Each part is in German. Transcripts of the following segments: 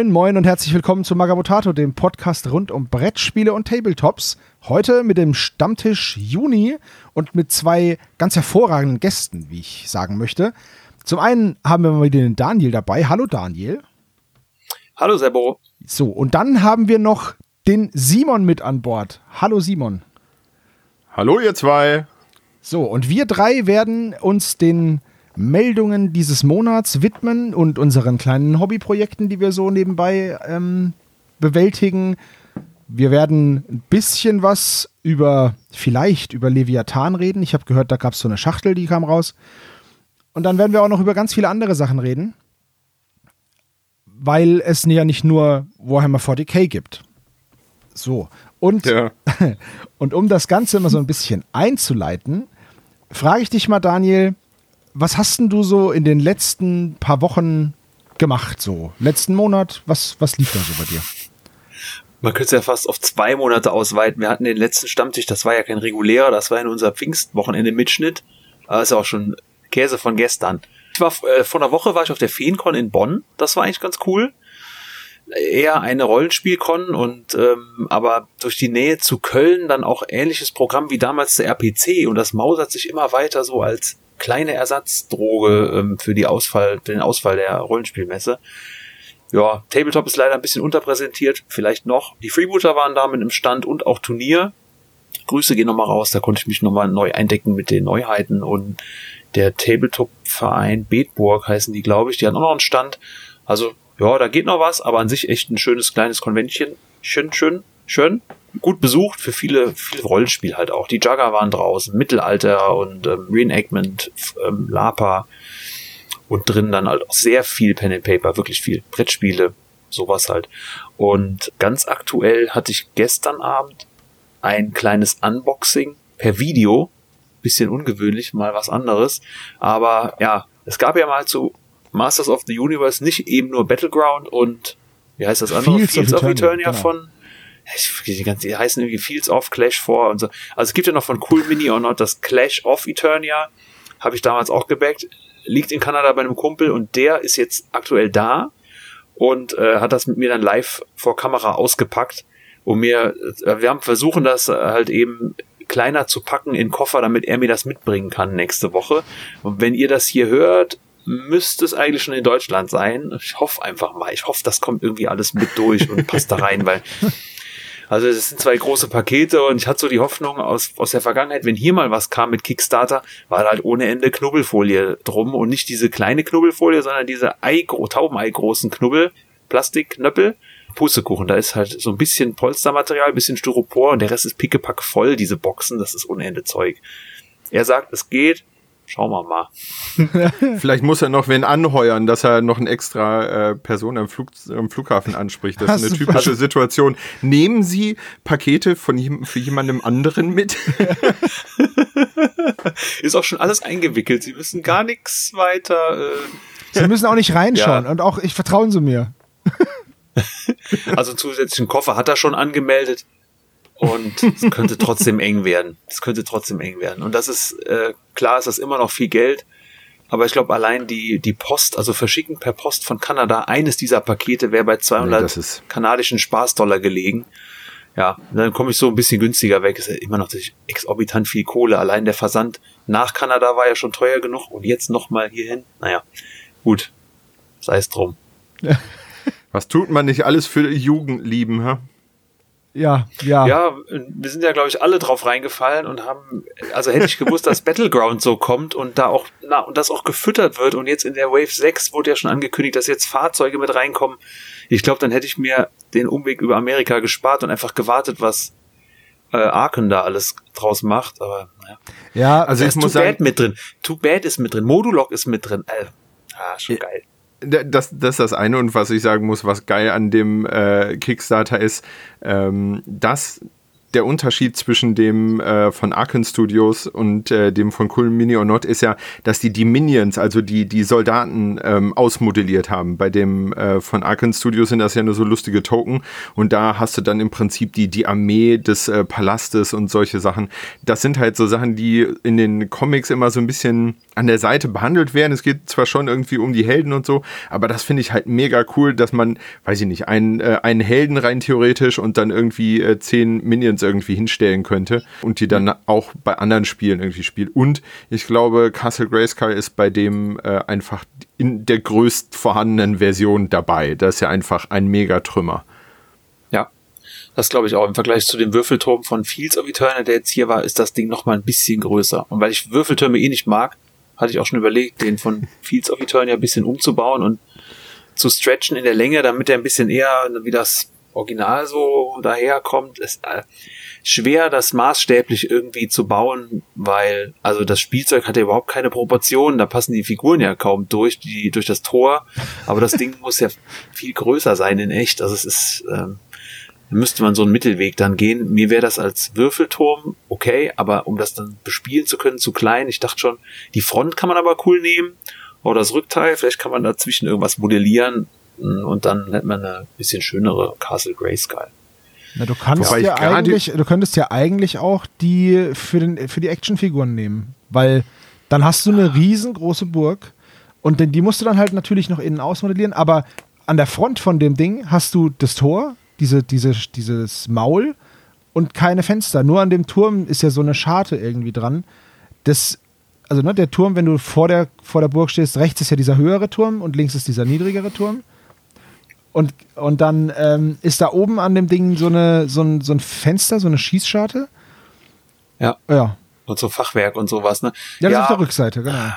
Moin, moin und herzlich willkommen zu Magabotato, dem Podcast rund um Brettspiele und Tabletops. Heute mit dem Stammtisch Juni und mit zwei ganz hervorragenden Gästen, wie ich sagen möchte. Zum einen haben wir mal wieder den Daniel dabei. Hallo Daniel. Hallo Sebo. So, und dann haben wir noch den Simon mit an Bord. Hallo Simon. Hallo ihr zwei. So, und wir drei werden uns den Meldungen dieses Monats widmen und unseren kleinen Hobbyprojekten, die wir so nebenbei ähm, bewältigen. Wir werden ein bisschen was über, vielleicht über Leviathan reden. Ich habe gehört, da gab es so eine Schachtel, die kam raus. Und dann werden wir auch noch über ganz viele andere Sachen reden, weil es ja nicht nur Warhammer 40k gibt. So. Und, ja. und um das Ganze immer so ein bisschen einzuleiten, frage ich dich mal, Daniel, was hast denn du so in den letzten paar Wochen gemacht, so? Letzten Monat, was, was lief da so bei dir? Man könnte es ja fast auf zwei Monate ausweiten. Wir hatten den letzten Stammtisch, das war ja kein regulärer, das war in unser Pfingstwochenende Mitschnitt. Das ist ja auch schon Käse von gestern. Ich war, äh, vor einer Woche war ich auf der Feencon in Bonn. Das war eigentlich ganz cool. Eher eine Rollenspielcon und ähm, aber durch die Nähe zu Köln dann auch ähnliches Programm wie damals der RPC und das mausert sich immer weiter so als kleine Ersatzdroge ähm, für die Ausfall, für den Ausfall der Rollenspielmesse. Ja, Tabletop ist leider ein bisschen unterpräsentiert, vielleicht noch. Die Freebooter waren da mit einem Stand und auch Turnier. Grüße gehen nochmal raus, da konnte ich mich nochmal neu eindecken mit den Neuheiten und der Tabletop-Verein Betburg heißen die, glaube ich. Die haben auch noch einen Stand. Also, ja, da geht noch was, aber an sich echt ein schönes kleines Konventchen. Schön, schön, schön. Gut besucht für viele, viel Rollenspiel halt auch. Die Jugger waren draußen, Mittelalter und ähm, Reenactment, ähm, Lapa und drin dann halt auch sehr viel Pen and Paper, wirklich viel Brettspiele, sowas halt. Und ganz aktuell hatte ich gestern Abend ein kleines Unboxing per Video bisschen ungewöhnlich, mal was anderes. Aber ja, es gab ja mal zu Masters of the Universe nicht eben nur Battleground und wie heißt das andere? Fields, Fields of Eternia, genau. von die, ganzen, die heißen irgendwie Fields of Clash 4 und so. Also es gibt ja noch von Cool Mini or Not das Clash of Eternia. Habe ich damals auch gebackt. Liegt in Kanada bei einem Kumpel und der ist jetzt aktuell da und äh, hat das mit mir dann live vor Kamera ausgepackt. Und mir, äh, wir haben versuchen das halt eben kleiner zu packen in Koffer, damit er mir das mitbringen kann nächste Woche. Und wenn ihr das hier hört, müsste es eigentlich schon in Deutschland sein. Ich hoffe einfach mal. Ich hoffe, das kommt irgendwie alles mit durch und passt da rein, weil also das sind zwei große Pakete und ich hatte so die Hoffnung aus, aus der Vergangenheit, wenn hier mal was kam mit Kickstarter, war da halt ohne Ende Knubbelfolie drum und nicht diese kleine Knubbelfolie, sondern diese Ei, Taubenei großen Knubbel, Plastikknöppel Pustekuchen. Da ist halt so ein bisschen Polstermaterial, ein bisschen Styropor und der Rest ist pickepack voll, diese Boxen. Das ist ohne Ende Zeug. Er sagt, es geht. Schauen wir mal. Vielleicht muss er noch wen anheuern, dass er noch eine extra äh, Person am, Flug, am Flughafen anspricht. Das Hast ist eine typische Situation. Nehmen Sie Pakete von für jemandem anderen mit? ist auch schon alles eingewickelt. Sie müssen gar nichts weiter. Äh Sie müssen auch nicht reinschauen ja. und auch ich vertrauen Sie mir. also zusätzlichen Koffer hat er schon angemeldet. Und es könnte trotzdem eng werden. Es könnte trotzdem eng werden. Und das ist, äh, klar ist das immer noch viel Geld. Aber ich glaube, allein die, die Post, also verschicken per Post von Kanada, eines dieser Pakete wäre bei 200 nee, kanadischen Spaßdollar gelegen. Ja, dann komme ich so ein bisschen günstiger weg. Ist ja immer noch exorbitant viel Kohle. Allein der Versand nach Kanada war ja schon teuer genug und jetzt nochmal hierhin. Naja, gut. Sei es drum. Was tut man nicht alles für Jugendlieben, ha? Ja, ja. Ja, wir sind ja, glaube ich, alle drauf reingefallen und haben, also hätte ich gewusst, dass Battleground so kommt und da auch, na, und das auch gefüttert wird und jetzt in der Wave 6 wurde ja schon angekündigt, dass jetzt Fahrzeuge mit reinkommen. Ich glaube, dann hätte ich mir den Umweg über Amerika gespart und einfach gewartet, was äh, Arken da alles draus macht, aber naja. Ja, also da ich muss Too sagen, Bad mit drin. Too Bad ist mit drin, Modulok ist mit drin. Äh, ah, schon geil das, das ist das eine. Und was ich sagen muss, was geil an dem äh, Kickstarter ist, ähm, dass der Unterschied zwischen dem äh, von Arken Studios und äh, dem von Cool Mini or Not ist ja, dass die die Minions, also die, die Soldaten ähm, ausmodelliert haben. Bei dem äh, von Arken Studios sind das ja nur so lustige Token und da hast du dann im Prinzip die, die Armee des äh, Palastes und solche Sachen. Das sind halt so Sachen, die in den Comics immer so ein bisschen an der Seite behandelt werden. Es geht zwar schon irgendwie um die Helden und so, aber das finde ich halt mega cool, dass man, weiß ich nicht, einen, äh, einen Helden rein theoretisch und dann irgendwie äh, zehn Minions irgendwie hinstellen könnte und die dann auch bei anderen Spielen irgendwie spielt. Und ich glaube, Castle Grayskull ist bei dem äh, einfach in der größt vorhandenen Version dabei. Das ist ja einfach ein Megatrümmer. Ja, das glaube ich auch. Im Vergleich zu dem Würfelturm von Fields of Eternal, der jetzt hier war, ist das Ding noch mal ein bisschen größer. Und weil ich Würfeltürme eh nicht mag, hatte ich auch schon überlegt, den von Fields of Eternal ein bisschen umzubauen und zu stretchen in der Länge, damit er ein bisschen eher wie das Original so daherkommt. Ist äh, schwer, das maßstäblich irgendwie zu bauen, weil also das Spielzeug hat ja überhaupt keine Proportionen. Da passen die Figuren ja kaum durch die durch das Tor. Aber das Ding muss ja viel größer sein in echt. Also es ist ähm, müsste man so einen Mittelweg dann gehen. Mir wäre das als Würfelturm okay, aber um das dann bespielen zu können, zu klein. Ich dachte schon, die Front kann man aber cool nehmen. Oder das Rückteil, vielleicht kann man dazwischen irgendwas modellieren und dann hätte man eine bisschen schönere Castle Grayskull. Na, du kannst ja eigentlich, du könntest ja eigentlich auch die für, den, für die Actionfiguren nehmen, weil dann hast du eine riesengroße Burg und die musst du dann halt natürlich noch innen ausmodellieren, aber an der Front von dem Ding hast du das Tor, diese, diese, dieses Maul und keine Fenster. Nur an dem Turm ist ja so eine Scharte irgendwie dran. Das, also ne, der Turm, wenn du vor der, vor der Burg stehst, rechts ist ja dieser höhere Turm und links ist dieser niedrigere Turm. Und, und dann ähm, ist da oben an dem Ding so, eine, so, ein, so ein Fenster, so eine Schießscharte. Ja. Ja. Und so Fachwerk und sowas, ne? Ja, das ja, ist auf der Rückseite, genau.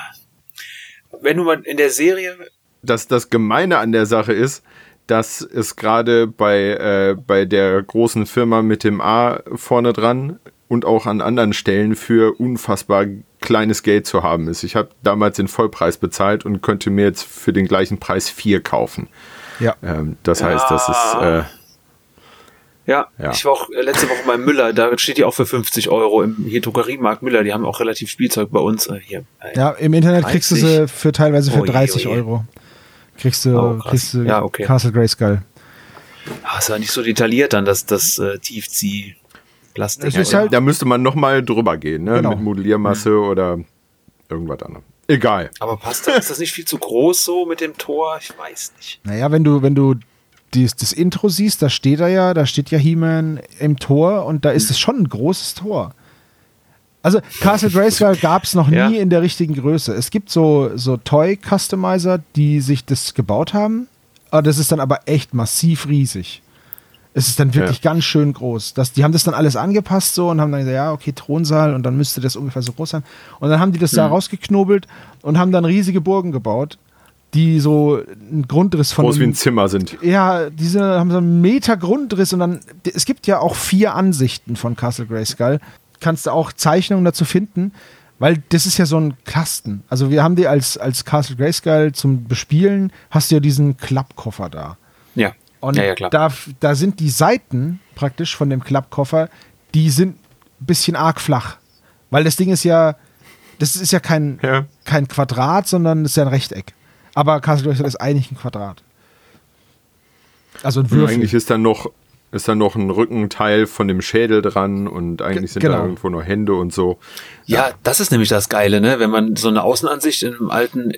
Wenn du mal in der Serie. Das, das Gemeine an der Sache ist, dass es gerade bei, äh, bei der großen Firma mit dem A vorne dran und auch an anderen Stellen für unfassbar kleines Geld zu haben ist. Ich habe damals den Vollpreis bezahlt und könnte mir jetzt für den gleichen Preis vier kaufen. Ja. Ähm, das ja. heißt, das ist. Äh, ja, ja, ich war auch äh, letzte Woche bei Müller, da steht die auch für 50 Euro im hier Drogeriemarkt Müller, die haben auch relativ Spielzeug bei uns. Äh, hier, äh, ja, im Internet 30. kriegst du sie für teilweise für oh, 30 je, oh, je. Euro. Kriegst du, oh, kriegst du ja, okay. Castle Grayskull. Ah, ist ja nicht so detailliert dann, dass das äh, Tiefzieh Plastik. Halt, da müsste man noch mal drüber gehen, ne? Genau. Mit Modelliermasse mhm. oder irgendwas anderes. Egal. Aber passt das, ist das nicht viel zu groß so mit dem Tor? Ich weiß nicht. Naja, wenn du, wenn du dies, das Intro siehst, da steht er ja, da steht ja He-Man im Tor und da ist es schon ein großes Tor. Also Castle Grayskull gab es noch nie ja. in der richtigen Größe. Es gibt so, so Toy-Customizer, die sich das gebaut haben. Aber das ist dann aber echt massiv riesig. Es ist dann wirklich ja. ganz schön groß. Das, die haben das dann alles angepasst so und haben dann gesagt, ja, okay, Thronsaal und dann müsste das ungefähr so groß sein. Und dann haben die das mhm. da rausgeknobelt und haben dann riesige Burgen gebaut, die so einen Grundriss von. Groß wie ein Zimmer sind. Ja, diese haben so einen Meter Grundriss und dann. Es gibt ja auch vier Ansichten von Castle Grayskull kannst du auch Zeichnungen dazu finden, weil das ist ja so ein Kasten. Also wir haben die als, als Castle Grayskull zum Bespielen, hast du ja diesen Klappkoffer da. Ja. Und ja, ja, klar. Da, da sind die Seiten praktisch von dem Klappkoffer, die sind ein bisschen arg flach. Weil das Ding ist ja, das ist ja kein, ja. kein Quadrat, sondern das ist ja ein Rechteck. Aber Castle Grayskull ist eigentlich ein Quadrat. Also ein Würfel. Und eigentlich ist dann noch ist dann noch ein Rückenteil von dem Schädel dran und eigentlich sind genau. da irgendwo nur Hände und so. Ja, ja, das ist nämlich das Geile, ne? Wenn man so eine Außenansicht in einem alten äh,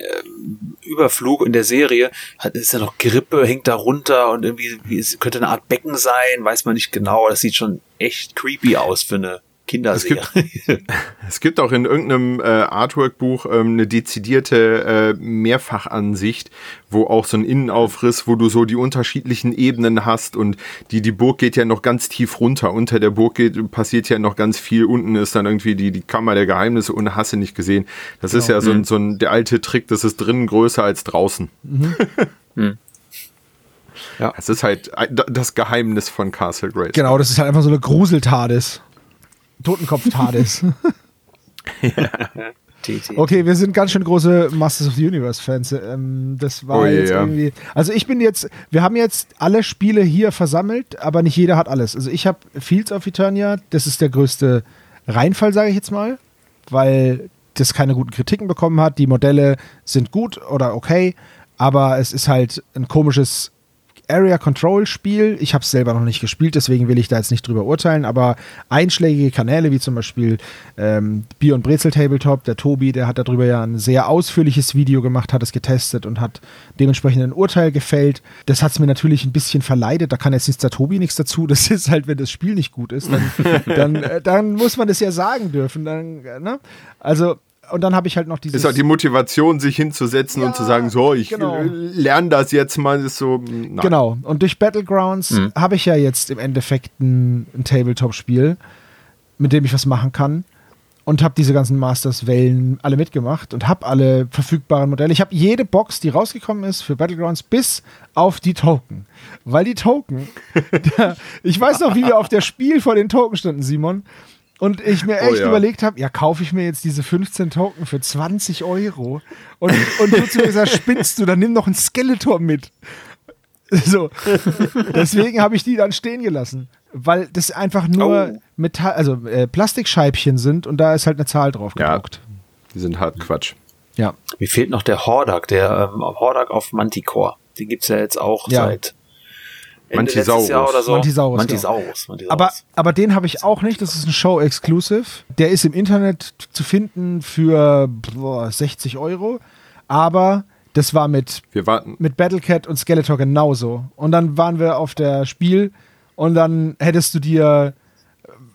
Überflug in der Serie hat, ist ja noch Grippe, hängt da runter und irgendwie wie, es könnte eine Art Becken sein, weiß man nicht genau. Das sieht schon echt creepy aus für eine Kinderserie. Es gibt, es gibt auch in irgendeinem äh, Artwork-Buch ähm, eine dezidierte äh, Mehrfachansicht, wo auch so ein Innenaufriss, wo du so die unterschiedlichen Ebenen hast und die, die Burg geht ja noch ganz tief runter. Unter der Burg geht, passiert ja noch ganz viel. Unten ist dann irgendwie die, die Kammer der Geheimnisse und hast du nicht gesehen. Das genau. ist ja so ein, mhm. so ein, der alte Trick, das ist drinnen größer als draußen. Mhm. mhm. Ja. Es ist halt das Geheimnis von Castle Grace. Genau, das ist halt einfach so eine Gruseltades. Totenkopf-TARDIS. ja. Okay, wir sind ganz schön große Masters of the Universe-Fans. Ähm, das war oh, jetzt ja. irgendwie. Also ich bin jetzt, wir haben jetzt alle Spiele hier versammelt, aber nicht jeder hat alles. Also ich habe Fields of Eternia, das ist der größte Reinfall, sage ich jetzt mal, weil das keine guten Kritiken bekommen hat. Die Modelle sind gut oder okay, aber es ist halt ein komisches Area Control Spiel. Ich habe es selber noch nicht gespielt, deswegen will ich da jetzt nicht drüber urteilen, aber einschlägige Kanäle wie zum Beispiel ähm, Bier und Brezel Tabletop, der Tobi, der hat darüber ja ein sehr ausführliches Video gemacht, hat es getestet und hat dementsprechend ein Urteil gefällt. Das hat es mir natürlich ein bisschen verleidet, da kann jetzt jetzt der Tobi nichts dazu. Das ist halt, wenn das Spiel nicht gut ist, dann, dann, äh, dann muss man das ja sagen dürfen. Dann, äh, ne? Also und dann habe ich halt noch dieses. Ist halt die Motivation, sich hinzusetzen ja, und zu sagen, so, ich genau. lerne das jetzt mal, ist so. Nein. Genau. Und durch Battlegrounds mhm. habe ich ja jetzt im Endeffekt ein, ein Tabletop-Spiel, mit dem ich was machen kann. Und habe diese ganzen Masters-Wellen alle mitgemacht und habe alle verfügbaren Modelle. Ich habe jede Box, die rausgekommen ist für Battlegrounds, bis auf die Token. Weil die Token, der, ich weiß noch, wie wir auf der Spiel vor den Token standen, Simon. Und ich mir oh echt oh, ja. überlegt habe, ja, kaufe ich mir jetzt diese 15 Token für 20 Euro? Und, und du zu mir gesagt, spinnst du, dann nimm noch ein Skeletor mit. So. Deswegen habe ich die dann stehen gelassen. Weil das einfach nur oh. Metall, also äh, Plastikscheibchen sind und da ist halt eine Zahl drauf gedruckt. Ja, die sind hart Quatsch. Ja. Mir fehlt noch der Hordak, der ähm, Hordak auf Manticore. Den gibt es ja jetzt auch ja. seit Mantisaurus. So. Mantisaurus, Mantisaurus, Mantisaurus. Aber, aber den habe ich auch nicht. Das ist ein Show-Exclusive. Der ist im Internet zu finden für boah, 60 Euro. Aber das war mit, mit Battlecat und Skeletor genauso. Und dann waren wir auf der Spiel und dann hättest du dir,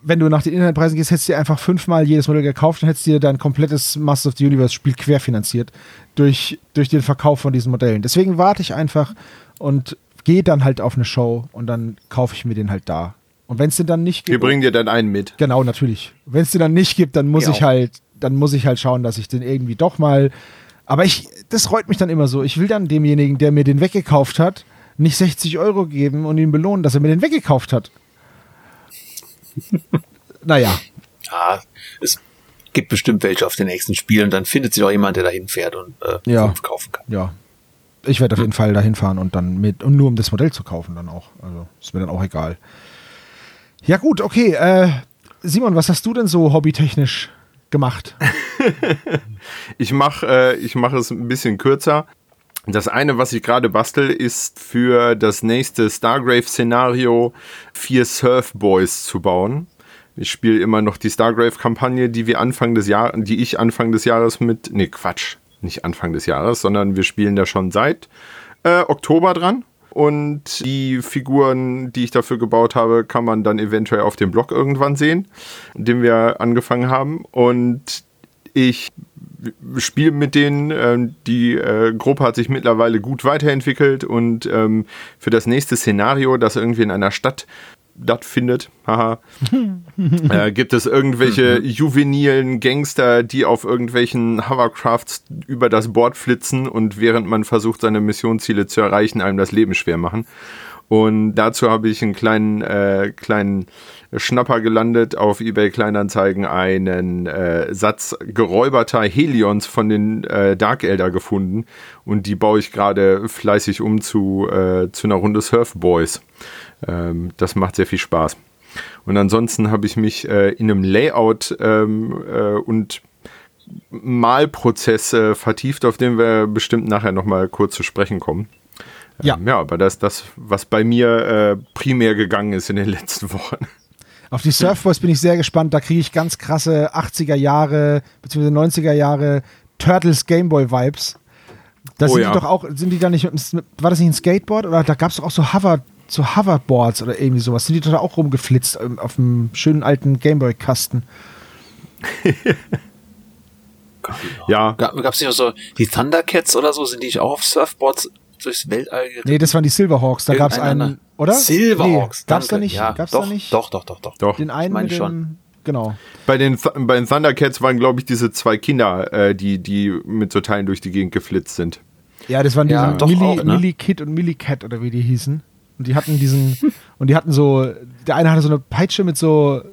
wenn du nach den Internetpreisen gehst, hättest du dir einfach fünfmal jedes Modell gekauft und hättest dir dein komplettes Master of the Universe Spiel querfinanziert durch, durch den Verkauf von diesen Modellen. Deswegen warte ich einfach und gehe dann halt auf eine Show und dann kaufe ich mir den halt da. Und wenn es den dann nicht gibt. Wir bringen dir dann einen mit. Genau, natürlich. Wenn es den dann nicht gibt, dann muss ja. ich halt, dann muss ich halt schauen, dass ich den irgendwie doch mal. Aber ich, das freut mich dann immer so. Ich will dann demjenigen, der mir den weggekauft hat, nicht 60 Euro geben und ihn belohnen, dass er mir den weggekauft hat. naja. Ja, es gibt bestimmt welche auf den nächsten Spielen dann findet sich auch jemand, der dahin fährt und äh, ja. fünf kaufen kann. Ja, ich werde auf jeden Fall dahin fahren und dann mit, und nur um das Modell zu kaufen dann auch. Also ist mir dann auch egal. Ja, gut, okay. Äh, Simon, was hast du denn so hobbytechnisch gemacht? ich mache äh, ich mach es ein bisschen kürzer. Das eine, was ich gerade bastel, ist für das nächste Stargrave-Szenario vier Surfboys zu bauen. Ich spiele immer noch die Stargrave-Kampagne, die wir Anfang des Jahres, die ich Anfang des Jahres mit, nee, Quatsch, nicht Anfang des Jahres, sondern wir spielen da schon seit äh, Oktober dran. Und die Figuren, die ich dafür gebaut habe, kann man dann eventuell auf dem Blog irgendwann sehen, den wir angefangen haben. Und ich spiele mit denen. Ähm, die äh, Gruppe hat sich mittlerweile gut weiterentwickelt und ähm, für das nächste Szenario, das irgendwie in einer Stadt stattfindet, haha, äh, gibt es irgendwelche mhm. juvenilen Gangster, die auf irgendwelchen Hovercrafts über das Board flitzen und während man versucht, seine Missionsziele zu erreichen, einem das Leben schwer machen. Und dazu habe ich einen kleinen, äh, kleinen Schnapper gelandet auf eBay Kleinanzeigen einen äh, Satz geräuberter Helions von den äh, Dark Elder gefunden und die baue ich gerade fleißig um zu, äh, zu einer Runde Surf Boys. Ähm, das macht sehr viel Spaß. Und ansonsten habe ich mich äh, in einem Layout ähm, äh, und Malprozess äh, vertieft, auf den wir bestimmt nachher nochmal kurz zu sprechen kommen. Ja. Ähm, ja, aber das ist das, was bei mir äh, primär gegangen ist in den letzten Wochen. Auf die Surfboys bin ich sehr gespannt. Da kriege ich ganz krasse 80er Jahre bzw. 90er Jahre Turtles Gameboy Vibes. Da oh, sind ja. die doch auch, sind die da nicht, war das nicht ein Skateboard? Oder da gab es doch auch so Hover, so Hoverboards oder irgendwie sowas. Sind die da auch rumgeflitzt ähm, auf dem schönen alten Gameboy-Kasten? ja. Gab es nicht auch so die Thundercats oder so? Sind die auch auf Surfboards durchs Weltall geritten? Nee, das waren die Silverhawks. Da gab es einen, oder? Silverhawks. Nee, gab's da nicht? Ja, gab's doch, da nicht? Doch, doch, doch, doch. doch. Den einen meine mit schon. Genau. Bei den, bei den Thundercats waren, glaube ich, diese zwei Kinder, äh, die, die mit so Teilen durch die Gegend geflitzt sind. Ja, das waren die ja, Millie, auch, ne? Millie Kid und Millie Cat oder wie die hießen. Und die hatten diesen, und die hatten so, der eine hatte so eine Peitsche mit so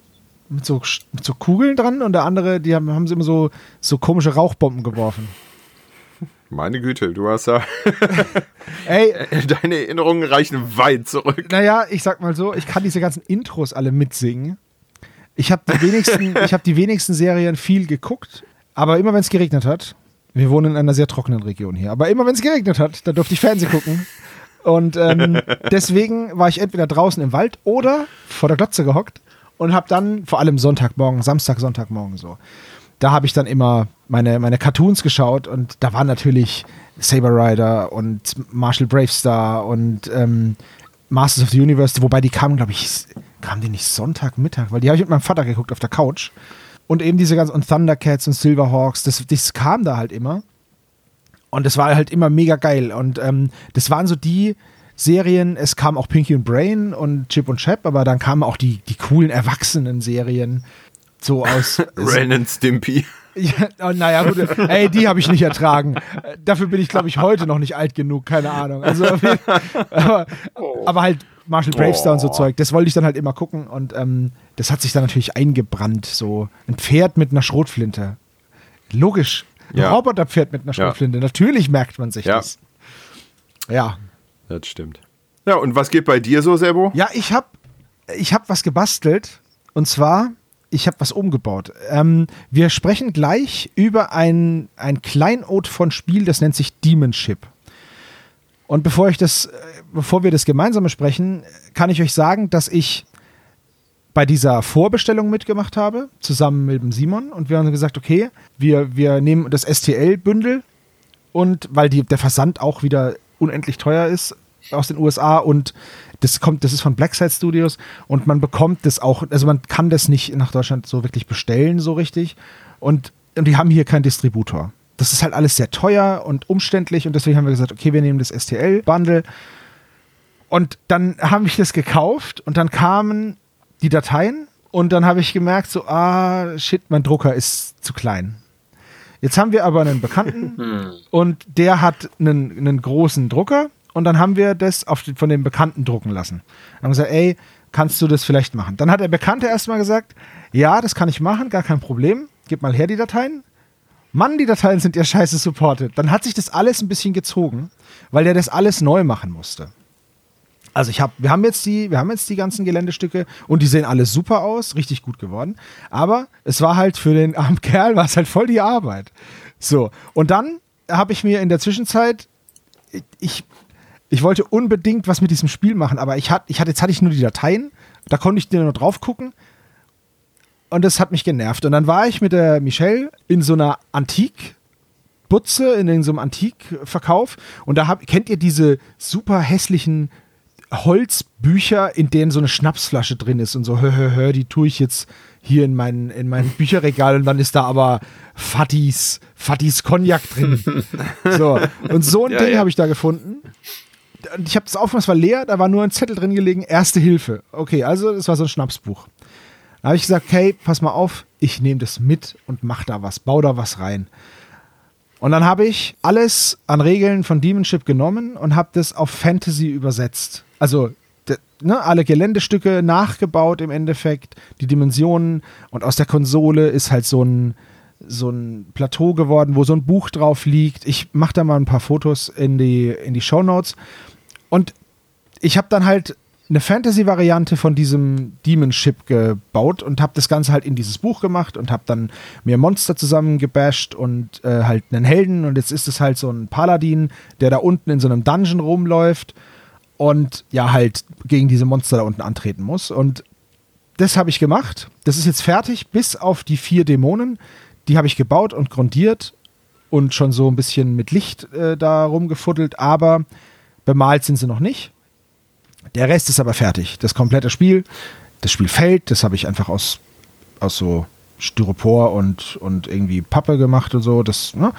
mit so, mit so Kugeln dran und der andere, die haben, haben sie immer so, so komische Rauchbomben geworfen. Meine Güte, du hast ja. Ey. Deine Erinnerungen reichen weit zurück. Naja, ich sag mal so, ich kann diese ganzen Intros alle mitsingen. Ich habe die, wenigsten, hab die wenigsten Serien viel geguckt, aber immer wenn es geregnet hat, wir wohnen in einer sehr trockenen Region hier, aber immer wenn es geregnet hat, dann durfte ich Fernsehen gucken. Und ähm, deswegen war ich entweder draußen im Wald oder vor der Glotze gehockt und habe dann vor allem Sonntagmorgen, Samstag, Sonntagmorgen so, da habe ich dann immer meine, meine Cartoons geschaut und da waren natürlich Saber Rider und Marshall Bravestar und ähm, Masters of the Universe, wobei die kamen, glaube ich, kamen die nicht Sonntagmittag, weil die habe ich mit meinem Vater geguckt auf der Couch. Und eben diese ganzen und Thundercats und Silverhawks, das, das kam da halt immer. Und das war halt immer mega geil. Und ähm, das waren so die Serien, es kam auch Pinky und Brain und Chip und Chap, aber dann kamen auch die, die coolen Erwachsenen-Serien. So aus. Ren and Stimpy. Ja, oh, naja, gut. Ey, die habe ich nicht ertragen. Dafür bin ich, glaube ich, heute noch nicht alt genug, keine Ahnung. Also, aber, oh. aber halt Marshall Bravestar oh. und so Zeug, das wollte ich dann halt immer gucken und ähm, das hat sich dann natürlich eingebrannt. So ein Pferd mit einer Schrotflinte. Logisch. Ein ja. Roboterpferd mit einer Schrotflinte. Ja. Natürlich merkt man sich ja. das. Ja. Das stimmt. Ja, und was geht bei dir so, Sebo? Ja, ich habe ich hab was gebastelt. Und zwar, ich habe was umgebaut. Ähm, wir sprechen gleich über ein, ein Kleinod von Spiel, das nennt sich Demonship. Und bevor ich das, äh, bevor wir das gemeinsam besprechen, kann ich euch sagen, dass ich bei dieser Vorbestellung mitgemacht habe, zusammen mit dem Simon. Und wir haben gesagt, okay, wir, wir nehmen das STL-Bündel und weil die, der Versand auch wieder unendlich teuer ist aus den USA und das kommt, das ist von Blackside Studios und man bekommt das auch, also man kann das nicht nach Deutschland so wirklich bestellen, so richtig. Und, und die haben hier keinen Distributor. Das ist halt alles sehr teuer und umständlich und deswegen haben wir gesagt, okay, wir nehmen das STL-Bundle. Und dann haben wir das gekauft und dann kamen die Dateien und dann habe ich gemerkt, so, ah, shit, mein Drucker ist zu klein. Jetzt haben wir aber einen Bekannten hm. und der hat einen, einen großen Drucker und dann haben wir das auf, von dem Bekannten drucken lassen. Dann haben gesagt, ey, kannst du das vielleicht machen? Dann hat der Bekannte erstmal gesagt, ja, das kann ich machen, gar kein Problem. Gib mal her die Dateien. Mann, die Dateien sind ja scheiße supported. Dann hat sich das alles ein bisschen gezogen, weil der das alles neu machen musste. Also ich habe, wir haben jetzt die, wir haben jetzt die ganzen Geländestücke und die sehen alle super aus, richtig gut geworden. Aber es war halt für den armen Kerl war es halt voll die Arbeit. So und dann habe ich mir in der Zwischenzeit, ich, ich wollte unbedingt was mit diesem Spiel machen, aber ich hatte, ich hatte, jetzt hatte ich nur die Dateien, da konnte ich nur drauf gucken und das hat mich genervt. Und dann war ich mit der Michelle in so einer Antikbutze, in so einem Antikverkauf und da hab, kennt ihr diese super hässlichen Holzbücher, in denen so eine Schnapsflasche drin ist und so, hör, hör, hör, die tue ich jetzt hier in mein, in mein Bücherregal und dann ist da aber Fattis, Fattis Cognac drin. so, und so ein ja, Ding ja. habe ich da gefunden. Ich habe das aufgemacht, es war leer, da war nur ein Zettel drin gelegen, Erste Hilfe. Okay, also das war so ein Schnapsbuch. Da habe ich gesagt, okay, pass mal auf, ich nehme das mit und mach da was, baue da was rein. Und dann habe ich alles an Regeln von Demonship genommen und habe das auf Fantasy übersetzt. Also ne, alle Geländestücke nachgebaut im Endeffekt, die Dimensionen und aus der Konsole ist halt so ein, so ein Plateau geworden, wo so ein Buch drauf liegt. Ich mache da mal ein paar Fotos in die, in die Show Notes. Und ich habe dann halt eine Fantasy-Variante von diesem Demon-Ship gebaut und habe das Ganze halt in dieses Buch gemacht und habe dann mir Monster zusammengebasht und äh, halt einen Helden und jetzt ist es halt so ein Paladin, der da unten in so einem Dungeon rumläuft und ja halt gegen diese Monster da unten antreten muss und das habe ich gemacht. Das ist jetzt fertig, bis auf die vier Dämonen. Die habe ich gebaut und grundiert und schon so ein bisschen mit Licht äh, da rumgefuddelt, aber bemalt sind sie noch nicht. Der Rest ist aber fertig. Das komplette Spiel, das Spiel fällt, das habe ich einfach aus, aus so Styropor und, und irgendwie Pappe gemacht und so. Das, ne?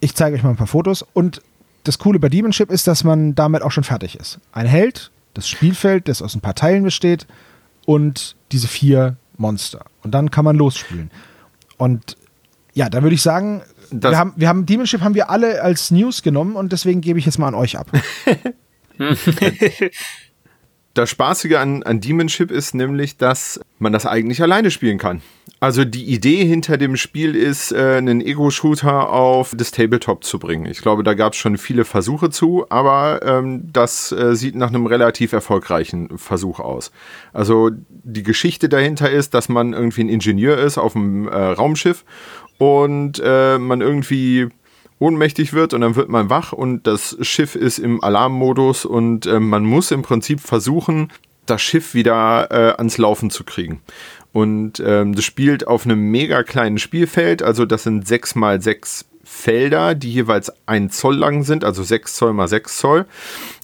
Ich zeige euch mal ein paar Fotos. Und das Coole bei Demonship ist, dass man damit auch schon fertig ist. Ein Held, das Spielfeld, das aus ein paar Teilen besteht und diese vier Monster. Und dann kann man losspielen. Und ja, da würde ich sagen, wir haben, wir haben Demonship haben wir alle als News genommen und deswegen gebe ich jetzt mal an euch ab. das Spaßige an, an Demonship ist nämlich, dass man das eigentlich alleine spielen kann. Also die Idee hinter dem Spiel ist, äh, einen Ego-Shooter auf das Tabletop zu bringen. Ich glaube, da gab es schon viele Versuche zu, aber ähm, das äh, sieht nach einem relativ erfolgreichen Versuch aus. Also die Geschichte dahinter ist, dass man irgendwie ein Ingenieur ist auf einem äh, Raumschiff und äh, man irgendwie ohnmächtig wird und dann wird man wach und das Schiff ist im Alarmmodus und äh, man muss im Prinzip versuchen, das Schiff wieder äh, ans Laufen zu kriegen. Und ähm, das spielt auf einem mega kleinen Spielfeld, also das sind sechs mal sechs Felder, die jeweils ein Zoll lang sind, also sechs Zoll mal sechs Zoll.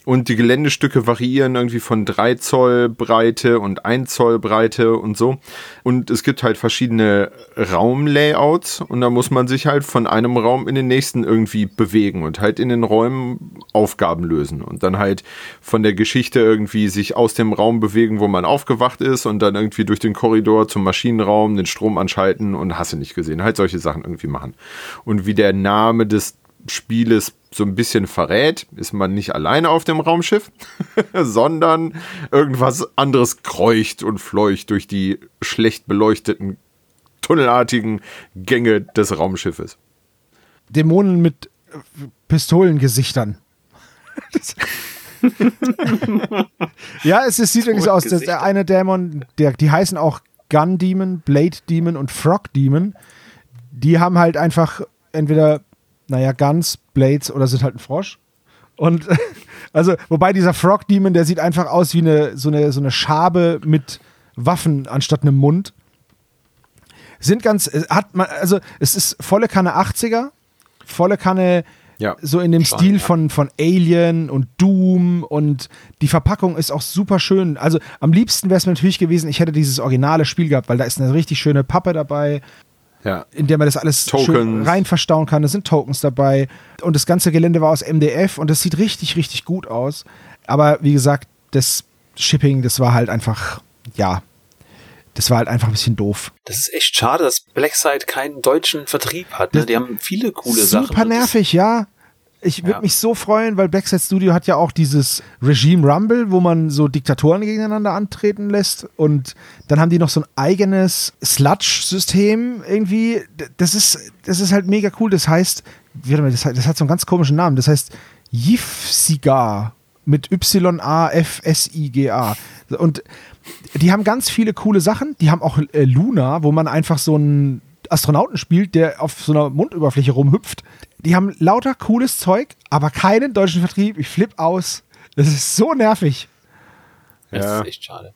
Und die Geländestücke variieren irgendwie von 3 Zoll Breite und 1 Zoll Breite und so. Und es gibt halt verschiedene Raumlayouts und da muss man sich halt von einem Raum in den nächsten irgendwie bewegen und halt in den Räumen Aufgaben lösen und dann halt von der Geschichte irgendwie sich aus dem Raum bewegen, wo man aufgewacht ist und dann irgendwie durch den Korridor zum Maschinenraum den Strom anschalten und hast du nicht gesehen, halt solche Sachen irgendwie machen. Und wie der Name des Spieles so ein bisschen verrät, ist man nicht alleine auf dem Raumschiff, sondern irgendwas anderes kreucht und fleucht durch die schlecht beleuchteten, tunnelartigen Gänge des Raumschiffes. Dämonen mit äh, Pistolengesichtern. ja, es, es sieht wirklich so aus. Der eine Dämon, der, die heißen auch Gun Demon, Blade Demon und Frog Demon. Die haben halt einfach entweder naja, Guns, Blades oder sind halt ein Frosch. Und also, wobei dieser Frog Demon, der sieht einfach aus wie eine, so, eine, so eine Schabe mit Waffen anstatt einem Mund. Sind ganz, äh, hat man, also es ist volle Kanne 80er, volle Kanne ja, so in dem Stil von, von Alien und Doom und die Verpackung ist auch super schön. Also am liebsten wäre es mir natürlich gewesen, ich hätte dieses originale Spiel gehabt, weil da ist eine richtig schöne Pappe dabei ja. in der man das alles Tokens. schön rein verstauen kann. Da sind Tokens dabei. Und das ganze Gelände war aus MDF und das sieht richtig, richtig gut aus. Aber wie gesagt, das Shipping, das war halt einfach, ja, das war halt einfach ein bisschen doof. Das ist echt schade, dass Blackside keinen deutschen Vertrieb hat. Ne? Die haben viele coole super Sachen. Super nervig, ja. Ich würde ja. mich so freuen, weil Backside Studio hat ja auch dieses Regime Rumble, wo man so Diktatoren gegeneinander antreten lässt. Und dann haben die noch so ein eigenes Sludge-System irgendwie. Das ist, das ist halt mega cool. Das heißt, das hat, das hat so einen ganz komischen Namen. Das heißt Yifsigar mit Y-A-F-S-I-G-A. Und die haben ganz viele coole Sachen. Die haben auch äh, Luna, wo man einfach so einen Astronauten spielt, der auf so einer Mundüberfläche rumhüpft. Die haben lauter cooles Zeug, aber keinen deutschen Vertrieb. Ich flipp aus. Das ist so nervig. Das ja. ist echt schade.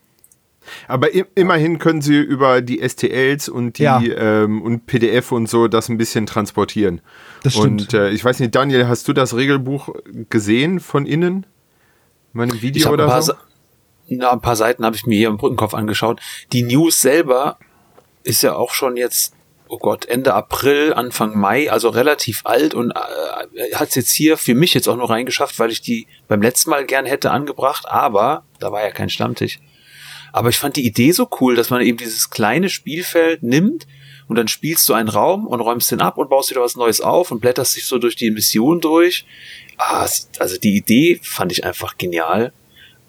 Aber immerhin können sie über die STLs und die ja. ähm, und PDF und so das ein bisschen transportieren. Das stimmt. Und äh, ich weiß nicht, Daniel, hast du das Regelbuch gesehen von innen? Mein Video oder so? Na, ein paar Seiten habe ich mir hier im Brückenkopf angeschaut. Die News selber ist ja auch schon jetzt oh Gott, Ende April, Anfang Mai, also relativ alt und äh, hat es jetzt hier für mich jetzt auch nur reingeschafft, weil ich die beim letzten Mal gern hätte angebracht, aber da war ja kein Stammtisch. Aber ich fand die Idee so cool, dass man eben dieses kleine Spielfeld nimmt und dann spielst du einen Raum und räumst den ab und baust wieder was Neues auf und blätterst dich so durch die Mission durch. Ah, also die Idee fand ich einfach genial.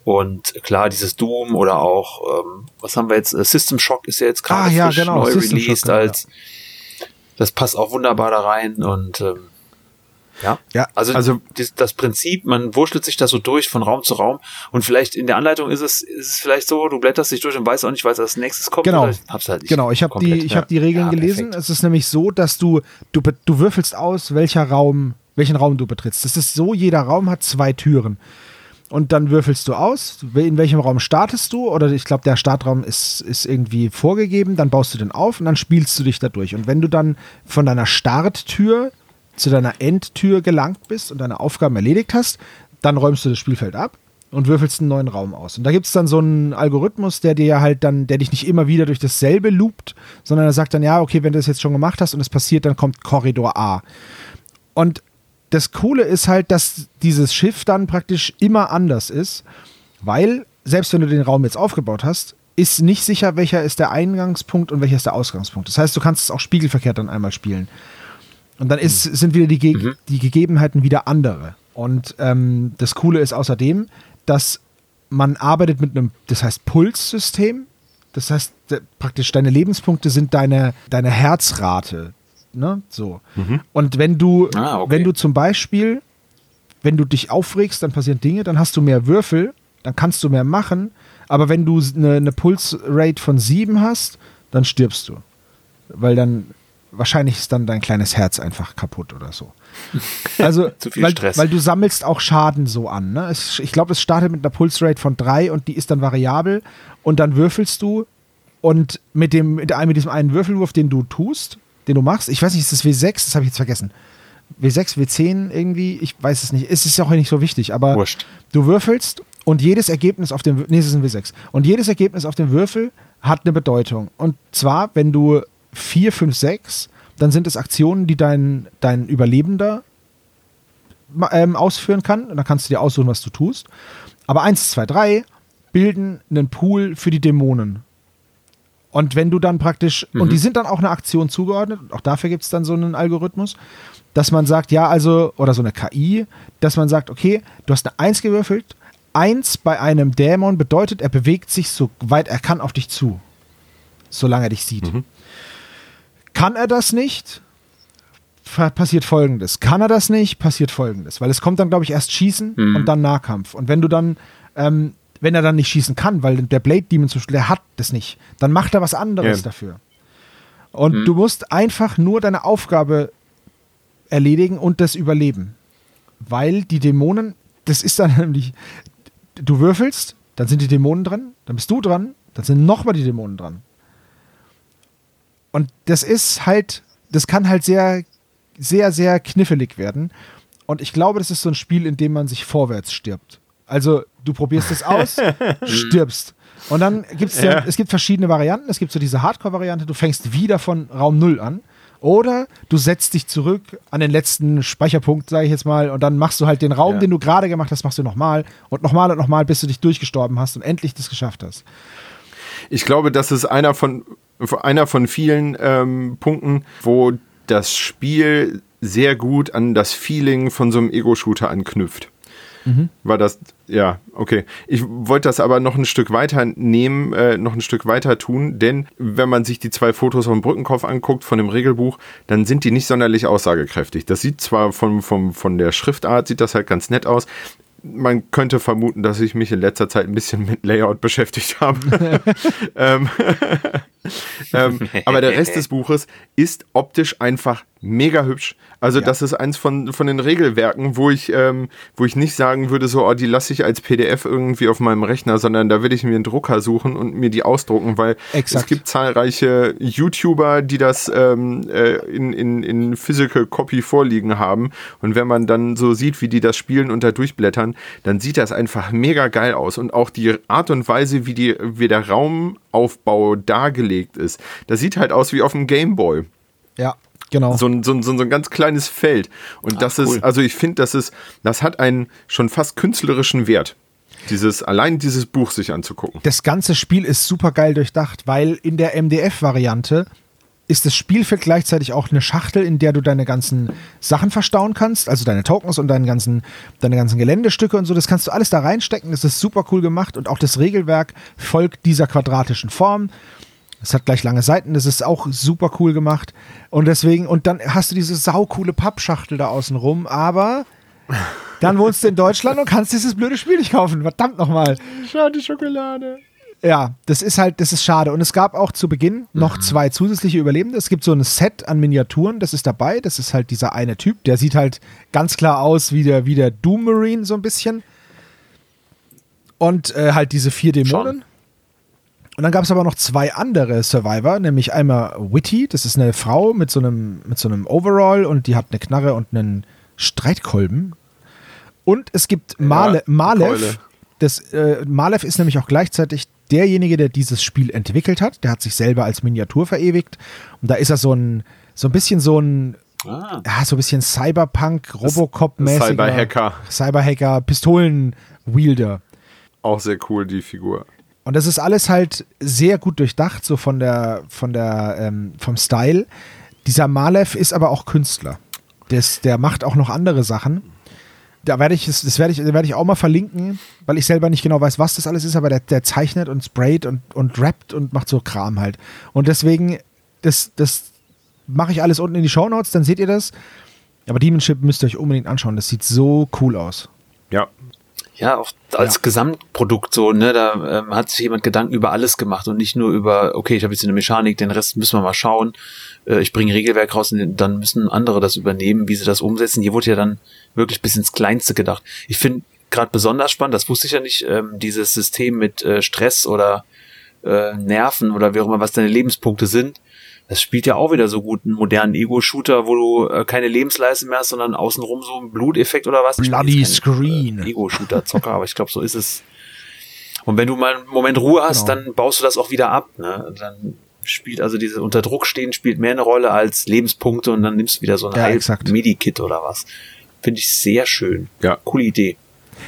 Und klar, dieses Doom oder auch, ähm, was haben wir jetzt? Äh, System Shock ist ja jetzt gerade ah, ja, genau. neu System released Shock, als ja. das passt auch wunderbar da rein und ähm, ja. ja, also, also das, das Prinzip, man wurschtelt sich da so durch von Raum zu Raum und vielleicht in der Anleitung ist es, ist es vielleicht so, du blätterst dich durch und weißt auch nicht, was als nächstes kommt. Genau, ich hab's halt nicht genau. Ich habe die, ich ja. habe die Regeln ja, gelesen. Es ist nämlich so, dass du, du, du würfelst aus, welcher Raum, welchen Raum du betrittst. Das ist so, jeder Raum hat zwei Türen und dann würfelst du aus, in welchem Raum startest du, oder ich glaube, der Startraum ist, ist irgendwie vorgegeben, dann baust du den auf und dann spielst du dich da durch. Und wenn du dann von deiner Starttür zu deiner Endtür gelangt bist und deine Aufgaben erledigt hast, dann räumst du das Spielfeld ab und würfelst einen neuen Raum aus. Und da gibt es dann so einen Algorithmus, der dir halt dann, der dich nicht immer wieder durch dasselbe loopt, sondern er sagt dann, ja, okay, wenn du das jetzt schon gemacht hast und es passiert, dann kommt Korridor A. Und das Coole ist halt, dass dieses Schiff dann praktisch immer anders ist, weil selbst wenn du den Raum jetzt aufgebaut hast, ist nicht sicher, welcher ist der Eingangspunkt und welcher ist der Ausgangspunkt. Das heißt, du kannst es auch spiegelverkehrt dann einmal spielen. Und dann ist, sind wieder die, Ge mhm. die Gegebenheiten wieder andere. Und ähm, das Coole ist außerdem, dass man arbeitet mit einem, das heißt Pulssystem. Das heißt, praktisch deine Lebenspunkte sind deine, deine Herzrate. Ne? So. Mhm. Und wenn du, ah, okay. wenn du zum Beispiel, wenn du dich aufregst, dann passieren Dinge, dann hast du mehr Würfel, dann kannst du mehr machen. Aber wenn du eine, eine Pulsrate von 7 hast, dann stirbst du. Weil dann wahrscheinlich ist dann dein kleines Herz einfach kaputt oder so. Also, weil, weil, du sammelst auch Schaden so an. Ne? Es, ich glaube, es startet mit einer Pulsrate von 3 und die ist dann variabel und dann würfelst du und mit, dem, mit, mit diesem einen Würfelwurf, den du tust, den du machst, ich weiß nicht, ist das W6? Das habe ich jetzt vergessen. W6, W10 irgendwie, ich weiß es nicht. Es ist ja auch nicht so wichtig, aber Wurscht. du würfelst und jedes Ergebnis auf dem, nee, es ist ein W6. Und jedes Ergebnis auf dem Würfel hat eine Bedeutung. Und zwar, wenn du 4, 5, 6, dann sind es Aktionen, die dein, dein Überlebender ähm, ausführen kann. Und dann kannst du dir aussuchen, was du tust. Aber 1, 2, 3 bilden einen Pool für die Dämonen. Und wenn du dann praktisch, mhm. und die sind dann auch einer Aktion zugeordnet, auch dafür gibt es dann so einen Algorithmus, dass man sagt, ja, also, oder so eine KI, dass man sagt, okay, du hast eine 1 gewürfelt, 1 bei einem Dämon bedeutet, er bewegt sich so weit er kann auf dich zu, solange er dich sieht. Mhm. Kann er das nicht, passiert folgendes. Kann er das nicht, passiert folgendes. Weil es kommt dann, glaube ich, erst Schießen mhm. und dann Nahkampf. Und wenn du dann, ähm, wenn er dann nicht schießen kann, weil der Blade Demon zum Beispiel, der hat das nicht, dann macht er was anderes ja. dafür. Und mhm. du musst einfach nur deine Aufgabe erledigen und das überleben. Weil die Dämonen, das ist dann nämlich, du würfelst, dann sind die Dämonen dran, dann bist du dran, dann sind nochmal die Dämonen dran. Und das ist halt, das kann halt sehr, sehr, sehr knifflig werden. Und ich glaube, das ist so ein Spiel, in dem man sich vorwärts stirbt. Also du probierst es aus, stirbst. Und dann gibt es ja, ja, es gibt verschiedene Varianten. Es gibt so diese Hardcore-Variante, du fängst wieder von Raum Null an. Oder du setzt dich zurück an den letzten Speicherpunkt, sage ich jetzt mal, und dann machst du halt den Raum, ja. den du gerade gemacht hast, machst du nochmal und nochmal und nochmal, bis du dich durchgestorben hast und endlich das geschafft hast. Ich glaube, das ist einer von, einer von vielen ähm, Punkten, wo das Spiel sehr gut an das Feeling von so einem Ego-Shooter anknüpft. Mhm. War das, ja, okay. Ich wollte das aber noch ein Stück weiter nehmen, äh, noch ein Stück weiter tun, denn wenn man sich die zwei Fotos vom Brückenkopf anguckt, von dem Regelbuch, dann sind die nicht sonderlich aussagekräftig. Das sieht zwar von, von, von der Schriftart, sieht das halt ganz nett aus, man könnte vermuten, dass ich mich in letzter Zeit ein bisschen mit Layout beschäftigt habe. ähm, ähm, aber der Rest des Buches ist optisch einfach mega hübsch. Also ja. das ist eins von, von den Regelwerken, wo ich, ähm, wo ich nicht sagen würde, so, oh, die lasse ich als PDF irgendwie auf meinem Rechner, sondern da würde ich mir einen Drucker suchen und mir die ausdrucken, weil Exakt. es gibt zahlreiche YouTuber, die das ähm, äh, in, in, in Physical Copy vorliegen haben. Und wenn man dann so sieht, wie die das spielen und da durchblättern, dann sieht das einfach mega geil aus. Und auch die Art und Weise, wie, die, wie der Raumaufbau dargelegt ist, das sieht halt aus wie auf dem Gameboy. Ja, Genau. So ein, so, ein, so ein ganz kleines Feld. Und Ach, das cool. ist, also ich finde, das ist, das hat einen schon fast künstlerischen Wert. Dieses, allein dieses Buch sich anzugucken. Das ganze Spiel ist super geil durchdacht, weil in der MDF-Variante ist das Spielfeld gleichzeitig auch eine Schachtel, in der du deine ganzen Sachen verstauen kannst, also deine Tokens und deine ganzen, deine ganzen Geländestücke und so. Das kannst du alles da reinstecken. Das ist super cool gemacht und auch das Regelwerk folgt dieser quadratischen Form. Es hat gleich lange Seiten, das ist auch super cool gemacht. Und deswegen, und dann hast du diese saukoole Pappschachtel da außen rum, aber dann wohnst du in Deutschland und kannst dieses blöde Spiel nicht kaufen. Verdammt nochmal. Schade Schokolade. Ja, das ist halt, das ist schade. Und es gab auch zu Beginn noch mhm. zwei zusätzliche Überlebende. Es gibt so ein Set an Miniaturen, das ist dabei. Das ist halt dieser eine Typ, der sieht halt ganz klar aus wie der, wie der Doom Marine so ein bisschen. Und äh, halt diese vier Dämonen. Schon. Und dann gab es aber noch zwei andere Survivor, nämlich einmal Witty, das ist eine Frau mit so einem, mit so einem Overall und die hat eine Knarre und einen Streitkolben. Und es gibt Male, ja, Malev. Das, äh, Malev ist nämlich auch gleichzeitig derjenige, der dieses Spiel entwickelt hat. Der hat sich selber als Miniatur verewigt. Und da ist er so ein, so ein bisschen so ein Ah. Ja, so ein bisschen Cyberpunk, Robocop-mäßiger. Cyberhacker. Cyberhacker, Pistolen-Wielder. Auch sehr cool, die Figur. Und das ist alles halt sehr gut durchdacht, so von der, von der, ähm, vom Style. Dieser Malev ist aber auch Künstler. Des, der macht auch noch andere Sachen. Da werde ich, das werde ich, werde ich auch mal verlinken, weil ich selber nicht genau weiß, was das alles ist, aber der, der zeichnet und sprayt und, und rappt und macht so Kram halt. Und deswegen, das, das mache ich alles unten in die Show Notes, dann seht ihr das. Aber Demonship müsst ihr euch unbedingt anschauen. Das sieht so cool aus. Ja. Ja, auch als ja. Gesamtprodukt so, ne, da ähm, hat sich jemand Gedanken über alles gemacht und nicht nur über, okay, ich habe jetzt eine Mechanik, den Rest müssen wir mal schauen. Äh, ich bringe Regelwerk raus und dann müssen andere das übernehmen, wie sie das umsetzen. Hier wurde ja dann wirklich bis ins Kleinste gedacht. Ich finde gerade besonders spannend, das wusste ich ja nicht, ähm, dieses System mit äh, Stress oder äh, Nerven oder wie auch immer, was deine Lebenspunkte sind das spielt ja auch wieder so gut einen modernen Ego-Shooter, wo du äh, keine Lebensleiste mehr hast, sondern außenrum so ein Bluteffekt oder was. Bloody Screen. Ego-Shooter-Zocker, aber ich glaube, so ist es. Und wenn du mal einen Moment Ruhe hast, genau. dann baust du das auch wieder ab. Ne? Dann spielt also diese unter Druck stehen spielt mehr eine Rolle als Lebenspunkte und dann nimmst du wieder so ein ja, Medi-Kit oder was. Finde ich sehr schön. Ja. Coole Idee.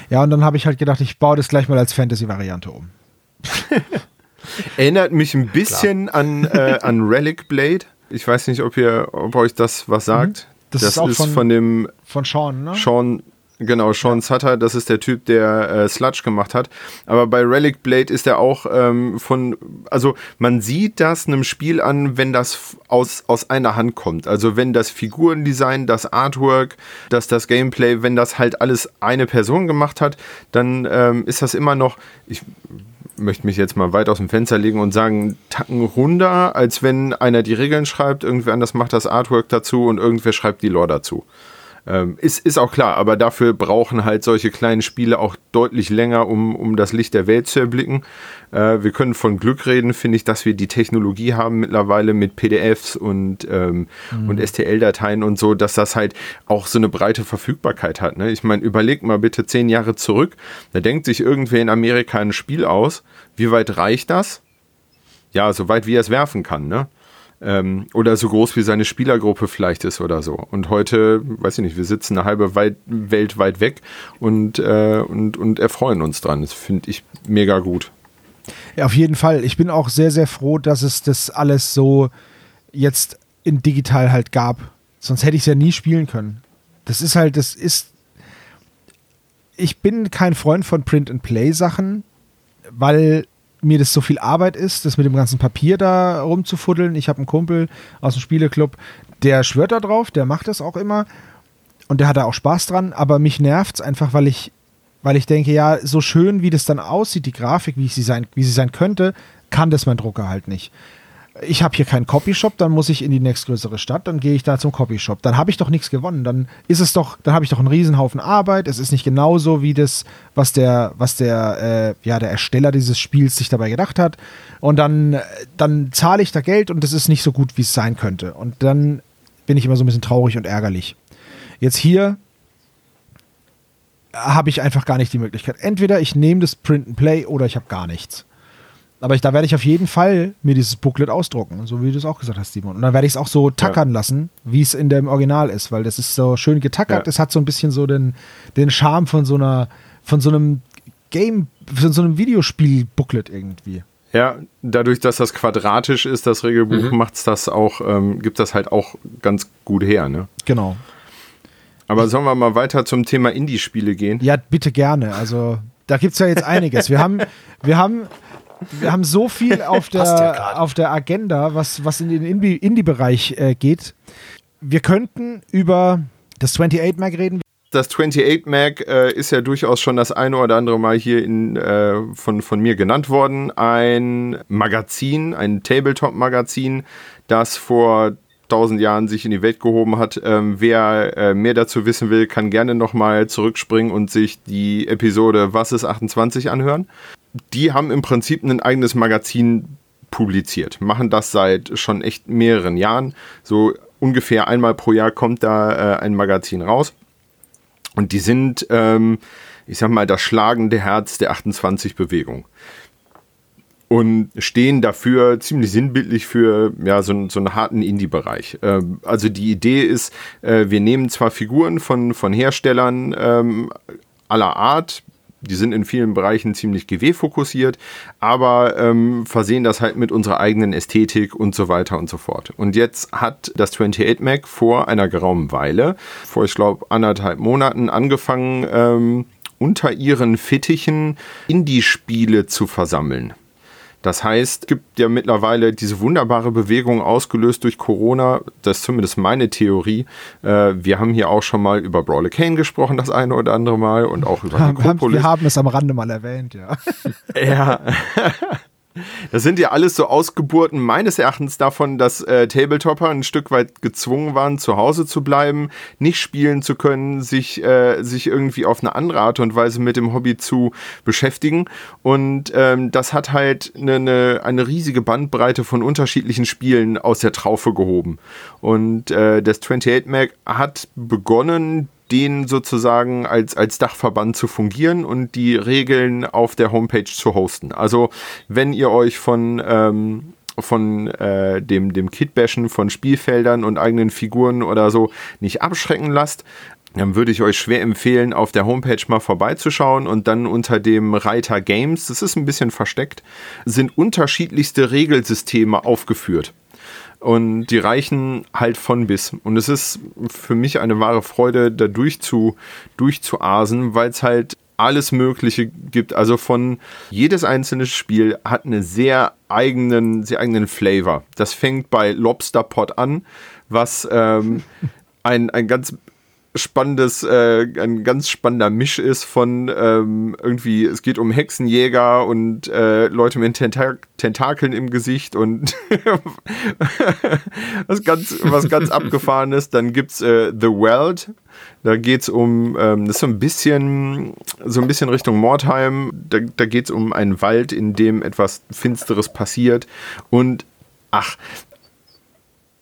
Ja, und dann habe ich halt gedacht, ich baue das gleich mal als Fantasy-Variante um. Erinnert mich ein bisschen an, äh, an Relic Blade. Ich weiß nicht, ob ihr, ob euch das was mhm. sagt. Das, das ist, ist von, von, dem von Sean, ne? Sean, genau, Sean Sutter, das ist der Typ, der äh, Sludge gemacht hat. Aber bei Relic Blade ist er auch ähm, von, also man sieht das einem Spiel an, wenn das aus, aus einer Hand kommt. Also wenn das Figurendesign, das Artwork, dass das Gameplay, wenn das halt alles eine Person gemacht hat, dann ähm, ist das immer noch, ich möchte mich jetzt mal weit aus dem Fenster legen und sagen, Tacken runder, als wenn einer die Regeln schreibt, irgendwer anders macht das Artwork dazu und irgendwer schreibt die Lore dazu. Ähm, ist, ist auch klar, aber dafür brauchen halt solche kleinen Spiele auch deutlich länger, um, um das Licht der Welt zu erblicken. Äh, wir können von Glück reden, finde ich, dass wir die Technologie haben mittlerweile mit PDFs und, ähm, mhm. und STL-Dateien und so, dass das halt auch so eine breite Verfügbarkeit hat. Ne? Ich meine, überleg mal bitte zehn Jahre zurück, da denkt sich irgendwer in Amerika ein Spiel aus. Wie weit reicht das? Ja, so weit wie er es werfen kann, ne? Ähm, oder so groß wie seine Spielergruppe vielleicht ist oder so. Und heute, weiß ich nicht, wir sitzen eine halbe weit, Welt weit weg und, äh, und, und erfreuen uns dran. Das finde ich mega gut. Ja, auf jeden Fall. Ich bin auch sehr, sehr froh, dass es das alles so jetzt in digital halt gab. Sonst hätte ich es ja nie spielen können. Das ist halt, das ist. Ich bin kein Freund von Print-and-Play-Sachen, weil mir das so viel Arbeit ist, das mit dem ganzen Papier da rumzufuddeln. Ich habe einen Kumpel aus dem Spieleclub, der schwört da drauf, der macht das auch immer. Und der hat da auch Spaß dran, aber mich nervt es einfach, weil ich, weil ich denke, ja, so schön wie das dann aussieht, die Grafik, wie sie sein, wie sie sein könnte, kann das mein Drucker halt nicht ich habe hier keinen Copyshop, dann muss ich in die nächstgrößere Stadt, dann gehe ich da zum Copyshop. Dann habe ich doch nichts gewonnen. Dann ist es doch, dann habe ich doch einen Riesenhaufen Arbeit. Es ist nicht genauso wie das, was der, was der, äh, ja, der Ersteller dieses Spiels sich dabei gedacht hat. Und dann, dann zahle ich da Geld und das ist nicht so gut, wie es sein könnte. Und dann bin ich immer so ein bisschen traurig und ärgerlich. Jetzt hier habe ich einfach gar nicht die Möglichkeit. Entweder ich nehme das Print and Play oder ich habe gar nichts. Aber ich, da werde ich auf jeden Fall mir dieses Booklet ausdrucken, so wie du es auch gesagt hast, Simon. Und dann werde ich es auch so tackern ja. lassen, wie es in dem Original ist, weil das ist so schön getackert. Es ja. hat so ein bisschen so den, den Charme von so einer, von so einem Game, von so einem Videospiel-Booklet irgendwie. Ja, dadurch, dass das quadratisch ist, das Regelbuch, mhm. macht's das auch, ähm, gibt das halt auch ganz gut her, ne? Genau. Aber sollen wir mal weiter zum Thema Indie-Spiele gehen? Ja, bitte gerne. Also, da gibt es ja jetzt einiges. Wir haben, wir haben wir haben so viel auf der, ja auf der Agenda, was, was in den Indie-Bereich äh, geht. Wir könnten über das 28 Mag reden. Das 28 Mag äh, ist ja durchaus schon das eine oder andere Mal hier in, äh, von, von mir genannt worden. Ein Magazin, ein Tabletop-Magazin, das vor tausend Jahren sich in die Welt gehoben hat. Ähm, wer äh, mehr dazu wissen will, kann gerne nochmal zurückspringen und sich die Episode Was ist 28 anhören die haben im Prinzip ein eigenes Magazin publiziert, machen das seit schon echt mehreren Jahren. So ungefähr einmal pro Jahr kommt da äh, ein Magazin raus. Und die sind, ähm, ich sag mal, das schlagende Herz der 28-Bewegung. Und stehen dafür ziemlich sinnbildlich für ja, so, so einen harten Indie-Bereich. Ähm, also die Idee ist, äh, wir nehmen zwar Figuren von, von Herstellern ähm, aller Art, die sind in vielen Bereichen ziemlich GW-fokussiert, aber ähm, versehen das halt mit unserer eigenen Ästhetik und so weiter und so fort. Und jetzt hat das 28 Mac vor einer geraumen Weile, vor ich glaube anderthalb Monaten, angefangen, ähm, unter ihren Fittichen Indie-Spiele zu versammeln. Das heißt, es gibt ja mittlerweile diese wunderbare Bewegung ausgelöst durch Corona. Das ist zumindest meine Theorie. Äh, wir haben hier auch schon mal über Brawler Kane gesprochen, das eine oder andere Mal und auch über Necropolis. Wir haben es am Rande mal erwähnt, ja. Ja. Das sind ja alles so Ausgeburten meines Erachtens davon, dass äh, Tabletopper ein Stück weit gezwungen waren, zu Hause zu bleiben, nicht spielen zu können, sich, äh, sich irgendwie auf eine andere Art und Weise mit dem Hobby zu beschäftigen. Und ähm, das hat halt eine, eine, eine riesige Bandbreite von unterschiedlichen Spielen aus der Traufe gehoben. Und äh, das 28 Mac hat begonnen, den sozusagen als, als Dachverband zu fungieren und die Regeln auf der Homepage zu hosten. Also wenn ihr euch von ähm, von äh, dem, dem Kitbashen von Spielfeldern und eigenen Figuren oder so nicht abschrecken lasst, dann würde ich euch schwer empfehlen, auf der Homepage mal vorbeizuschauen und dann unter dem Reiter Games, das ist ein bisschen versteckt, sind unterschiedlichste Regelsysteme aufgeführt. Und die reichen halt von bis. Und es ist für mich eine wahre Freude, da durch zu, durchzuasen, weil es halt alles Mögliche gibt. Also von jedes einzelne Spiel hat einen sehr eigenen, sehr eigenen Flavor. Das fängt bei Lobster Pot an, was ähm, ein, ein ganz spannendes, äh, ein ganz spannender Misch ist von ähm, irgendwie, es geht um Hexenjäger und äh, Leute mit Tentak Tentakeln im Gesicht und was ganz, was ganz abgefahren ist. Dann gibt's äh, The World. Da geht's um, ähm, das ist so ein bisschen, so ein bisschen Richtung Mordheim. Da, da geht's um einen Wald, in dem etwas Finsteres passiert. Und ach,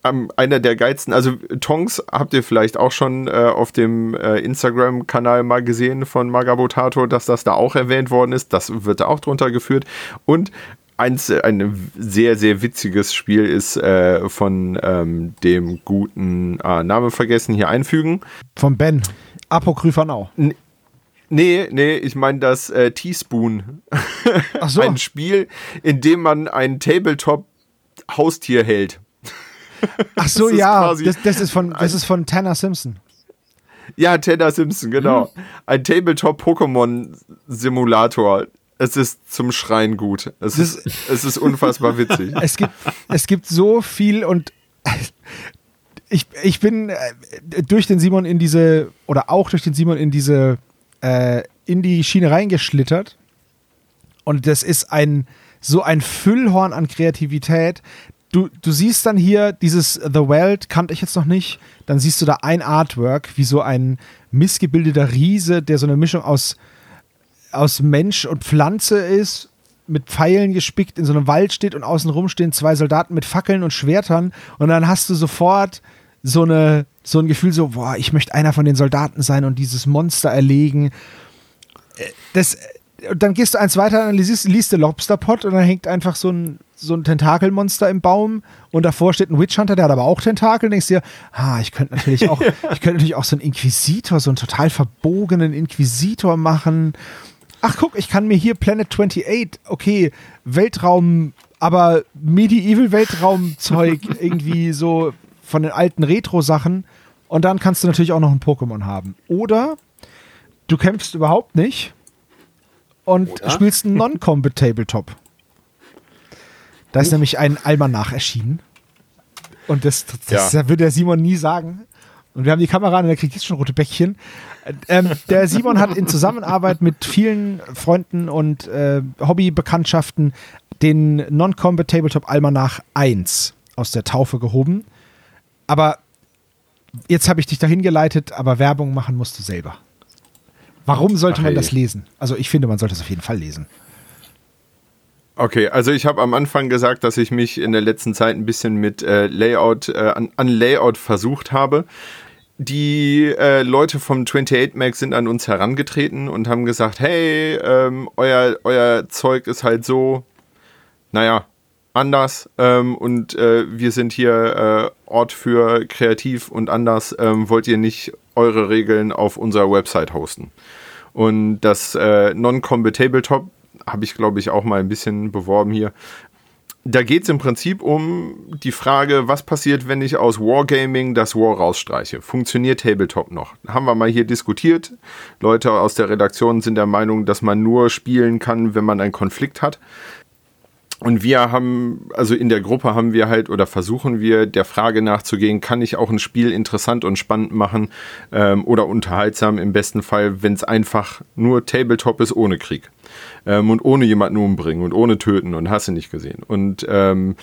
einer der geilsten, also Tongs habt ihr vielleicht auch schon äh, auf dem äh, Instagram-Kanal mal gesehen von Magabotato, dass das da auch erwähnt worden ist. Das wird da auch drunter geführt. Und eins, ein sehr, sehr witziges Spiel ist äh, von ähm, dem guten ah, Name vergessen, hier einfügen. Von Ben. Apokrypha Now. N Nee, nee, ich meine das äh, Teaspoon. Ach so. ein Spiel, in dem man ein Tabletop-Haustier hält. Ach so, ja, das, das, ist von, das ist von Tanner Simpson. Ja, Tanner Simpson, genau. Hm. Ein Tabletop-Pokémon-Simulator. Es ist zum Schreien gut. Es, ist, es ist unfassbar witzig. Es gibt, es gibt so viel und ich, ich bin äh, durch den Simon in diese, oder auch durch den Simon in diese, äh, in die Schiene reingeschlittert. Und das ist ein, so ein Füllhorn an Kreativität du, du siehst dann hier dieses The World, kannte ich jetzt noch nicht. Dann siehst du da ein Artwork, wie so ein missgebildeter Riese, der so eine Mischung aus, aus Mensch und Pflanze ist, mit Pfeilen gespickt in so einem Wald steht und außenrum stehen zwei Soldaten mit Fackeln und Schwertern. Und dann hast du sofort so, eine, so ein Gefühl, so, boah, ich möchte einer von den Soldaten sein und dieses Monster erlegen. Äh, das, dann gehst du eins weiter, dann liest, liest du Lobsterpot und dann hängt einfach so ein, so ein Tentakelmonster im Baum und davor steht ein Witch Hunter, der hat aber auch Tentakel. Denkst dir, ah, ich könnte natürlich auch, ich könnte natürlich auch so einen Inquisitor, so einen total verbogenen Inquisitor machen. Ach guck, ich kann mir hier Planet 28, okay, Weltraum, aber Medieval Weltraumzeug irgendwie so von den alten Retro-Sachen. Und dann kannst du natürlich auch noch ein Pokémon haben. Oder du kämpfst überhaupt nicht und Oder? spielst einen Non-Combat Tabletop. Da ist nämlich ein Almanach erschienen. Und das, das, ja. würde der Simon nie sagen. Und wir haben die Kamera an und er kriegt jetzt schon rote Bäckchen. Ähm, der Simon hat in Zusammenarbeit mit vielen Freunden und äh, Hobbybekanntschaften den Non-Combat Tabletop Almanach 1 aus der Taufe gehoben. Aber jetzt habe ich dich dahin geleitet, aber Werbung machen musst du selber. Warum sollte Ach, man das lesen? Also ich finde, man sollte es auf jeden Fall lesen. Okay, also ich habe am Anfang gesagt, dass ich mich in der letzten Zeit ein bisschen mit äh, Layout, äh, an, an, Layout versucht habe. Die äh, Leute vom 28 Mac sind an uns herangetreten und haben gesagt, hey, ähm, euer, euer Zeug ist halt so, naja, anders ähm, und äh, wir sind hier äh, Ort für kreativ und anders. Ähm, wollt ihr nicht eure Regeln auf unserer Website hosten? Und das äh, Non-Combat Tabletop habe ich, glaube ich, auch mal ein bisschen beworben hier. Da geht es im Prinzip um die Frage, was passiert, wenn ich aus Wargaming das War rausstreiche? Funktioniert Tabletop noch? Haben wir mal hier diskutiert. Leute aus der Redaktion sind der Meinung, dass man nur spielen kann, wenn man einen Konflikt hat. Und wir haben, also in der Gruppe haben wir halt oder versuchen wir der Frage nachzugehen, kann ich auch ein Spiel interessant und spannend machen ähm, oder unterhaltsam im besten Fall, wenn es einfach nur Tabletop ist ohne Krieg ähm, und ohne jemanden umbringen und ohne töten und hast du nicht gesehen. Und ähm,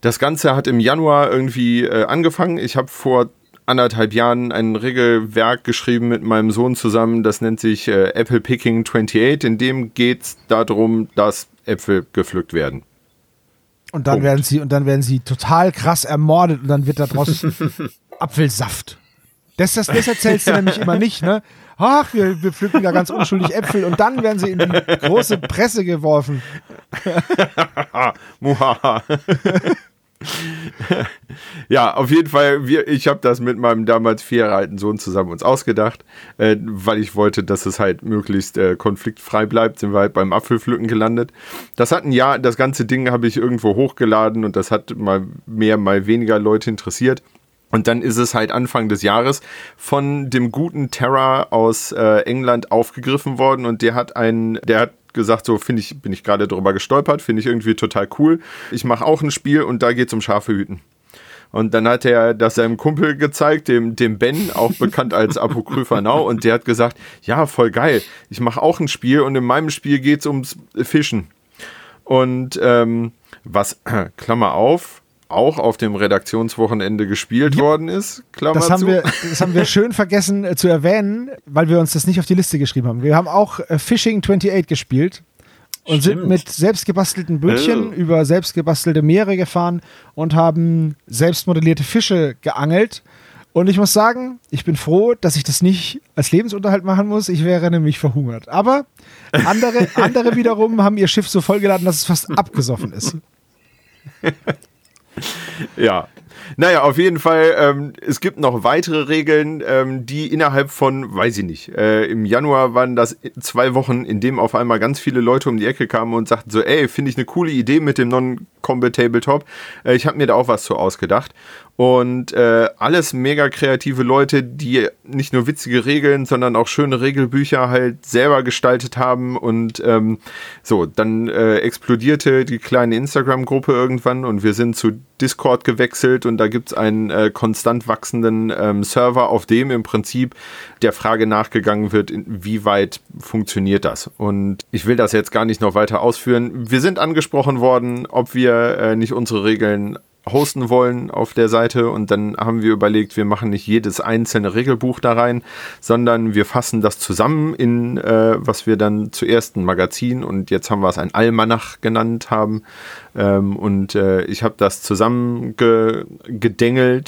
das Ganze hat im Januar irgendwie äh, angefangen. Ich habe vor anderthalb Jahren ein Regelwerk geschrieben mit meinem Sohn zusammen. Das nennt sich äh, Apple Picking 28. In dem geht es darum, dass Äpfel gepflückt werden. Und dann Punkt. werden sie und dann werden sie total krass ermordet und dann wird daraus Apfelsaft. Das, das, das erzählst du nämlich immer nicht, ne? Ach, wir, wir pflücken da ganz unschuldig Äpfel und dann werden sie in die große Presse geworfen. Muhaha. ja, auf jeden Fall, wir, ich habe das mit meinem damals vier Jahre alten Sohn zusammen uns ausgedacht, äh, weil ich wollte, dass es halt möglichst äh, konfliktfrei bleibt, sind wir halt beim Apfelpflücken gelandet. Das hat ein Jahr, das ganze Ding habe ich irgendwo hochgeladen und das hat mal mehr, mal weniger Leute interessiert. Und dann ist es halt Anfang des Jahres von dem guten Terra aus äh, England aufgegriffen worden und der hat einen, der hat gesagt, so finde ich, bin ich gerade drüber gestolpert, finde ich irgendwie total cool. Ich mache auch ein Spiel und da geht es um Schafe hüten. Und dann hat er das seinem Kumpel gezeigt, dem, dem Ben, auch bekannt als Apokrypha Now, und der hat gesagt, ja, voll geil, ich mache auch ein Spiel und in meinem Spiel geht es ums Fischen. Und ähm, was, Klammer auf, auch auf dem Redaktionswochenende gespielt ja, worden ist. Klammer das, haben zu. Wir, das haben wir schön vergessen äh, zu erwähnen, weil wir uns das nicht auf die Liste geschrieben haben. Wir haben auch äh, Fishing 28 gespielt und Stimmt. sind mit selbstgebastelten Bötchen oh. über selbstgebastelte Meere gefahren und haben selbstmodellierte Fische geangelt. Und ich muss sagen, ich bin froh, dass ich das nicht als Lebensunterhalt machen muss. Ich wäre nämlich verhungert. Aber andere, andere wiederum haben ihr Schiff so vollgeladen, dass es fast abgesoffen ist. ja. Naja, auf jeden Fall, ähm, es gibt noch weitere Regeln, ähm, die innerhalb von, weiß ich nicht, äh, im Januar waren das zwei Wochen, in dem auf einmal ganz viele Leute um die Ecke kamen und sagten so, ey, finde ich eine coole Idee mit dem Non-Combat Tabletop. Äh, ich habe mir da auch was zu ausgedacht. Und äh, alles mega kreative Leute, die nicht nur witzige Regeln, sondern auch schöne Regelbücher halt selber gestaltet haben. Und ähm, so, dann äh, explodierte die kleine Instagram-Gruppe irgendwann und wir sind zu Discord gewechselt und da gibt's einen äh, konstant wachsenden ähm, Server, auf dem im Prinzip der Frage nachgegangen wird, inwieweit funktioniert das. Und ich will das jetzt gar nicht noch weiter ausführen. Wir sind angesprochen worden, ob wir äh, nicht unsere Regeln hosten wollen auf der Seite und dann haben wir überlegt, wir machen nicht jedes einzelne Regelbuch da rein, sondern wir fassen das zusammen in, äh, was wir dann zuerst ein Magazin und jetzt haben wir es ein Almanach genannt haben ähm, und äh, ich habe das zusammen ge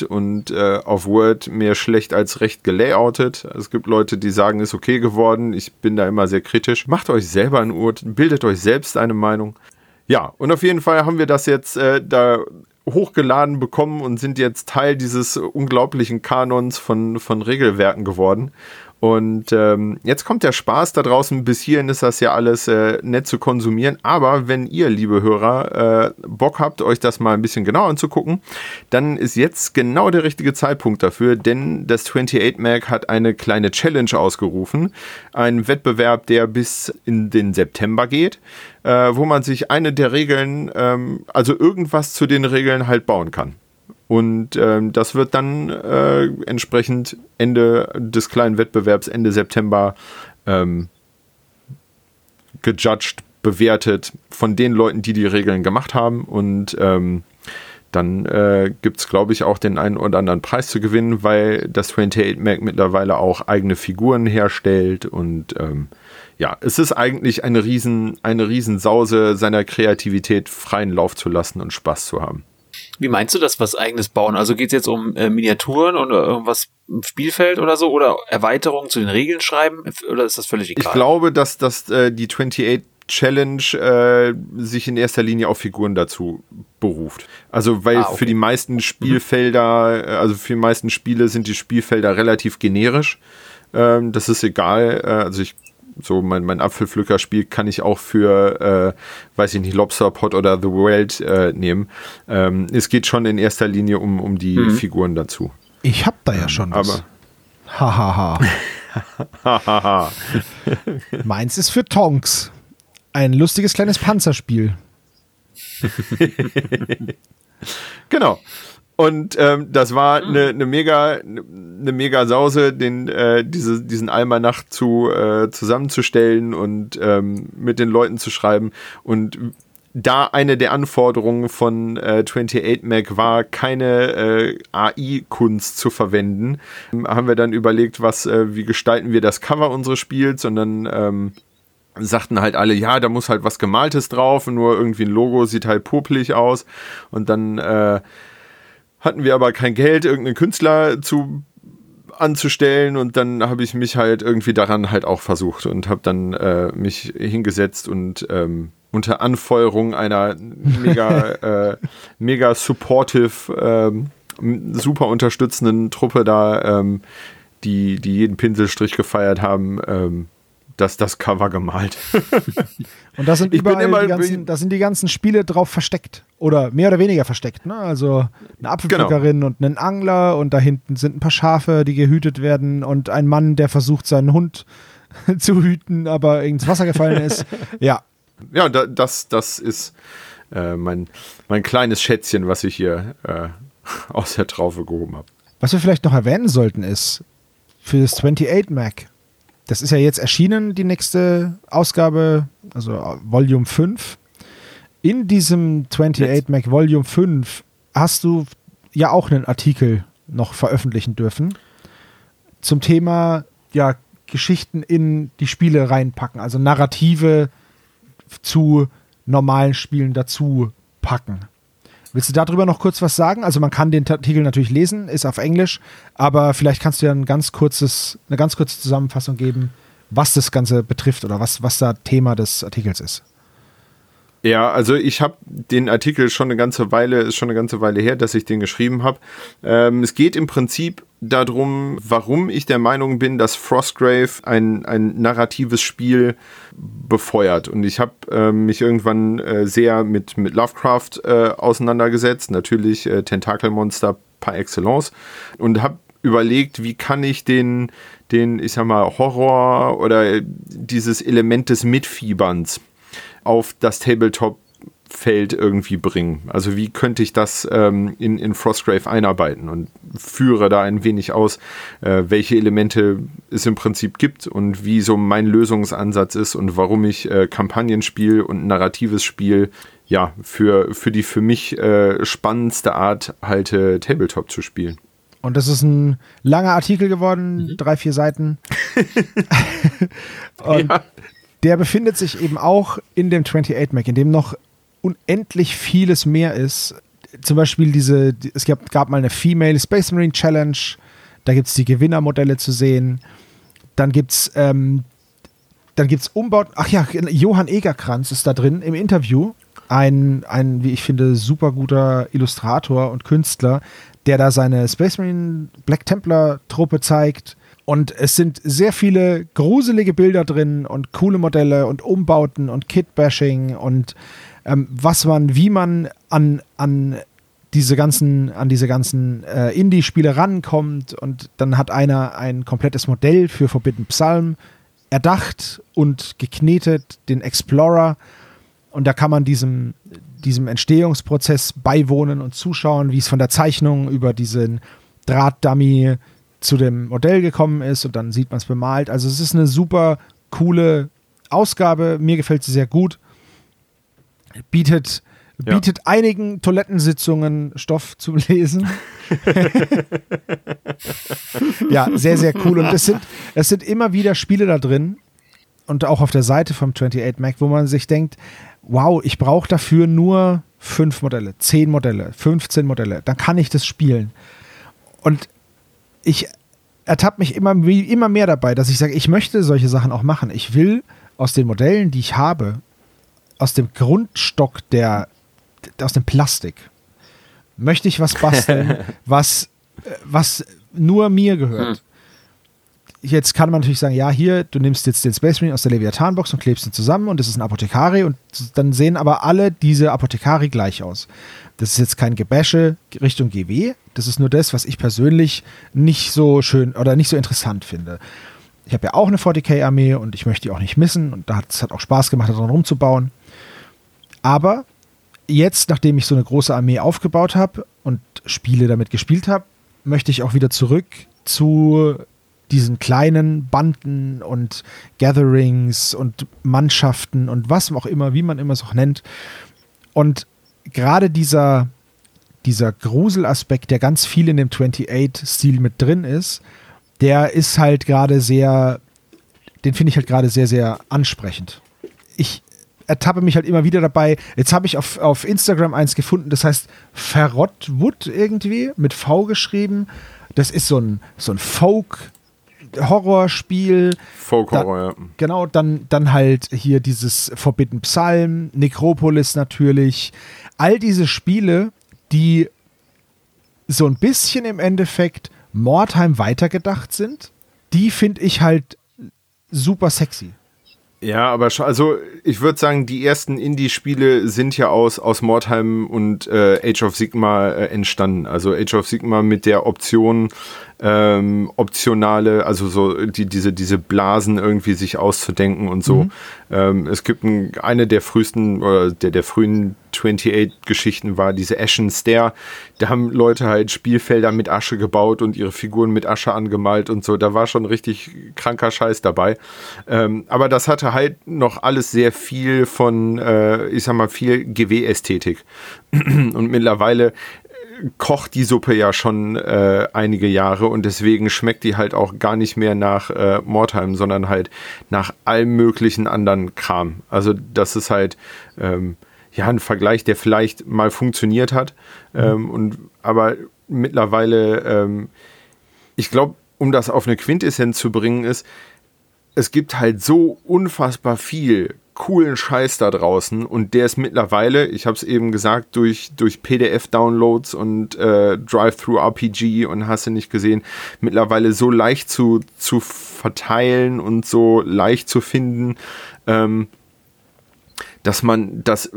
und äh, auf Word mehr schlecht als recht gelayoutet. Es gibt Leute, die sagen, ist okay geworden. Ich bin da immer sehr kritisch. Macht euch selber ein Ur, bildet euch selbst eine Meinung. Ja, und auf jeden Fall haben wir das jetzt äh, da hochgeladen bekommen und sind jetzt Teil dieses unglaublichen Kanons von, von Regelwerken geworden. Und ähm, jetzt kommt der Spaß da draußen. Bis hierhin ist das ja alles äh, nett zu konsumieren. Aber wenn ihr, liebe Hörer, äh, Bock habt, euch das mal ein bisschen genauer anzugucken, dann ist jetzt genau der richtige Zeitpunkt dafür, denn das 28 Mag hat eine kleine Challenge ausgerufen. Ein Wettbewerb, der bis in den September geht, äh, wo man sich eine der Regeln, ähm, also irgendwas zu den Regeln halt bauen kann. Und ähm, das wird dann äh, entsprechend Ende des kleinen Wettbewerbs, Ende September, ähm, gejudged, bewertet von den Leuten, die die Regeln gemacht haben. Und ähm, dann äh, gibt es, glaube ich, auch den einen oder anderen Preis zu gewinnen, weil das 28 Mac mittlerweile auch eigene Figuren herstellt. Und ähm, ja, es ist eigentlich eine riesen, eine Riesensause, seiner Kreativität freien Lauf zu lassen und Spaß zu haben. Wie meinst du das, was eigenes bauen? Also geht es jetzt um äh, Miniaturen oder irgendwas im Spielfeld oder so oder Erweiterungen zu den Regeln schreiben oder ist das völlig egal? Ich glaube, dass, dass äh, die 28 Challenge äh, sich in erster Linie auf Figuren dazu beruft. Also weil ah, okay. für die meisten Spielfelder, mhm. also für die meisten Spiele sind die Spielfelder relativ generisch. Ähm, das ist egal. Äh, also ich so mein, mein Apfelpflückerspiel kann ich auch für, äh, weiß ich nicht, Lobsterpot oder The World äh, nehmen. Ähm, es geht schon in erster Linie um, um die mhm. Figuren dazu. Ich hab da ja schon was. Aber. Hahaha. Hahaha. Meins ist für Tonks. Ein lustiges kleines Panzerspiel. genau. Und ähm, das war eine mhm. ne mega, eine ne mega Sause, den, äh, diese, diesen Almanach zu, äh, zusammenzustellen und ähm, mit den Leuten zu schreiben. Und da eine der Anforderungen von äh, 28 Mac war, keine äh, AI-Kunst zu verwenden, haben wir dann überlegt, was, äh, wie gestalten wir das Cover unseres Spiels und dann ähm, sagten halt alle, ja, da muss halt was Gemaltes drauf, nur irgendwie ein Logo sieht halt popelig aus und dann äh, hatten wir aber kein Geld, irgendeinen Künstler zu anzustellen und dann habe ich mich halt irgendwie daran halt auch versucht und habe dann äh, mich hingesetzt und ähm, unter Anfeuerung einer mega, äh, mega supportive, ähm, super unterstützenden Truppe da, ähm, die, die jeden Pinselstrich gefeiert haben, ähm, das, das Cover gemalt. Und da sind überall die ganzen, da sind die ganzen Spiele drauf versteckt. Oder mehr oder weniger versteckt. Ne? Also eine Apfelpflückerin genau. und einen Angler und da hinten sind ein paar Schafe, die gehütet werden und ein Mann, der versucht, seinen Hund zu hüten, aber ins Wasser gefallen ist. Ja. Ja, das, das ist äh, mein, mein kleines Schätzchen, was ich hier äh, aus der Traufe gehoben habe. Was wir vielleicht noch erwähnen sollten, ist für das 28 Mac das ist ja jetzt erschienen, die nächste Ausgabe, also Volume 5. In diesem 28 Mac Volume 5 hast du ja auch einen Artikel noch veröffentlichen dürfen zum Thema ja, Geschichten in die Spiele reinpacken, also Narrative zu normalen Spielen dazu packen. Willst du darüber noch kurz was sagen? Also man kann den Artikel natürlich lesen, ist auf Englisch, aber vielleicht kannst du ja ein ganz kurzes, eine ganz kurze Zusammenfassung geben, was das Ganze betrifft oder was, was da Thema des Artikels ist. Ja, also ich habe den Artikel schon eine ganze Weile, ist schon eine ganze Weile her, dass ich den geschrieben habe. Ähm, es geht im Prinzip darum, warum ich der Meinung bin, dass Frostgrave ein, ein narratives Spiel befeuert. Und ich habe äh, mich irgendwann äh, sehr mit, mit Lovecraft äh, auseinandergesetzt, natürlich äh, Tentakelmonster par excellence, und habe überlegt, wie kann ich den, den, ich sag mal, Horror oder dieses Element des Mitfieberns auf das Tabletop Feld irgendwie bringen. Also wie könnte ich das ähm, in, in Frostgrave einarbeiten und führe da ein wenig aus, äh, welche Elemente es im Prinzip gibt und wie so mein Lösungsansatz ist und warum ich äh, Kampagnenspiel und narratives Spiel ja für, für die für mich äh, spannendste Art halte, Tabletop zu spielen. Und das ist ein langer Artikel geworden, mhm. drei, vier Seiten. und ja. Der befindet sich eben auch in dem 28 Mac, in dem noch unendlich vieles mehr ist. Zum Beispiel diese, es gab, gab mal eine Female Space Marine Challenge, da gibt es die Gewinnermodelle zu sehen. Dann gibt es ähm, dann gibt's Umbauten. Ach ja, Johann Egerkranz ist da drin im Interview. Ein, ein, wie ich finde, super guter Illustrator und Künstler, der da seine Space Marine Black Templar Truppe zeigt. Und es sind sehr viele gruselige Bilder drin und coole Modelle und Umbauten und Kit-Bashing und ähm, was man, wie man an, an diese ganzen, an diese ganzen äh, Indie-Spiele rankommt. Und dann hat einer ein komplettes Modell für Forbidden Psalm erdacht und geknetet, den Explorer. Und da kann man diesem, diesem Entstehungsprozess beiwohnen und zuschauen, wie es von der Zeichnung über diesen Drahtdummy zu dem Modell gekommen ist und dann sieht man es bemalt. Also es ist eine super coole Ausgabe. Mir gefällt sie sehr gut bietet, ja. bietet einigen Toilettensitzungen Stoff zum Lesen. ja, sehr, sehr cool. Und es sind, es sind immer wieder Spiele da drin und auch auf der Seite vom 28 Mac, wo man sich denkt, wow, ich brauche dafür nur fünf Modelle, zehn Modelle, 15 Modelle, dann kann ich das spielen. Und ich ertappe mich immer, immer mehr dabei, dass ich sage, ich möchte solche Sachen auch machen. Ich will aus den Modellen, die ich habe, aus dem Grundstock der, aus dem Plastik, möchte ich was basteln, was, was nur mir gehört. Hm. jetzt kann man natürlich sagen, ja, hier, du nimmst jetzt den Space Marine aus der Leviathan-Box und klebst ihn zusammen und das ist ein Apothekari und dann sehen aber alle diese Apothekari gleich aus. Das ist jetzt kein Gebäsche Richtung GW, das ist nur das, was ich persönlich nicht so schön oder nicht so interessant finde. Ich habe ja auch eine 40k-Armee und ich möchte die auch nicht missen und da hat es hat auch Spaß gemacht, daran rumzubauen. Aber jetzt, nachdem ich so eine große Armee aufgebaut habe und Spiele damit gespielt habe, möchte ich auch wieder zurück zu diesen kleinen Banden und Gatherings und Mannschaften und was auch immer, wie man immer es auch nennt. Und gerade dieser, dieser Gruselaspekt, der ganz viel in dem 28-Stil mit drin ist, der ist halt gerade sehr, den finde ich halt gerade sehr, sehr ansprechend. Ich ertappe mich halt immer wieder dabei. Jetzt habe ich auf, auf Instagram eins gefunden, das heißt Ferrotwood irgendwie, mit V geschrieben. Das ist so ein, so ein Folk- Horrorspiel. Folk-Horror, ja. Genau, dann, dann halt hier dieses Forbidden Psalm, Necropolis natürlich. All diese Spiele, die so ein bisschen im Endeffekt Mordheim weitergedacht sind, die finde ich halt super sexy. Ja, aber also ich würde sagen, die ersten Indie-Spiele sind ja aus, aus Mordheim und äh, Age of Sigma äh, entstanden. Also Age of Sigma mit der Option, ähm, optionale, also so die, diese, diese Blasen irgendwie sich auszudenken und so. Mhm. Ähm, es gibt ein, eine der frühesten oder der, der frühen 28-Geschichten war diese Ashen Stair. Da haben Leute halt Spielfelder mit Asche gebaut und ihre Figuren mit Asche angemalt und so. Da war schon richtig kranker Scheiß dabei. Ähm, aber das hatte halt noch alles sehr viel von, äh, ich sag mal, viel GW-Ästhetik. und mittlerweile kocht die Suppe ja schon äh, einige Jahre und deswegen schmeckt die halt auch gar nicht mehr nach äh, Mordheim, sondern halt nach allem möglichen anderen Kram. Also das ist halt ähm, ja ein Vergleich, der vielleicht mal funktioniert hat, mhm. ähm, und aber mittlerweile, ähm, ich glaube, um das auf eine Quintessenz zu bringen, ist, es gibt halt so unfassbar viel coolen Scheiß da draußen und der ist mittlerweile, ich habe es eben gesagt, durch, durch PDF-Downloads und äh, Drive-Through-RPG und hast du nicht gesehen, mittlerweile so leicht zu, zu verteilen und so leicht zu finden, ähm, dass man, dass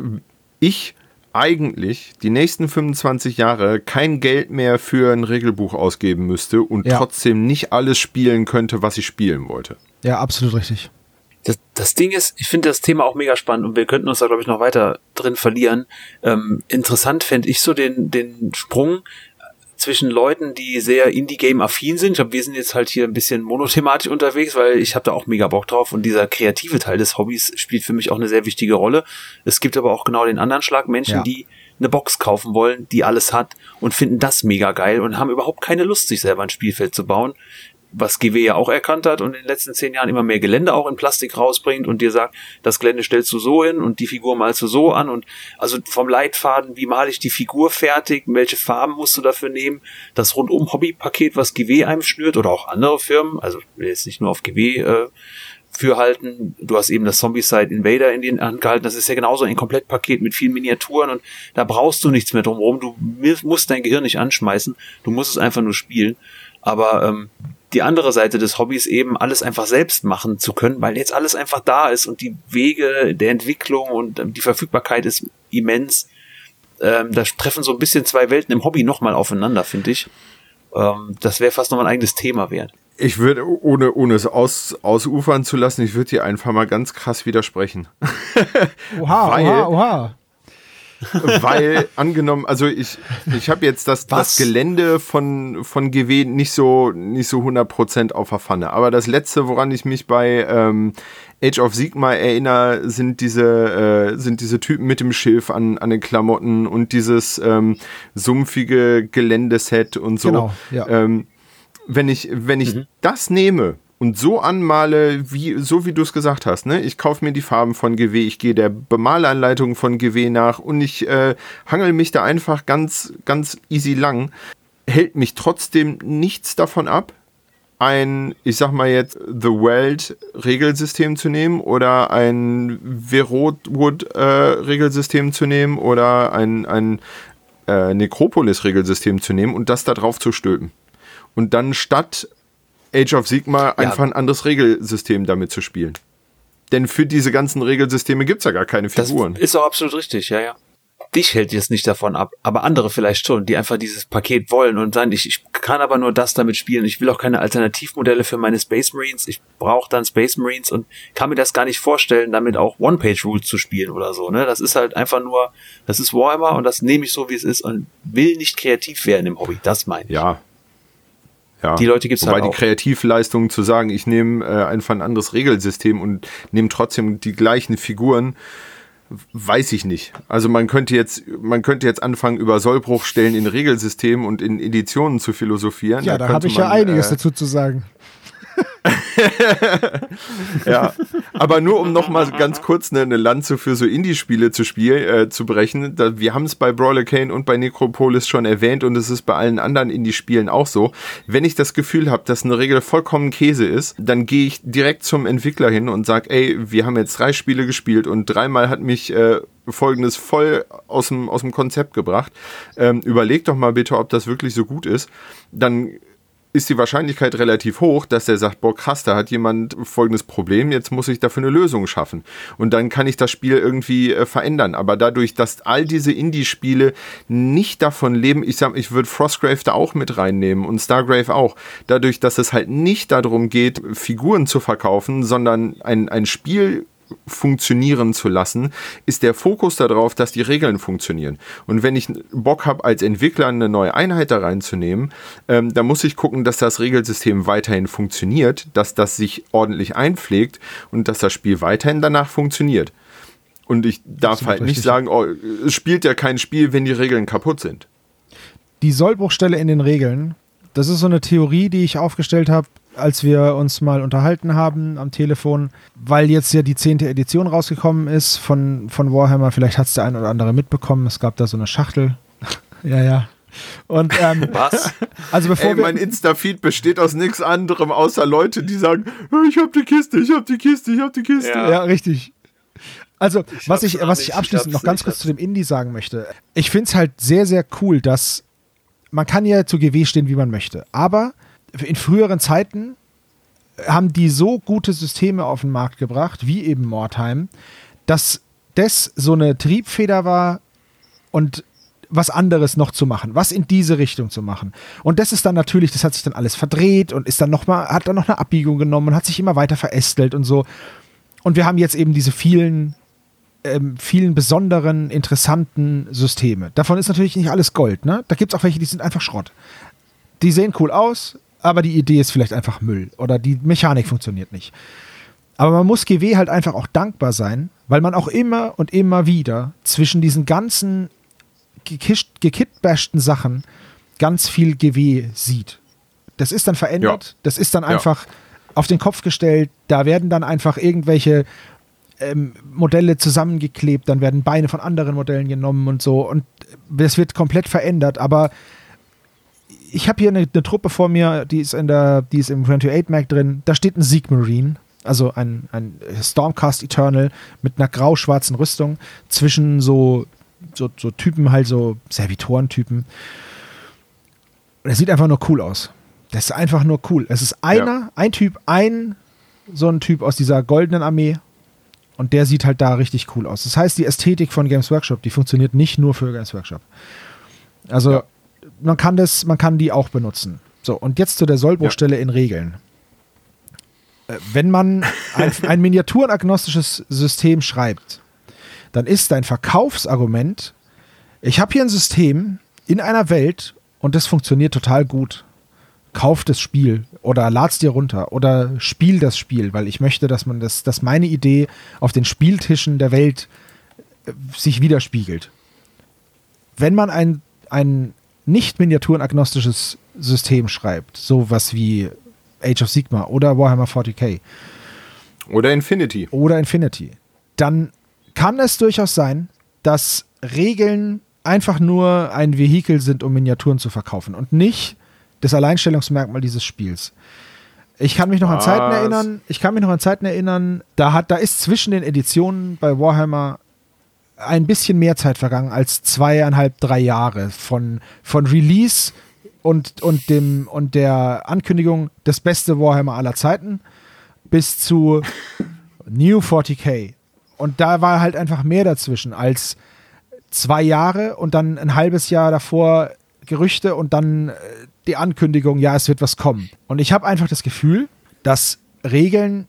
ich eigentlich die nächsten 25 Jahre kein Geld mehr für ein Regelbuch ausgeben müsste und ja. trotzdem nicht alles spielen könnte, was ich spielen wollte. Ja, absolut richtig. Das, das Ding ist, ich finde das Thema auch mega spannend und wir könnten uns da, glaube ich, noch weiter drin verlieren. Ähm, interessant fände ich so den, den Sprung zwischen Leuten, die sehr Indie-Game-affin sind. Ich glaube, wir sind jetzt halt hier ein bisschen monothematisch unterwegs, weil ich habe da auch mega Bock drauf und dieser kreative Teil des Hobbys spielt für mich auch eine sehr wichtige Rolle. Es gibt aber auch genau den anderen Schlag Menschen, ja. die eine Box kaufen wollen, die alles hat und finden das mega geil und haben überhaupt keine Lust, sich selber ein Spielfeld zu bauen was GW ja auch erkannt hat und in den letzten zehn Jahren immer mehr Gelände auch in Plastik rausbringt und dir sagt, das Gelände stellst du so hin und die Figur malst du so an und also vom Leitfaden, wie male ich die Figur fertig, welche Farben musst du dafür nehmen, das rundum Hobbypaket, was GW einem schnürt oder auch andere Firmen, also jetzt nicht nur auf GW äh, für halten. Du hast eben das Zombie-Side Invader in die Hand gehalten. Das ist ja genauso ein Komplettpaket mit vielen Miniaturen und da brauchst du nichts mehr drumherum. Du musst dein Gehirn nicht anschmeißen. Du musst es einfach nur spielen. Aber ähm, die andere Seite des Hobbys eben alles einfach selbst machen zu können, weil jetzt alles einfach da ist und die Wege der Entwicklung und ähm, die Verfügbarkeit ist immens. Ähm, da treffen so ein bisschen zwei Welten im Hobby nochmal aufeinander, finde ich. Ähm, das wäre fast nochmal ein eigenes Thema wert. Ich würde, ohne, ohne es aus, ausufern zu lassen, ich würde dir einfach mal ganz krass widersprechen. Oha, Weil, oha, oha. Weil angenommen, also ich, ich habe jetzt das, das Gelände von, von GW nicht so, nicht so 100% auf der Pfanne. Aber das letzte, woran ich mich bei ähm, Age of Sigma erinnere, sind diese, äh, sind diese Typen mit dem Schilf an, an den Klamotten und dieses ähm, sumpfige Geländeset und so. Genau, ja. ähm, wenn ich, wenn ich mhm. das nehme und so anmale, wie, so wie du es gesagt hast, ne? Ich kaufe mir die Farben von GW, ich gehe der Bemalanleitung von GW nach und ich äh, hangel mich da einfach ganz, ganz easy lang. Hält mich trotzdem nichts davon ab, ein, ich sag mal jetzt, The World Regelsystem zu nehmen oder ein Verotwood äh, Regelsystem zu nehmen oder ein, ein äh, Necropolis Regelsystem zu nehmen und das da drauf zu stülpen. Und dann statt Age of Sigma einfach ja. ein anderes Regelsystem damit zu spielen. Denn für diese ganzen Regelsysteme gibt's ja gar keine Figuren. Das ist auch absolut richtig, ja, ja dich hält jetzt nicht davon ab, aber andere vielleicht schon, die einfach dieses Paket wollen und sagen, ich, ich kann aber nur das damit spielen. Ich will auch keine Alternativmodelle für meine Space Marines. Ich brauche dann Space Marines und kann mir das gar nicht vorstellen, damit auch One-Page-Rules zu spielen oder so. Ne? Das ist halt einfach nur, das ist Warhammer und das nehme ich so, wie es ist und will nicht kreativ werden im Hobby. Das meine ich. Ja, ja. Die Leute gibt's Wobei halt auch. die Kreativleistung zu sagen, ich nehme äh, einfach ein anderes Regelsystem und nehme trotzdem die gleichen Figuren, weiß ich nicht. Also man könnte jetzt, man könnte jetzt anfangen, über Sollbruchstellen in Regelsystemen und in Editionen zu philosophieren. Ja, da, da habe ich man, ja einiges äh, dazu zu sagen. ja, aber nur um noch mal ganz kurz eine, eine Lanze für so Indie-Spiele zu spielen, äh, zu brechen. Da, wir haben es bei Brawler Kane und bei Necropolis schon erwähnt und es ist bei allen anderen Indie-Spielen auch so. Wenn ich das Gefühl habe, dass eine Regel vollkommen Käse ist, dann gehe ich direkt zum Entwickler hin und sage, ey, wir haben jetzt drei Spiele gespielt und dreimal hat mich äh, Folgendes voll aus dem, aus dem Konzept gebracht. Ähm, überleg doch mal bitte, ob das wirklich so gut ist. Dann ist die Wahrscheinlichkeit relativ hoch, dass der sagt, boah krass, da hat jemand folgendes Problem, jetzt muss ich dafür eine Lösung schaffen. Und dann kann ich das Spiel irgendwie äh, verändern. Aber dadurch, dass all diese Indie-Spiele nicht davon leben, ich sag, ich würde Frostgrave da auch mit reinnehmen und Stargrave auch, dadurch, dass es halt nicht darum geht, Figuren zu verkaufen, sondern ein, ein Spiel funktionieren zu lassen, ist der Fokus darauf, dass die Regeln funktionieren. Und wenn ich Bock habe, als Entwickler eine neue Einheit da reinzunehmen, ähm, dann muss ich gucken, dass das Regelsystem weiterhin funktioniert, dass das sich ordentlich einpflegt und dass das Spiel weiterhin danach funktioniert. Und ich darf halt nicht sagen, oh, es spielt ja kein Spiel, wenn die Regeln kaputt sind. Die Sollbruchstelle in den Regeln, das ist so eine Theorie, die ich aufgestellt habe, als wir uns mal unterhalten haben am Telefon, weil jetzt ja die zehnte Edition rausgekommen ist von, von Warhammer. Vielleicht hat es der ein oder andere mitbekommen. Es gab da so eine Schachtel. ja, ja. Und, ähm, Was? Also bevor Ey, mein Insta-Feed besteht aus nichts anderem, außer Leute, die sagen, ich hab die Kiste, ich hab die Kiste, ich hab die Kiste. Ja, ja richtig. Also, ich was ich, was ich abschließend ich noch ganz kurz zu dem Indie sagen möchte. Ich finde es halt sehr, sehr cool, dass man kann ja zu GW stehen, wie man möchte. Aber in früheren Zeiten haben die so gute Systeme auf den Markt gebracht, wie eben Mordheim, dass das so eine Triebfeder war und was anderes noch zu machen, was in diese Richtung zu machen. Und das ist dann natürlich, das hat sich dann alles verdreht und ist dann noch mal, hat dann noch eine Abbiegung genommen und hat sich immer weiter verästelt und so. Und wir haben jetzt eben diese vielen, ähm, vielen besonderen, interessanten Systeme. Davon ist natürlich nicht alles Gold, ne? Da gibt es auch welche, die sind einfach Schrott. Die sehen cool aus, aber die Idee ist vielleicht einfach Müll oder die Mechanik funktioniert nicht. Aber man muss GW halt einfach auch dankbar sein, weil man auch immer und immer wieder zwischen diesen ganzen gekittbashten Sachen ganz viel GW sieht. Das ist dann verändert, ja. das ist dann einfach ja. auf den Kopf gestellt, da werden dann einfach irgendwelche ähm, Modelle zusammengeklebt, dann werden Beine von anderen Modellen genommen und so und das wird komplett verändert, aber ich habe hier eine, eine, Truppe vor mir, die ist in der, die ist im 28 Mac drin. Da steht ein Sieg Marine, also ein, ein Stormcast Eternal mit einer grau-schwarzen Rüstung zwischen so, so, so Typen, halt so Servitoren-Typen. Und er sieht einfach nur cool aus. Das ist einfach nur cool. Es ist einer, ja. ein Typ, ein so ein Typ aus dieser goldenen Armee. Und der sieht halt da richtig cool aus. Das heißt, die Ästhetik von Games Workshop, die funktioniert nicht nur für Games Workshop. Also ja man kann das, man kann die auch benutzen. So, und jetzt zu der Sollbruchstelle ja. in Regeln. Äh, wenn man ein, ein miniaturenagnostisches System schreibt, dann ist dein Verkaufsargument, ich habe hier ein System in einer Welt und das funktioniert total gut. Kauf das Spiel oder lad's dir runter oder spiel das Spiel, weil ich möchte, dass man das, dass meine Idee auf den Spieltischen der Welt äh, sich widerspiegelt. Wenn man ein, ein nicht miniaturenagnostisches System schreibt, sowas wie Age of Sigma oder Warhammer 40k oder Infinity. Oder Infinity, dann kann es durchaus sein, dass Regeln einfach nur ein Vehikel sind, um Miniaturen zu verkaufen und nicht das Alleinstellungsmerkmal dieses Spiels. Ich kann mich noch an Zeiten erinnern, ich kann mich noch an Zeiten erinnern, da hat, da ist zwischen den Editionen bei Warhammer ein bisschen mehr Zeit vergangen als zweieinhalb, drei Jahre von, von Release und, und, dem, und der Ankündigung das beste Warhammer aller Zeiten bis zu New 40k. Und da war halt einfach mehr dazwischen als zwei Jahre und dann ein halbes Jahr davor Gerüchte und dann äh, die Ankündigung, ja, es wird was kommen. Und ich habe einfach das Gefühl, dass Regeln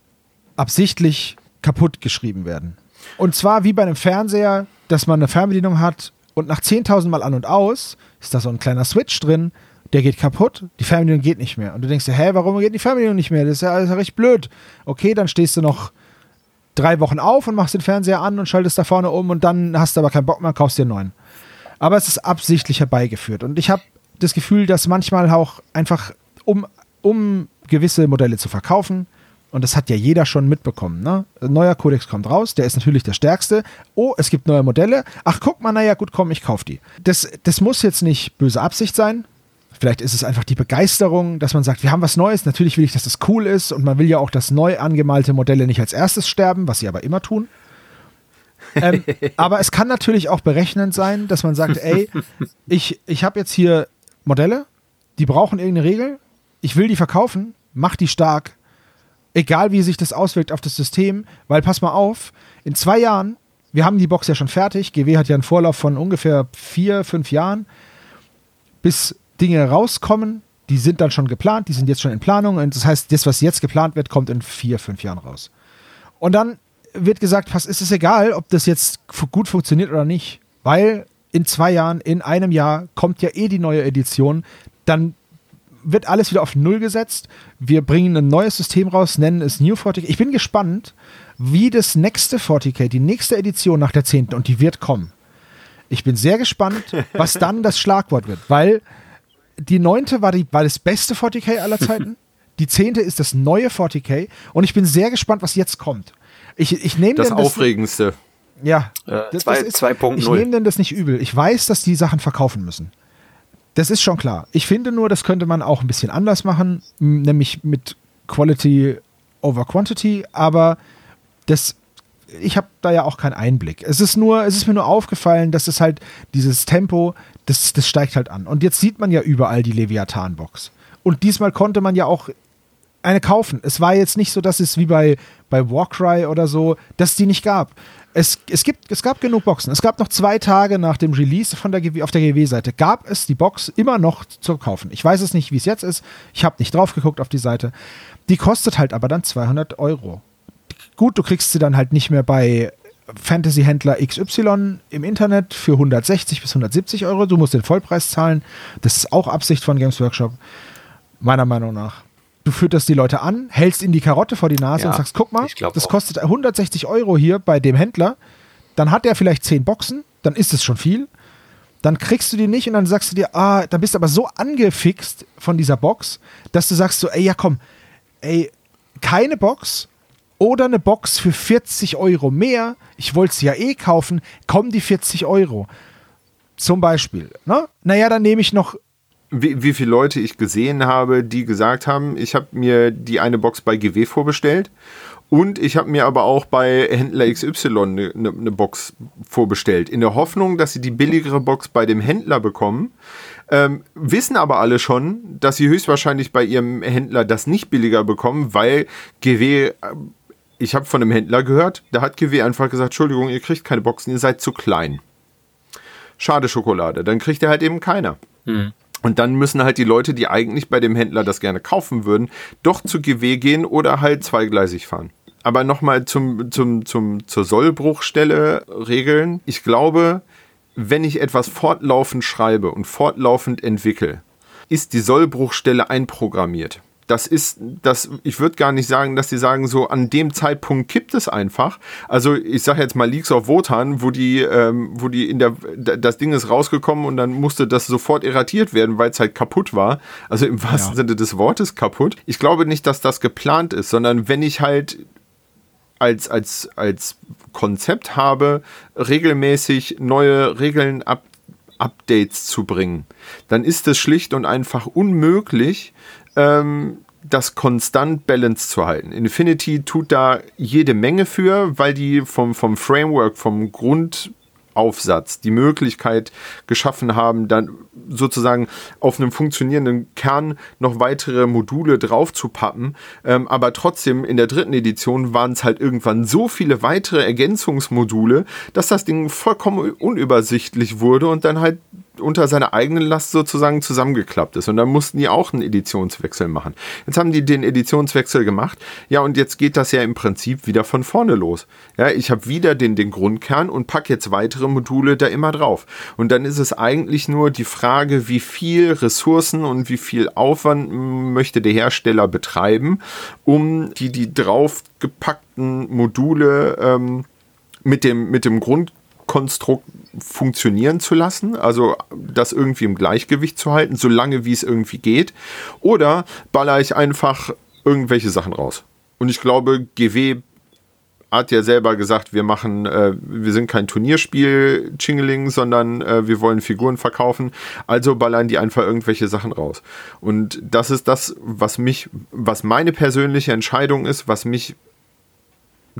absichtlich kaputt geschrieben werden. Und zwar wie bei einem Fernseher, dass man eine Fernbedienung hat und nach 10.000 Mal an und aus ist da so ein kleiner Switch drin, der geht kaputt, die Fernbedienung geht nicht mehr. Und du denkst dir, hä, warum geht die Fernbedienung nicht mehr? Das ist ja, ja recht blöd. Okay, dann stehst du noch drei Wochen auf und machst den Fernseher an und schaltest da vorne um und dann hast du aber keinen Bock mehr, kaufst dir einen neuen. Aber es ist absichtlich herbeigeführt. Und ich habe das Gefühl, dass manchmal auch einfach, um, um gewisse Modelle zu verkaufen, und das hat ja jeder schon mitbekommen. Ne? Ein neuer Codex kommt raus, der ist natürlich der stärkste. Oh, es gibt neue Modelle. Ach, guck mal, naja, gut, komm, ich kauf die. Das, das muss jetzt nicht böse Absicht sein. Vielleicht ist es einfach die Begeisterung, dass man sagt, wir haben was Neues. Natürlich will ich, dass das cool ist. Und man will ja auch, dass neu angemalte Modelle nicht als erstes sterben, was sie aber immer tun. ähm, aber es kann natürlich auch berechnend sein, dass man sagt, ey, ich, ich habe jetzt hier Modelle, die brauchen irgendeine Regel. Ich will die verkaufen, mach die stark egal wie sich das auswirkt auf das System, weil pass mal auf, in zwei Jahren, wir haben die Box ja schon fertig, GW hat ja einen Vorlauf von ungefähr vier, fünf Jahren, bis Dinge rauskommen, die sind dann schon geplant, die sind jetzt schon in Planung und das heißt, das, was jetzt geplant wird, kommt in vier, fünf Jahren raus. Und dann wird gesagt, was ist es egal, ob das jetzt gut funktioniert oder nicht, weil in zwei Jahren, in einem Jahr kommt ja eh die neue Edition, dann wird alles wieder auf Null gesetzt. Wir bringen ein neues System raus, nennen es New 40k. Ich bin gespannt, wie das nächste 40k, die nächste Edition nach der 10. und die wird kommen. Ich bin sehr gespannt, was dann das Schlagwort wird, weil die 9. war, die, war das beste 40k aller Zeiten. Die 10. ist das neue 40k und ich bin sehr gespannt, was jetzt kommt. Ich, ich nehme das Aufregendste. ja, äh, das, 2.0. Ich nehme denn das nicht übel. Ich weiß, dass die Sachen verkaufen müssen. Das ist schon klar. Ich finde nur, das könnte man auch ein bisschen anders machen, nämlich mit Quality over Quantity, aber das ich habe da ja auch keinen Einblick. Es ist nur, es ist mir nur aufgefallen, dass es halt dieses Tempo, das, das steigt halt an. Und jetzt sieht man ja überall die Leviathan-Box. Und diesmal konnte man ja auch eine kaufen. Es war jetzt nicht so, dass es wie bei, bei Warcry oder so, dass es die nicht gab es, es, gibt, es gab genug Boxen. Es gab noch zwei Tage nach dem Release von der auf der GW-Seite, gab es die Box immer noch zu kaufen. Ich weiß es nicht, wie es jetzt ist. Ich habe nicht drauf geguckt auf die Seite. Die kostet halt aber dann 200 Euro. Gut, du kriegst sie dann halt nicht mehr bei Fantasy-Händler XY im Internet für 160 bis 170 Euro. Du musst den Vollpreis zahlen. Das ist auch Absicht von Games Workshop, meiner Meinung nach du fütterst die Leute an, hältst ihnen die Karotte vor die Nase ja, und sagst, guck mal, das auch. kostet 160 Euro hier bei dem Händler. Dann hat er vielleicht 10 Boxen, dann ist es schon viel. Dann kriegst du die nicht und dann sagst du dir, ah, dann bist du aber so angefixt von dieser Box, dass du sagst so, ey, ja komm, ey, keine Box oder eine Box für 40 Euro mehr. Ich wollte sie ja eh kaufen, kommen die 40 Euro. Zum Beispiel. Ne? Naja, dann nehme ich noch wie, wie viele Leute ich gesehen habe, die gesagt haben, ich habe mir die eine Box bei GW vorbestellt und ich habe mir aber auch bei Händler XY eine, eine, eine, Box vorbestellt, in der Hoffnung, dass sie die billigere Box bei dem Händler bekommen. Ähm, wissen aber alle schon, dass sie höchstwahrscheinlich bei ihrem Händler das nicht billiger bekommen, weil GW, äh, ich habe von einem Händler gehört, da hat GW einfach gesagt, Entschuldigung, ihr kriegt keine Boxen, ihr seid zu klein. Schade Schokolade, dann kriegt er halt eben keiner. Hm. Und dann müssen halt die Leute, die eigentlich bei dem Händler das gerne kaufen würden, doch zu GW gehen oder halt zweigleisig fahren. Aber nochmal zum, zum, zum, zur Sollbruchstelle regeln. Ich glaube, wenn ich etwas fortlaufend schreibe und fortlaufend entwickle, ist die Sollbruchstelle einprogrammiert das ist, das, ich würde gar nicht sagen, dass die sagen, so an dem Zeitpunkt kippt es einfach. Also ich sage jetzt mal Leaks of Wotan, wo die, ähm, wo die in der, das Ding ist rausgekommen und dann musste das sofort erratiert werden, weil es halt kaputt war. Also im wahrsten ja. Sinne des Wortes kaputt. Ich glaube nicht, dass das geplant ist, sondern wenn ich halt als, als, als Konzept habe, regelmäßig neue Regeln ab, Updates zu bringen, dann ist es schlicht und einfach unmöglich, ähm, das konstant balanced zu halten. Infinity tut da jede Menge für, weil die vom, vom Framework, vom Grund Aufsatz die Möglichkeit geschaffen haben, dann sozusagen auf einem funktionierenden Kern noch weitere Module draufzupappen. Ähm, aber trotzdem in der dritten Edition waren es halt irgendwann so viele weitere Ergänzungsmodule, dass das Ding vollkommen unübersichtlich wurde und dann halt unter seiner eigenen Last sozusagen zusammengeklappt ist. Und dann mussten die auch einen Editionswechsel machen. Jetzt haben die den Editionswechsel gemacht. Ja, und jetzt geht das ja im Prinzip wieder von vorne los. Ja, ich habe wieder den, den Grundkern und packe jetzt weitere Module da immer drauf. Und dann ist es eigentlich nur die Frage, wie viel Ressourcen und wie viel Aufwand möchte der Hersteller betreiben, um die, die draufgepackten Module ähm, mit dem, mit dem Grund Konstrukt funktionieren zu lassen, also das irgendwie im Gleichgewicht zu halten, solange wie es irgendwie geht, oder baller ich einfach irgendwelche Sachen raus. Und ich glaube, GW hat ja selber gesagt, wir machen, äh, wir sind kein Turnierspiel Chingeling, sondern äh, wir wollen Figuren verkaufen. Also ballern die einfach irgendwelche Sachen raus. Und das ist das, was mich, was meine persönliche Entscheidung ist, was mich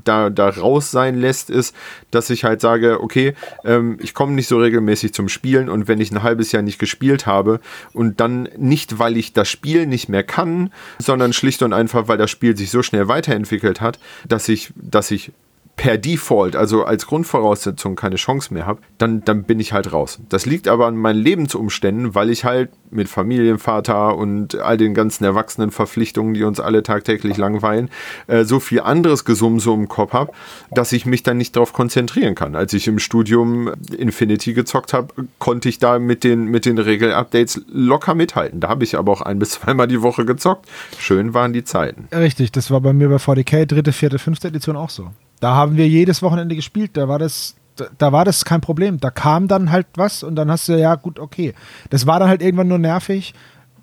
da, da raus sein lässt, ist, dass ich halt sage, okay, ähm, ich komme nicht so regelmäßig zum Spielen und wenn ich ein halbes Jahr nicht gespielt habe und dann nicht, weil ich das Spiel nicht mehr kann, sondern schlicht und einfach, weil das Spiel sich so schnell weiterentwickelt hat, dass ich, dass ich per Default, also als Grundvoraussetzung keine Chance mehr habe, dann, dann bin ich halt raus. Das liegt aber an meinen Lebensumständen, weil ich halt mit Familienvater und all den ganzen erwachsenen Verpflichtungen, die uns alle tagtäglich langweilen, äh, so viel anderes Gesumse im Kopf habe, dass ich mich dann nicht darauf konzentrieren kann. Als ich im Studium Infinity gezockt habe, konnte ich da mit den, mit den Regel-Updates locker mithalten. Da habe ich aber auch ein bis zweimal die Woche gezockt. Schön waren die Zeiten. Richtig, das war bei mir bei VDK dritte, vierte, fünfte Edition auch so. Da haben wir jedes Wochenende gespielt. Da war das, da, da, war das kein Problem. Da kam dann halt was und dann hast du ja gut, okay. Das war dann halt irgendwann nur nervig.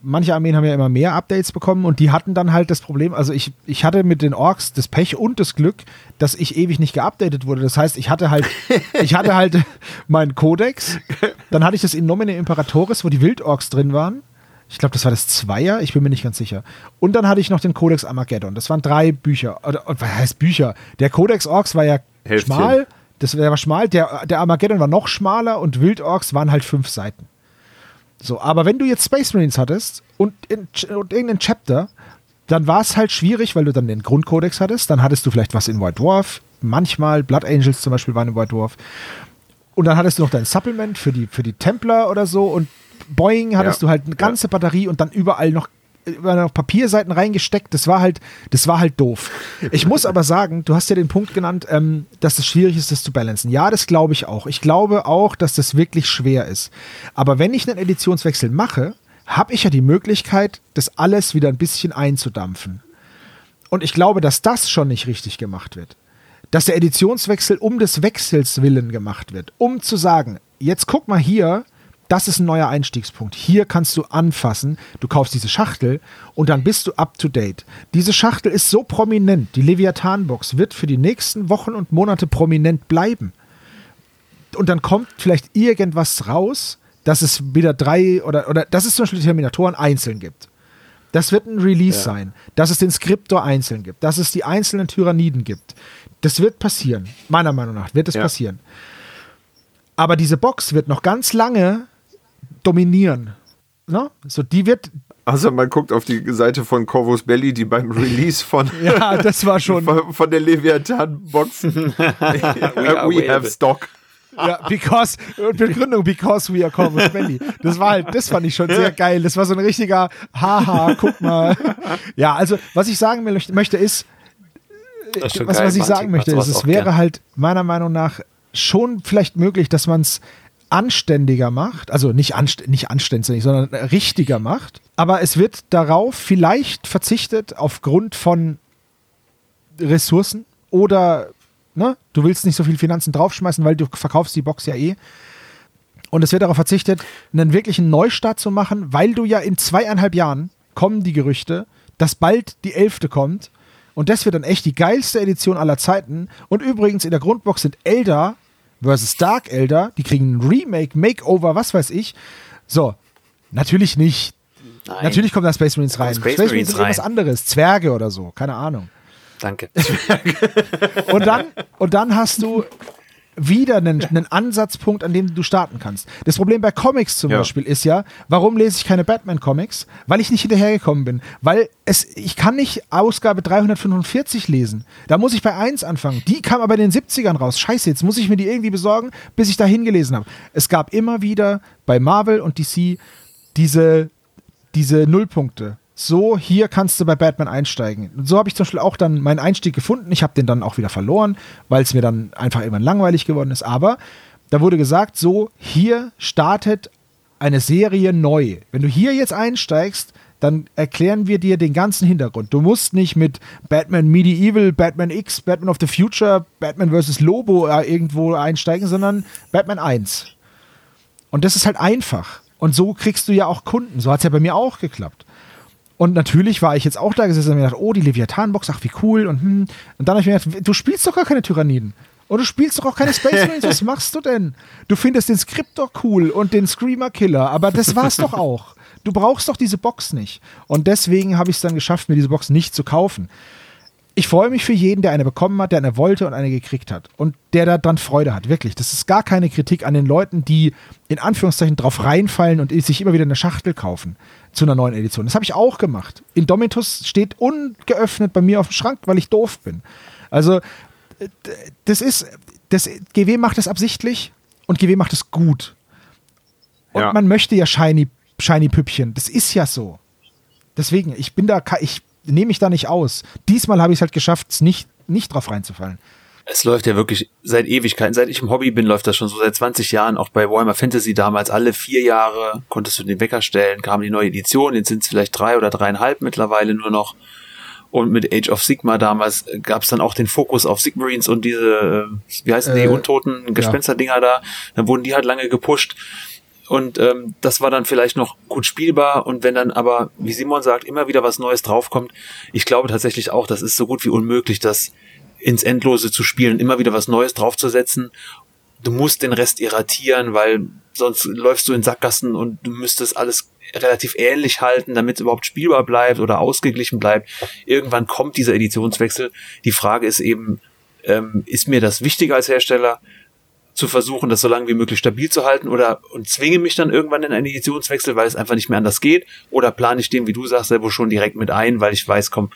Manche Armeen haben ja immer mehr Updates bekommen und die hatten dann halt das Problem, also ich, ich hatte mit den Orks das Pech und das Glück, dass ich ewig nicht geupdatet wurde. Das heißt, ich hatte halt, ich hatte halt meinen Codex, dann hatte ich das in Nomine Imperatoris, wo die Wildorks drin waren ich glaube, das war das Zweier, ich bin mir nicht ganz sicher. Und dann hatte ich noch den Codex Armageddon. Das waren drei Bücher. Oder, was heißt Bücher? Der Codex Orks war ja Hälfchen. schmal. Das der war schmal. Der, der Armageddon war noch schmaler und Wild Orks waren halt fünf Seiten. So, aber wenn du jetzt Space Marines hattest und, in, und irgendein Chapter, dann war es halt schwierig, weil du dann den Grundkodex hattest. Dann hattest du vielleicht was in White Dwarf. Manchmal, Blood Angels zum Beispiel waren in White Dwarf. Und dann hattest du noch dein Supplement für die, für die Templer oder so. Und Boing hattest ja. du halt eine ganze Batterie und dann überall noch überall noch Papierseiten reingesteckt. Das war halt, das war halt doof. Ich muss aber sagen, du hast ja den Punkt genannt, ähm, dass es schwierig ist, das zu balancen. Ja, das glaube ich auch. Ich glaube auch, dass das wirklich schwer ist. Aber wenn ich einen Editionswechsel mache, habe ich ja die Möglichkeit, das alles wieder ein bisschen einzudampfen. Und ich glaube, dass das schon nicht richtig gemacht wird. Dass der Editionswechsel um des Wechsels willen gemacht wird. Um zu sagen, jetzt guck mal hier, das ist ein neuer Einstiegspunkt. Hier kannst du anfassen, du kaufst diese Schachtel und dann bist du up to date. Diese Schachtel ist so prominent, die Leviathan-Box wird für die nächsten Wochen und Monate prominent bleiben. Und dann kommt vielleicht irgendwas raus, dass es wieder drei oder, oder dass es zum Beispiel die Terminatoren einzeln gibt. Das wird ein Release ja. sein, dass es den Skriptor einzeln gibt, dass es die einzelnen Tyranniden gibt. Das wird passieren. Meiner Meinung nach wird es ja. passieren. Aber diese Box wird noch ganz lange dominieren. Ne? So, die wird. Also man guckt auf die Seite von Corvus Belly, die beim Release von ja, das war schon von, von der Leviathan-Box we, we have stock. Ja, because, Begründung, because we are Corvus Belly. Das war halt, das fand ich schon sehr geil. Das war so ein richtiger, haha, guck mal. Ja, also, was ich sagen möchte, ist, was, geil, was ich sagen möchte, ist, es wäre gern. halt meiner Meinung nach schon vielleicht möglich, dass man es anständiger macht, also nicht, anst nicht anständig, sondern richtiger macht. Aber es wird darauf vielleicht verzichtet aufgrund von Ressourcen oder ne, du willst nicht so viel Finanzen draufschmeißen, weil du verkaufst die Box ja eh. Und es wird darauf verzichtet, einen wirklichen Neustart zu machen, weil du ja in zweieinhalb Jahren kommen die Gerüchte, dass bald die elfte kommt. Und das wird dann echt die geilste Edition aller Zeiten. Und übrigens in der Grundbox sind Elder versus Dark Elder. Die kriegen ein Remake, Makeover, was weiß ich. So, natürlich nicht. Nein. Natürlich kommt da Space Marines rein. Space, Space Marines sind rein. irgendwas anderes. Zwerge oder so, keine Ahnung. Danke. und, dann, und dann hast du wieder einen, einen, Ansatzpunkt, an dem du starten kannst. Das Problem bei Comics zum ja. Beispiel ist ja, warum lese ich keine Batman-Comics? Weil ich nicht hinterhergekommen bin. Weil es, ich kann nicht Ausgabe 345 lesen. Da muss ich bei 1 anfangen. Die kam aber in den 70ern raus. Scheiße, jetzt muss ich mir die irgendwie besorgen, bis ich da hingelesen habe. Es gab immer wieder bei Marvel und DC diese, diese Nullpunkte so, hier kannst du bei Batman einsteigen. Und so habe ich zum Beispiel auch dann meinen Einstieg gefunden. Ich habe den dann auch wieder verloren, weil es mir dann einfach irgendwann langweilig geworden ist. Aber da wurde gesagt, so, hier startet eine Serie neu. Wenn du hier jetzt einsteigst, dann erklären wir dir den ganzen Hintergrund. Du musst nicht mit Batman Medieval, Batman X, Batman of the Future, Batman vs. Lobo äh, irgendwo einsteigen, sondern Batman 1. Und das ist halt einfach. Und so kriegst du ja auch Kunden. So hat es ja bei mir auch geklappt. Und natürlich war ich jetzt auch da gesessen und mir gedacht, oh, die Leviathan-Box, ach, wie cool. Und, hm. und dann habe ich mir gedacht, du spielst doch gar keine Tyranniden. Und du spielst doch auch keine Space Marines. Was machst du denn? Du findest den Skript doch cool und den Screamer Killer, aber das war's doch auch. Du brauchst doch diese Box nicht. Und deswegen habe ich es dann geschafft, mir diese Box nicht zu kaufen ich freue mich für jeden, der eine bekommen hat, der eine wollte und eine gekriegt hat. Und der da dran Freude hat, wirklich. Das ist gar keine Kritik an den Leuten, die in Anführungszeichen drauf reinfallen und sich immer wieder eine Schachtel kaufen zu einer neuen Edition. Das habe ich auch gemacht. Indomitus steht ungeöffnet bei mir auf dem Schrank, weil ich doof bin. Also, das ist, das GW macht es absichtlich und GW macht es gut. Und ja. man möchte ja shiny, shiny Püppchen. Das ist ja so. Deswegen, ich bin da, ich nehme ich da nicht aus. Diesmal habe ich es halt geschafft, nicht, nicht drauf reinzufallen. Es läuft ja wirklich seit Ewigkeiten. Seit ich im Hobby bin, läuft das schon so seit 20 Jahren. Auch bei Warhammer Fantasy damals alle vier Jahre konntest du den Wecker stellen, kam die neue Edition. Jetzt sind es vielleicht drei oder dreieinhalb mittlerweile nur noch. Und mit Age of Sigma damals gab es dann auch den Fokus auf Sigmarines und diese, äh, wie heißen die, äh, untoten Gespensterdinger ja. da. Dann wurden die halt lange gepusht. Und ähm, das war dann vielleicht noch gut spielbar. Und wenn dann aber, wie Simon sagt, immer wieder was Neues draufkommt, ich glaube tatsächlich auch, das ist so gut wie unmöglich, das ins Endlose zu spielen, immer wieder was Neues draufzusetzen. Du musst den Rest irratieren, weil sonst läufst du in Sackgassen und du müsstest alles relativ ähnlich halten, damit es überhaupt spielbar bleibt oder ausgeglichen bleibt. Irgendwann kommt dieser Editionswechsel. Die Frage ist eben, ähm, ist mir das wichtiger als Hersteller? Zu versuchen, das so lange wie möglich stabil zu halten oder und zwinge mich dann irgendwann in einen Editionswechsel, weil es einfach nicht mehr anders geht? Oder plane ich den, wie du sagst, selber schon direkt mit ein, weil ich weiß, komm,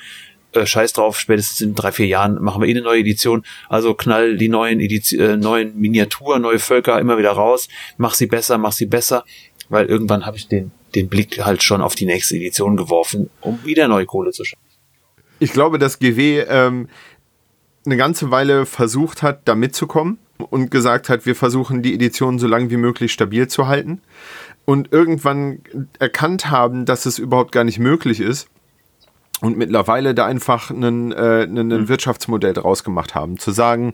äh, scheiß drauf, spätestens in drei, vier Jahren machen wir eh eine neue Edition, also knall die neuen, Edition, äh, neuen Miniaturen, neue Völker immer wieder raus, mach sie besser, mach sie besser, weil irgendwann habe ich den, den Blick halt schon auf die nächste Edition geworfen, um wieder neue Kohle zu schaffen. Ich glaube, dass GW ähm, eine ganze Weile versucht hat, da mitzukommen und gesagt hat, wir versuchen die Edition so lange wie möglich stabil zu halten und irgendwann erkannt haben, dass es überhaupt gar nicht möglich ist und mittlerweile da einfach einen, äh, einen mhm. Wirtschaftsmodell draus gemacht haben. Zu sagen,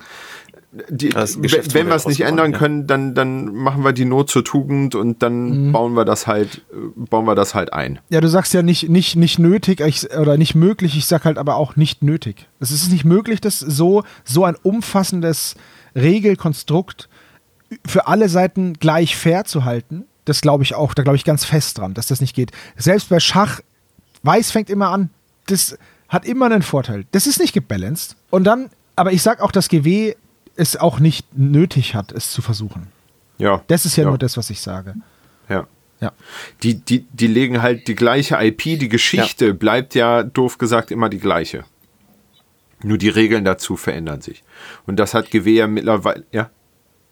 die, wenn wir es nicht ändern können, dann, dann machen wir die Not zur Tugend und dann mhm. bauen wir das halt, bauen wir das halt ein. Ja, du sagst ja nicht, nicht, nicht nötig ich, oder nicht möglich, ich sag halt aber auch nicht nötig. Es ist nicht möglich, dass so, so ein umfassendes Regelkonstrukt für alle Seiten gleich fair zu halten. Das glaube ich auch, da glaube ich ganz fest dran, dass das nicht geht. Selbst bei Schach, Weiß fängt immer an. Das hat immer einen Vorteil. Das ist nicht gebalanced. Und dann, aber ich sage auch, dass GW es auch nicht nötig hat, es zu versuchen. Ja. Das ist ja, ja. nur das, was ich sage. Ja. Ja. Die, die, die legen halt die gleiche IP, die Geschichte ja. bleibt ja, doof gesagt, immer die gleiche. Nur die Regeln dazu verändern sich. Und das hat Gewehr mittlerweile, ja.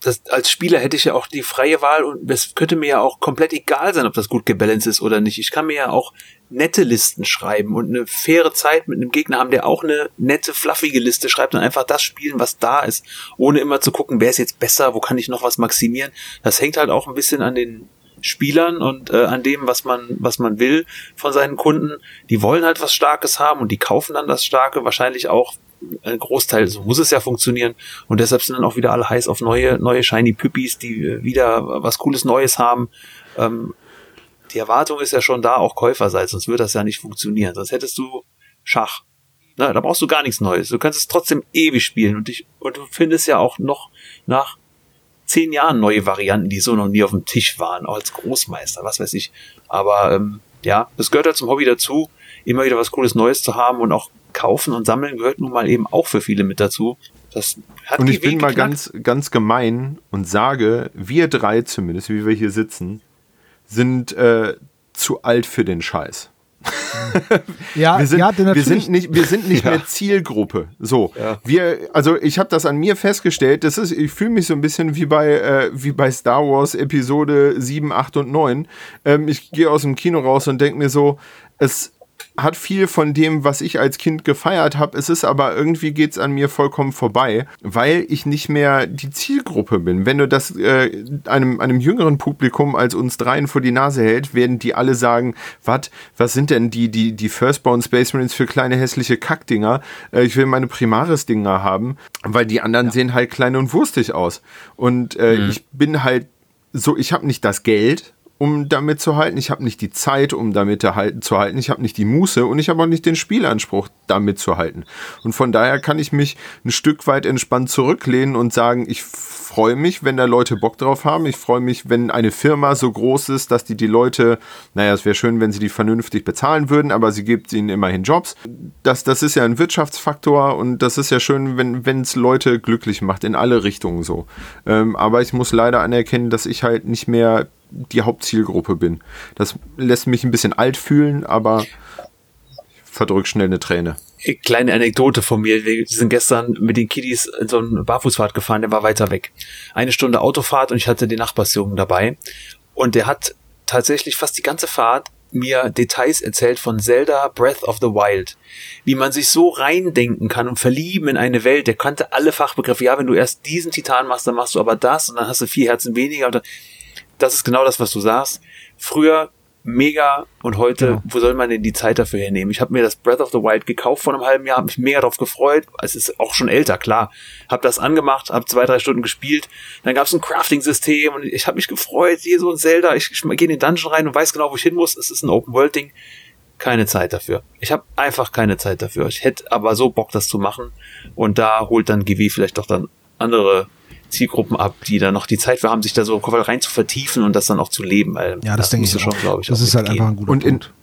Das, als Spieler hätte ich ja auch die freie Wahl und es könnte mir ja auch komplett egal sein, ob das gut gebalanced ist oder nicht. Ich kann mir ja auch nette Listen schreiben und eine faire Zeit mit einem Gegner haben, der auch eine nette, fluffige Liste schreibt und einfach das spielen, was da ist, ohne immer zu gucken, wer ist jetzt besser, wo kann ich noch was maximieren. Das hängt halt auch ein bisschen an den Spielern und äh, an dem, was man, was man will von seinen Kunden. Die wollen halt was Starkes haben und die kaufen dann das Starke, wahrscheinlich auch ein Großteil, so muss es ja funktionieren. Und deshalb sind dann auch wieder alle heiß auf neue, neue Shiny Püppis, die äh, wieder was Cooles Neues haben. Ähm, die Erwartung ist ja schon da, auch Käuferseits, sonst würde das ja nicht funktionieren. Sonst hättest du Schach. Na, da brauchst du gar nichts Neues. Du kannst es trotzdem ewig spielen und dich, und du findest ja auch noch nach zehn Jahren neue Varianten, die so noch nie auf dem Tisch waren, auch als Großmeister, was weiß ich. Aber ähm, ja, das gehört ja zum Hobby dazu, immer wieder was Cooles Neues zu haben und auch kaufen und sammeln gehört nun mal eben auch für viele mit dazu. Das hat und ich bin mal ganz, ganz gemein und sage, wir drei zumindest, wie wir hier sitzen, sind äh, zu alt für den Scheiß. Ja, wir sind, ja, wir sind nicht, wir sind nicht ja. mehr Zielgruppe. So, ja. wir, also ich habe das an mir festgestellt. Das ist, ich fühle mich so ein bisschen wie bei äh, wie bei Star Wars Episode 7, 8 und 9. Ähm, ich gehe aus dem Kino raus und denke mir so, es hat viel von dem, was ich als Kind gefeiert habe. Es ist aber irgendwie geht es an mir vollkommen vorbei, weil ich nicht mehr die Zielgruppe bin. Wenn du das äh, einem, einem jüngeren Publikum als uns dreien vor die Nase hält, werden die alle sagen, was, was sind denn die, die, die Firstborn Space Marines für kleine hässliche Kackdinger? Äh, ich will meine Primaris-Dinger haben, weil die anderen ja. sehen halt klein und wurstig aus. Und äh, mhm. ich bin halt so, ich habe nicht das Geld, um damit zu halten. Ich habe nicht die Zeit, um damit zu halten. Ich habe nicht die Muße und ich habe auch nicht den Spielanspruch, damit zu halten. Und von daher kann ich mich ein Stück weit entspannt zurücklehnen und sagen, ich freue mich, wenn da Leute Bock drauf haben. Ich freue mich, wenn eine Firma so groß ist, dass die die Leute, naja, es wäre schön, wenn sie die vernünftig bezahlen würden, aber sie gibt ihnen immerhin Jobs. Das, das ist ja ein Wirtschaftsfaktor und das ist ja schön, wenn es Leute glücklich macht, in alle Richtungen so. Ähm, aber ich muss leider anerkennen, dass ich halt nicht mehr die Hauptzielgruppe bin. Das lässt mich ein bisschen alt fühlen, aber verdrück schnell eine Träne. Kleine Anekdote von mir. Wir sind gestern mit den Kiddies in so einen Barfußfahrt gefahren, der war weiter weg. Eine Stunde Autofahrt und ich hatte den Nachbarsjungen dabei. Und der hat tatsächlich fast die ganze Fahrt mir Details erzählt von Zelda Breath of the Wild. Wie man sich so reindenken kann und verlieben in eine Welt. Der kannte alle Fachbegriffe. Ja, wenn du erst diesen Titan machst, dann machst du aber das und dann hast du vier Herzen weniger das ist genau das, was du sagst. Früher mega und heute, genau. wo soll man denn die Zeit dafür hernehmen? Ich habe mir das Breath of the Wild gekauft vor einem halben Jahr, habe mich mega drauf gefreut. Es ist auch schon älter, klar. Habe das angemacht, habe zwei, drei Stunden gespielt. Dann gab es ein Crafting-System und ich habe mich gefreut, hier so ein Zelda. Ich, ich gehe in den Dungeon rein und weiß genau, wo ich hin muss. Es ist ein Open-World-Ding. Keine Zeit dafür. Ich habe einfach keine Zeit dafür. Ich hätte aber so Bock, das zu machen. Und da holt dann GW vielleicht doch dann andere Zielgruppen ab, die da noch die Zeit für haben, sich da so rein zu vertiefen und das dann auch zu leben. Weil ja, das, das denke ich schon, glaube ich. Das ist halt gehen. einfach ein guter und in, Punkt.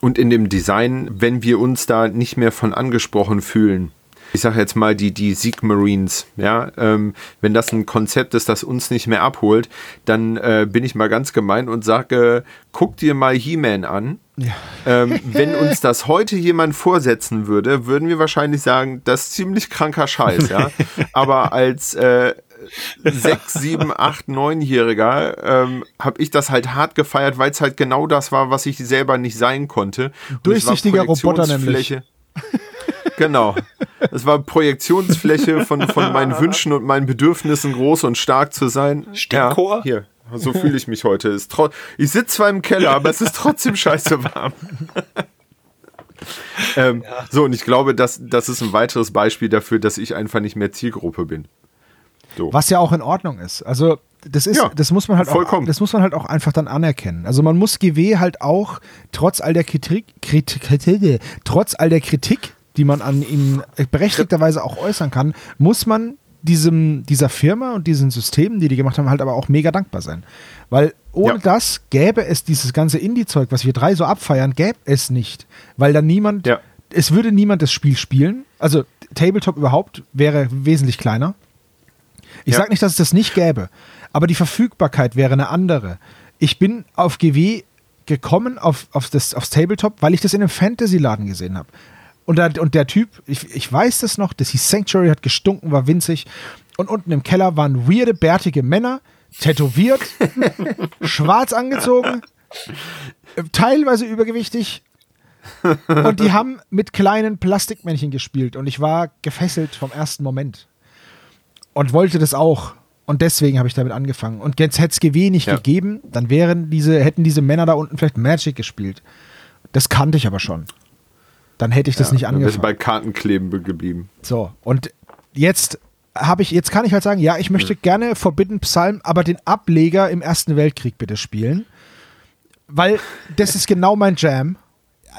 Und in dem Design, wenn wir uns da nicht mehr von angesprochen fühlen, ich sage jetzt mal die, die Sieg Marines, ja, ähm, wenn das ein Konzept ist, das uns nicht mehr abholt, dann äh, bin ich mal ganz gemein und sage, guck dir mal He-Man an. Ja. Ähm, wenn uns das heute jemand vorsetzen würde, würden wir wahrscheinlich sagen, das ist ziemlich kranker Scheiß, ja. Aber als äh, sechs, sieben, acht, neunjähriger ähm, habe ich das halt hart gefeiert, weil es halt genau das war, was ich selber nicht sein konnte. Durchsichtiger Roboter nämlich. Genau. Es war Projektionsfläche von, von meinen Wünschen und meinen Bedürfnissen, groß und stark zu sein. Stimmchor? Ja, hier. So fühle ich mich heute. ich sitze zwar im Keller, aber es ist trotzdem scheiße warm. ähm, ja. So, und ich glaube, das, das ist ein weiteres Beispiel dafür, dass ich einfach nicht mehr Zielgruppe bin. So. Was ja auch in Ordnung ist. Also, das ist, ja, das muss man halt vollkommen. auch, das muss man halt auch einfach dann anerkennen. Also man muss GW halt auch trotz all der Kritik, Kritik, Kritik trotz all der Kritik, die man an ihm berechtigterweise auch äußern kann, muss man diesem, dieser Firma und diesen Systemen, die die gemacht haben, halt aber auch mega dankbar sein. Weil ohne ja. das gäbe es dieses ganze Indie-Zeug, was wir drei so abfeiern, gäbe es nicht. Weil dann niemand, ja. es würde niemand das Spiel spielen. Also Tabletop überhaupt wäre wesentlich kleiner. Ich ja. sage nicht, dass es das nicht gäbe, aber die Verfügbarkeit wäre eine andere. Ich bin auf GW gekommen, auf, auf das, aufs Tabletop, weil ich das in einem Fantasy-Laden gesehen habe. Und der, und der Typ, ich, ich weiß das noch, das hieß Sanctuary, hat gestunken, war winzig. Und unten im Keller waren weirde, bärtige Männer, tätowiert, schwarz angezogen, teilweise übergewichtig. Und die haben mit kleinen Plastikmännchen gespielt. Und ich war gefesselt vom ersten Moment. Und wollte das auch. Und deswegen habe ich damit angefangen. Und jetzt hätte es GW nicht ja. gegeben, dann wären diese, hätten diese Männer da unten vielleicht Magic gespielt. Das kannte ich aber schon dann hätte ich das ja, nicht angefangen. Dann bei Kartenkleben geblieben. So, und jetzt habe ich, jetzt kann ich halt sagen, ja, ich möchte hm. gerne Forbidden Psalm, aber den Ableger im Ersten Weltkrieg bitte spielen. Weil das ist genau mein Jam.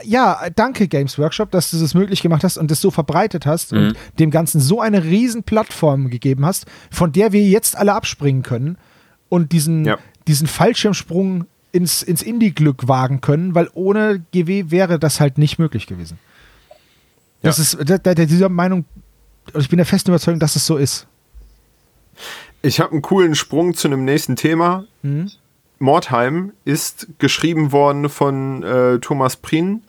Ja, danke Games Workshop, dass du das möglich gemacht hast und das so verbreitet hast mhm. und dem Ganzen so eine riesen Plattform gegeben hast, von der wir jetzt alle abspringen können und diesen, ja. diesen Fallschirmsprung ins, ins Indie-Glück wagen können, weil ohne GW wäre das halt nicht möglich gewesen. Das ja. ist, der, der, dieser Meinung ich bin der festen Überzeugung, dass es so ist. Ich habe einen coolen Sprung zu einem nächsten Thema. Mhm. Mordheim ist geschrieben worden von äh, Thomas Prien,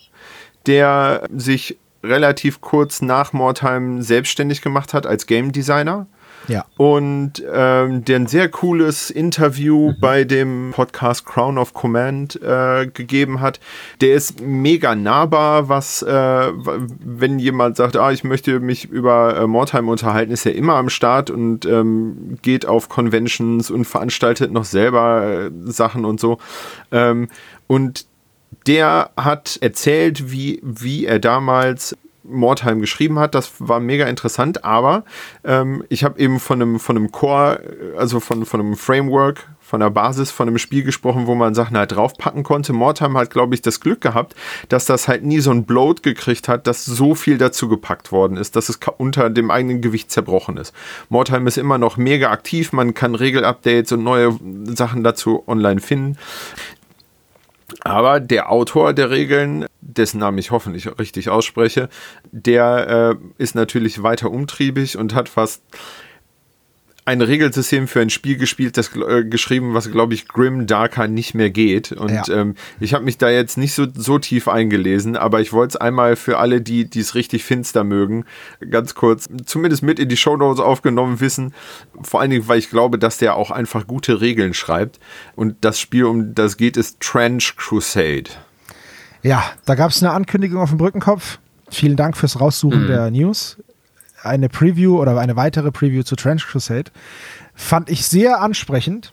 der sich relativ kurz nach Mordheim selbstständig gemacht hat als Game Designer. Ja. Und ähm, der ein sehr cooles Interview mhm. bei dem Podcast Crown of Command äh, gegeben hat. Der ist mega nahbar, was, äh, wenn jemand sagt, ah, ich möchte mich über äh, Mordheim unterhalten, ist er immer am Start und ähm, geht auf Conventions und veranstaltet noch selber äh, Sachen und so. Ähm, und der hat erzählt, wie, wie er damals Mordheim geschrieben hat. Das war mega interessant, aber ähm, ich habe eben von einem, von einem Core, also von, von einem Framework, von der Basis von einem Spiel gesprochen, wo man Sachen halt draufpacken konnte. Mordheim hat, glaube ich, das Glück gehabt, dass das halt nie so ein Bloat gekriegt hat, dass so viel dazu gepackt worden ist, dass es unter dem eigenen Gewicht zerbrochen ist. Mordheim ist immer noch mega aktiv, man kann Regelupdates und neue Sachen dazu online finden. Aber der Autor der Regeln, dessen Namen ich hoffentlich richtig ausspreche, der äh, ist natürlich weiter umtriebig und hat fast ein Regelsystem für ein Spiel gespielt, das äh, geschrieben, was glaube ich Grim Darker nicht mehr geht. Und ja. ähm, ich habe mich da jetzt nicht so, so tief eingelesen, aber ich wollte es einmal für alle, die es richtig finster mögen, ganz kurz, zumindest mit in die Show Notes aufgenommen wissen. Vor allen Dingen, weil ich glaube, dass der auch einfach gute Regeln schreibt. Und das Spiel, um das geht, ist Trench Crusade. Ja, da gab es eine Ankündigung auf dem Brückenkopf. Vielen Dank fürs Raussuchen mhm. der News eine Preview oder eine weitere Preview zu Trench Crusade. Fand ich sehr ansprechend.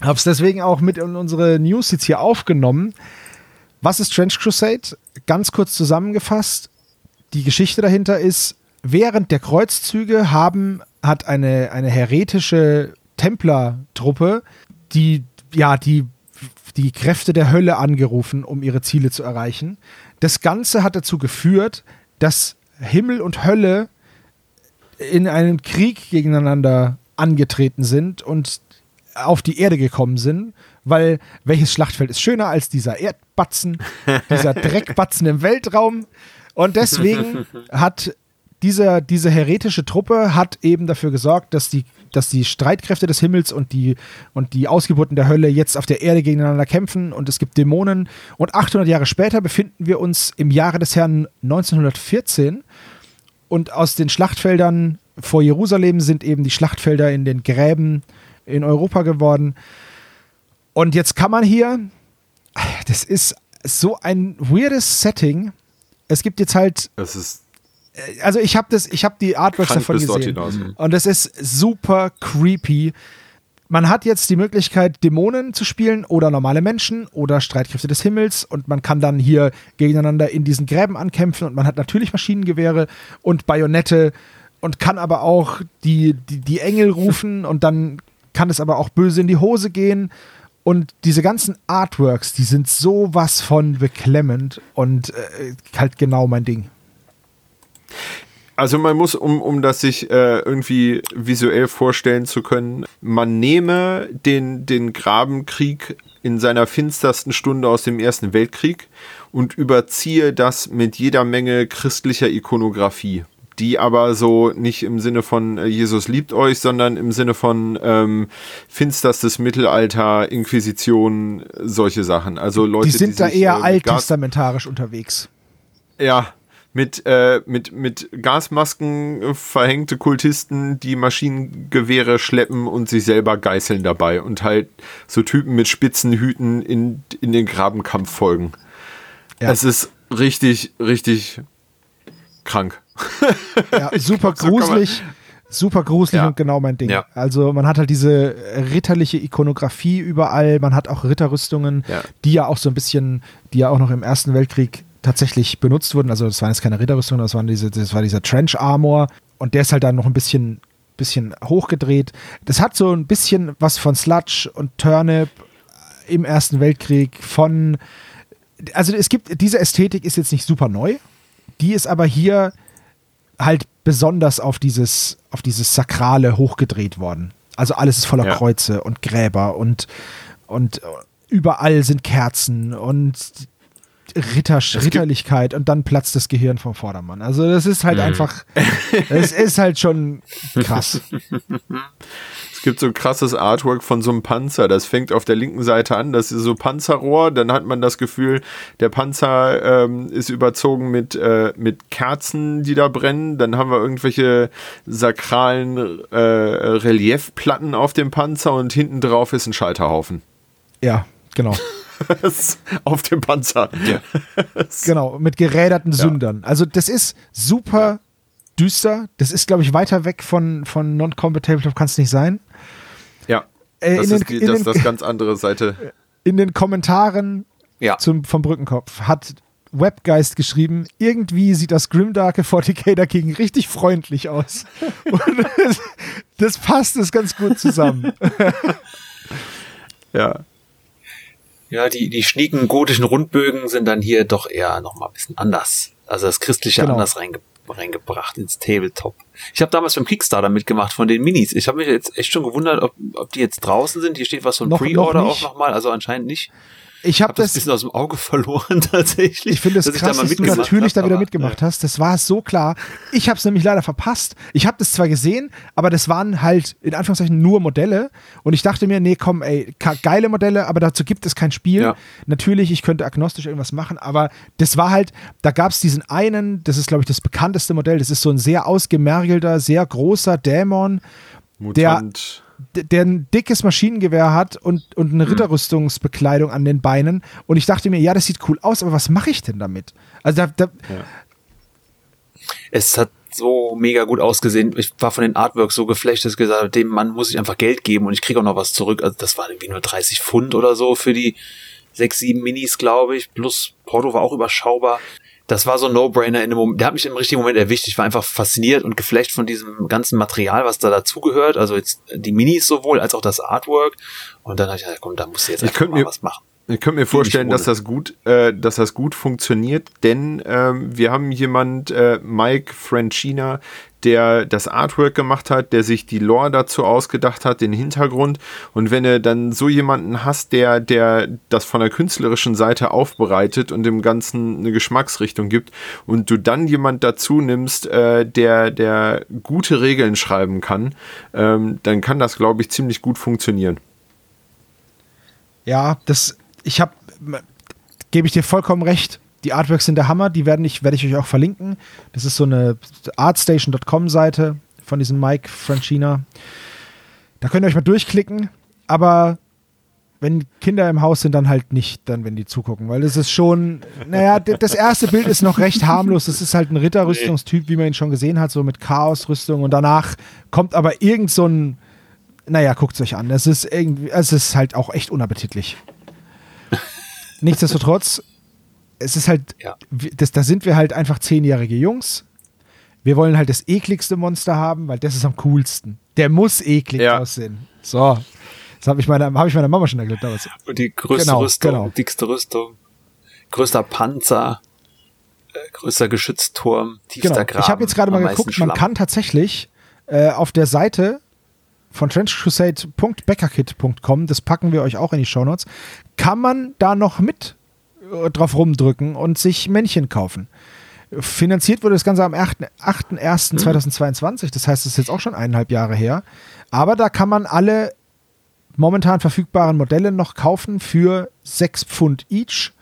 Habe es deswegen auch mit in unsere News jetzt hier aufgenommen. Was ist Trench Crusade? Ganz kurz zusammengefasst. Die Geschichte dahinter ist, während der Kreuzzüge haben, hat eine, eine heretische Templertruppe, die, ja, die, die Kräfte der Hölle angerufen, um ihre Ziele zu erreichen. Das Ganze hat dazu geführt, dass Himmel und Hölle in einem Krieg gegeneinander angetreten sind und auf die Erde gekommen sind, weil welches Schlachtfeld ist schöner als dieser Erdbatzen, dieser Dreckbatzen im Weltraum? Und deswegen hat diese, diese heretische Truppe hat eben dafür gesorgt, dass die, dass die Streitkräfte des Himmels und die, und die Ausgeburten der Hölle jetzt auf der Erde gegeneinander kämpfen und es gibt Dämonen. Und 800 Jahre später befinden wir uns im Jahre des Herrn 1914 und aus den Schlachtfeldern vor Jerusalem sind eben die Schlachtfelder in den Gräben in Europa geworden. Und jetzt kann man hier, das ist so ein weirdes Setting. Es gibt jetzt halt. Das ist äh, also ich habe das, ich habe die Artworks davon gesehen und das ist super creepy man hat jetzt die Möglichkeit, Dämonen zu spielen oder normale Menschen oder Streitkräfte des Himmels und man kann dann hier gegeneinander in diesen Gräben ankämpfen und man hat natürlich Maschinengewehre und Bajonette und kann aber auch die, die, die Engel rufen und dann kann es aber auch böse in die Hose gehen. Und diese ganzen Artworks, die sind sowas von beklemmend und äh, halt genau mein Ding. Also man muss, um, um das sich äh, irgendwie visuell vorstellen zu können, man nehme den, den Grabenkrieg in seiner finstersten Stunde aus dem Ersten Weltkrieg und überziehe das mit jeder Menge christlicher Ikonografie die aber so nicht im Sinne von äh, Jesus liebt euch, sondern im Sinne von ähm, finsterstes Mittelalter, Inquisition, solche Sachen. Also Leute, die sind die da sich, eher äh, alttestamentarisch unterwegs. Ja, mit, äh, mit, mit Gasmasken verhängte Kultisten, die Maschinengewehre schleppen und sich selber geißeln dabei und halt so Typen mit spitzen Hüten in, in den Grabenkampf folgen. Ja. Es ist richtig, richtig krank. Ja, super gruselig. Super gruselig ja. und genau mein Ding. Ja. Also man hat halt diese ritterliche Ikonografie überall, man hat auch Ritterrüstungen, ja. die ja auch so ein bisschen, die ja auch noch im Ersten Weltkrieg tatsächlich benutzt wurden. Also das waren jetzt keine Ritterrüstungen, das, waren diese, das war dieser Trench Armor und der ist halt dann noch ein bisschen, bisschen hochgedreht. Das hat so ein bisschen was von Sludge und Turnip im Ersten Weltkrieg, von also es gibt, diese Ästhetik ist jetzt nicht super neu, die ist aber hier halt besonders auf dieses, auf dieses Sakrale hochgedreht worden. Also alles ist voller ja. Kreuze und Gräber und, und überall sind Kerzen und Ritter, Ritterlichkeit und dann platzt das Gehirn vom Vordermann. Also das ist halt mhm. einfach, es ist halt schon krass. Es gibt so ein krasses Artwork von so einem Panzer. Das fängt auf der linken Seite an. Das ist so Panzerrohr. Dann hat man das Gefühl, der Panzer ähm, ist überzogen mit, äh, mit Kerzen, die da brennen. Dann haben wir irgendwelche sakralen äh, Reliefplatten auf dem Panzer und hinten drauf ist ein Scheiterhaufen. Ja, genau. auf dem Panzer. Ja. genau, mit geräderten ja. Sündern. Also das ist super düster. Das ist, glaube ich, weiter weg von, von Non-Combat kann es nicht sein. Ja. Äh, das ist die, das, das ganz andere Seite. In den Kommentaren ja. zum, vom Brückenkopf hat Webgeist geschrieben, irgendwie sieht das Grimdarke 40k dagegen richtig freundlich aus. Und das, das passt es ganz gut zusammen. ja. Ja, die, die schnieken gotischen Rundbögen sind dann hier doch eher nochmal ein bisschen anders. Also das Christliche genau. anders reingebracht reingebracht ins Tabletop. Ich habe damals beim Kickstarter mitgemacht von den Minis. Ich habe mich jetzt echt schon gewundert, ob, ob die jetzt draußen sind. Hier steht was von Pre-Order auch nochmal, also anscheinend nicht. Ich habe hab das, ein bisschen aus dem Auge verloren tatsächlich. Ich finde es das krass, da dass du natürlich da wieder mitgemacht ja. hast. Das war so klar. Ich habe es nämlich leider verpasst. Ich habe das zwar gesehen, aber das waren halt in Anführungszeichen nur Modelle. Und ich dachte mir, nee, komm, ey, geile Modelle, aber dazu gibt es kein Spiel. Ja. Natürlich, ich könnte agnostisch irgendwas machen, aber das war halt, da gab es diesen einen, das ist glaube ich das bekannteste Modell. Das ist so ein sehr ausgemergelter, sehr großer Dämon, Mutant. der der ein dickes Maschinengewehr hat und, und eine hm. Ritterrüstungsbekleidung an den Beinen. Und ich dachte mir, ja, das sieht cool aus, aber was mache ich denn damit? Also da, da ja. Es hat so mega gut ausgesehen. Ich war von den Artworks so geflecht, dass ich gesagt habe, dem Mann muss ich einfach Geld geben und ich kriege auch noch was zurück. Also das waren irgendwie nur 30 Pfund oder so für die sechs, sieben Minis, glaube ich. Plus Porto war auch überschaubar das war so ein No-Brainer in dem Moment. Der hat mich im richtigen Moment erwischt. Ich war einfach fasziniert und geflecht von diesem ganzen Material, was da dazugehört. Also jetzt die Minis sowohl als auch das Artwork. Und dann habe ich komm, da musst du jetzt einfach mal mir, was machen. Ich könnte mir vorstellen, dass das gut, äh, dass das gut funktioniert, denn ähm, wir haben jemand, äh, Mike Franchina, der das Artwork gemacht hat, der sich die Lore dazu ausgedacht hat, den Hintergrund. Und wenn du dann so jemanden hast, der, der das von der künstlerischen Seite aufbereitet und dem Ganzen eine Geschmacksrichtung gibt und du dann jemand dazu nimmst, äh, der, der gute Regeln schreiben kann, ähm, dann kann das, glaube ich, ziemlich gut funktionieren. Ja, das, ich habe, gebe ich dir vollkommen recht die Artworks sind der Hammer, die werde ich, werd ich euch auch verlinken. Das ist so eine artstation.com Seite von diesem Mike Franchina. Da könnt ihr euch mal durchklicken, aber wenn Kinder im Haus sind, dann halt nicht, dann wenn die zugucken, weil das ist schon, naja, das erste Bild ist noch recht harmlos. Das ist halt ein Ritterrüstungstyp, wie man ihn schon gesehen hat, so mit Chaosrüstung und danach kommt aber irgend so ein, naja, guckt es euch an. Es ist irgendwie, es ist halt auch echt unappetitlich. Nichtsdestotrotz es ist halt, ja. das, da sind wir halt einfach zehnjährige Jungs. Wir wollen halt das ekligste Monster haben, weil das ist am coolsten. Der muss eklig ja. aussehen. So. Das habe ich, meiner, hab ich meiner Mama schon erklärt damals. Und die größte genau, Rüstung, genau. dickste Rüstung, größter Panzer, äh, größter Geschützturm, tiefster genau. Graben. Ich habe jetzt gerade mal geguckt, man kann tatsächlich äh, auf der Seite von trenchcrusade.beckerkit.com, das packen wir euch auch in die Shownotes, kann man da noch mit drauf rumdrücken und sich Männchen kaufen. Finanziert wurde das Ganze am 8.1.2022, das heißt, es ist jetzt auch schon eineinhalb Jahre her. Aber da kann man alle momentan verfügbaren Modelle noch kaufen für 6 Pfund each.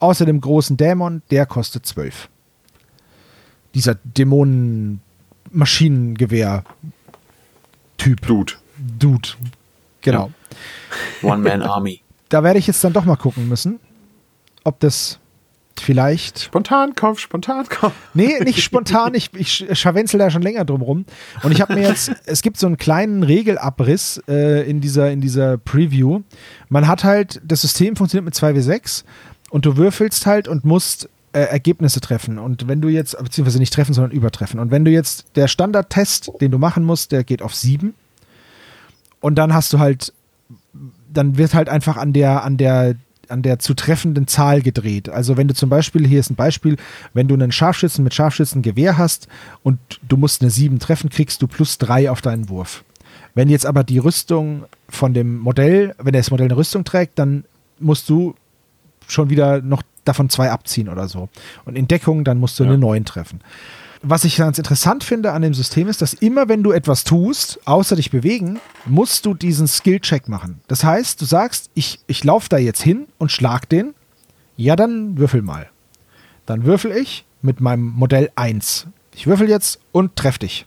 Außer dem großen Dämon, der kostet 12. Dieser Dämonen-Maschinengewehr-Typ. Dude. Dude. Genau. One-Man-Army. Da werde ich jetzt dann doch mal gucken müssen ob das vielleicht. Spontankauf, Spontankauf. Nee, nicht spontan. Ich, ich scharwenzel da schon länger drum rum. Und ich habe mir jetzt, es gibt so einen kleinen Regelabriss äh, in, dieser, in dieser Preview. Man hat halt, das System funktioniert mit 2W6 und du würfelst halt und musst äh, Ergebnisse treffen. Und wenn du jetzt, beziehungsweise nicht treffen, sondern übertreffen. Und wenn du jetzt, der Standardtest, den du machen musst, der geht auf 7. Und dann hast du halt, dann wird halt einfach an der, an der an der zu treffenden Zahl gedreht. Also wenn du zum Beispiel, hier ist ein Beispiel, wenn du einen Scharfschützen mit Scharfschützengewehr hast und du musst eine 7 treffen, kriegst du plus 3 auf deinen Wurf. Wenn jetzt aber die Rüstung von dem Modell, wenn das Modell eine Rüstung trägt, dann musst du schon wieder noch davon zwei abziehen oder so. Und in Deckung, dann musst du ja. eine neuen treffen. Was ich ganz interessant finde an dem System ist, dass immer wenn du etwas tust, außer dich bewegen, musst du diesen Skill-Check machen. Das heißt, du sagst, ich, ich laufe da jetzt hin und schlag den. Ja, dann würfel mal. Dann würfel ich mit meinem Modell 1. Ich würfel jetzt und treff dich.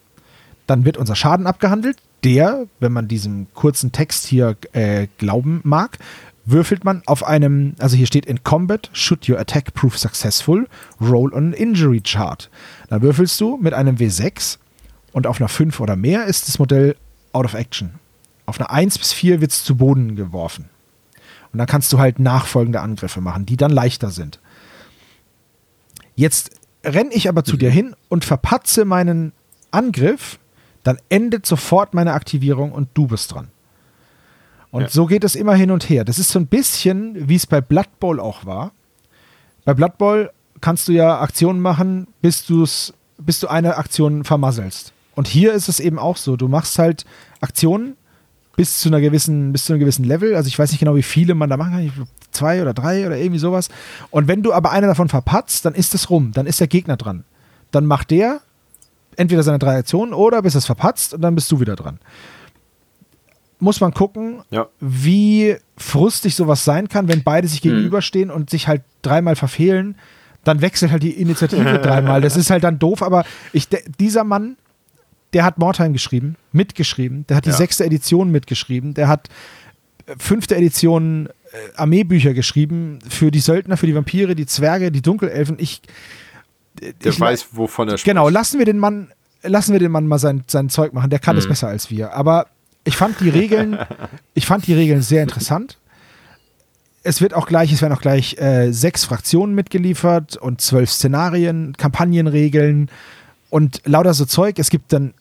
Dann wird unser Schaden abgehandelt. Der, wenn man diesem kurzen Text hier äh, glauben mag, würfelt man auf einem, also hier steht in Combat, should your attack prove successful, roll on an injury chart. Dann würfelst du mit einem W6 und auf einer 5 oder mehr ist das Modell out of action. Auf einer 1 bis 4 wird es zu Boden geworfen. Und dann kannst du halt nachfolgende Angriffe machen, die dann leichter sind. Jetzt renne ich aber zu mhm. dir hin und verpatze meinen Angriff, dann endet sofort meine Aktivierung und du bist dran. Und ja. so geht es immer hin und her. Das ist so ein bisschen, wie es bei Blood Bowl auch war. Bei Blood Bowl kannst du ja Aktionen machen, bis, du's, bis du eine Aktion vermasselst. Und hier ist es eben auch so. Du machst halt Aktionen bis zu einer gewissen, bis zu einem gewissen Level. Also ich weiß nicht genau, wie viele man da machen kann. Ich zwei oder drei oder irgendwie sowas. Und wenn du aber eine davon verpatzt, dann ist es rum. Dann ist der Gegner dran. Dann macht der entweder seine drei Aktionen oder bis es verpatzt und dann bist du wieder dran muss man gucken, ja. wie frustig sowas sein kann, wenn beide sich hm. gegenüberstehen mhm. und sich halt dreimal verfehlen. Dann wechselt halt die Initiative dreimal. Das ist halt dann doof, aber ich, dieser Mann, der hat Mordheim geschrieben, mitgeschrieben, der hat die ja. sechste Edition mitgeschrieben, der hat äh, fünfte Edition äh, Armeebücher geschrieben für die Söldner, für die Vampire, die Zwerge, die Dunkelelfen. Ich, äh, der ich weiß, wovon er spricht. Genau, lassen wir den Mann, lassen wir den Mann mal sein, sein Zeug machen. Der kann es mhm. besser als wir. Aber ich fand die Regeln, ich fand die Regeln sehr interessant. Es wird auch gleich, es werden auch gleich äh, sechs Fraktionen mitgeliefert und zwölf Szenarien, Kampagnenregeln und lauter so Zeug. Es gibt dann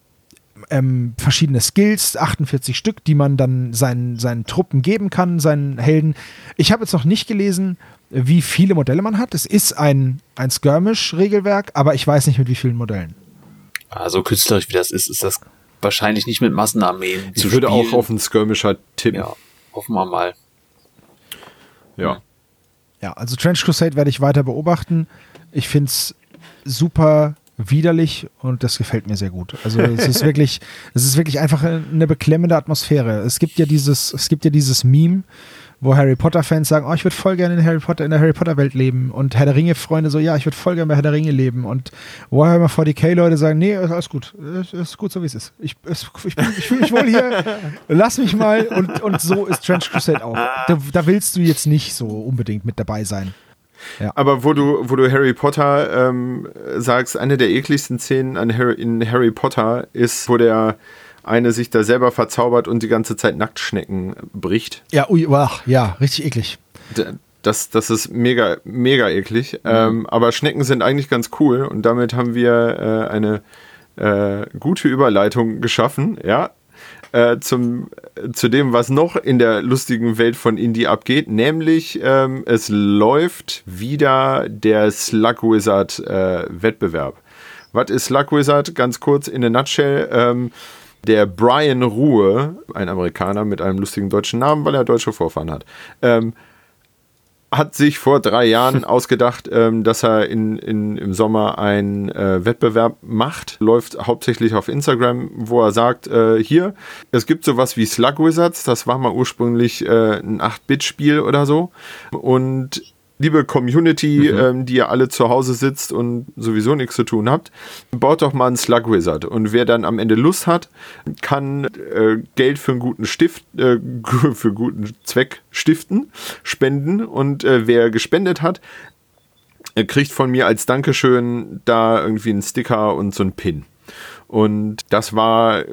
ähm, verschiedene Skills, 48 Stück, die man dann seinen, seinen Truppen geben kann, seinen Helden. Ich habe jetzt noch nicht gelesen, wie viele Modelle man hat. Es ist ein, ein Skirmish-Regelwerk, aber ich weiß nicht mit wie vielen Modellen. Also künstlerisch wie das ist, ist das wahrscheinlich nicht mit Massenarmeen ich zu würde spielen. auch auf einen Skirmisher tippen. Ja, hoffen wir mal. Ja. Ja, also Trench Crusade werde ich weiter beobachten. Ich finde es super widerlich und das gefällt mir sehr gut. Also es ist wirklich, es ist wirklich einfach eine beklemmende Atmosphäre. Es gibt ja dieses, es gibt ja dieses Meme, wo Harry Potter-Fans sagen, oh, ich würde voll gerne in Harry Potter, in der Harry Potter-Welt leben. Und Herr der Ringe-Freunde so, ja, ich würde voll gerne bei Herr der Ringe leben. Und Warhammer 40k-Leute sagen, nee, alles gut. Ist gut, so wie es ist. Ich, ich, ich, ich fühle mich wohl hier. Lass mich mal. Und, und so ist Trench Crusade auch. Da, da willst du jetzt nicht so unbedingt mit dabei sein. Ja. Aber wo du, wo du Harry Potter ähm, sagst, eine der ekligsten Szenen an Harry, in Harry Potter ist, wo der eine sich da selber verzaubert und die ganze Zeit Nacktschnecken bricht. Ja, ui, ach, ja, richtig eklig. Das, das ist mega, mega eklig. Mhm. Ähm, aber Schnecken sind eigentlich ganz cool und damit haben wir äh, eine äh, gute Überleitung geschaffen, ja, äh, zum, zu dem, was noch in der lustigen Welt von Indie abgeht, nämlich ähm, es läuft wieder der Slug Wizard äh, Wettbewerb. Was ist Slug Wizard? Ganz kurz in a nutshell. Ähm, der Brian Ruhe, ein Amerikaner mit einem lustigen deutschen Namen, weil er deutsche Vorfahren hat, ähm, hat sich vor drei Jahren ausgedacht, ähm, dass er in, in, im Sommer einen äh, Wettbewerb macht. Läuft hauptsächlich auf Instagram, wo er sagt, äh, hier, es gibt sowas wie Slug Wizards, das war mal ursprünglich äh, ein 8-Bit-Spiel oder so. Und liebe Community, mhm. ähm, die ihr alle zu Hause sitzt und sowieso nichts zu tun habt, baut doch mal einen Slug Wizard. Und wer dann am Ende Lust hat, kann äh, Geld für einen guten Stift, äh, für guten Zweck stiften, spenden. Und äh, wer gespendet hat, kriegt von mir als Dankeschön da irgendwie einen Sticker und so einen Pin. Und das war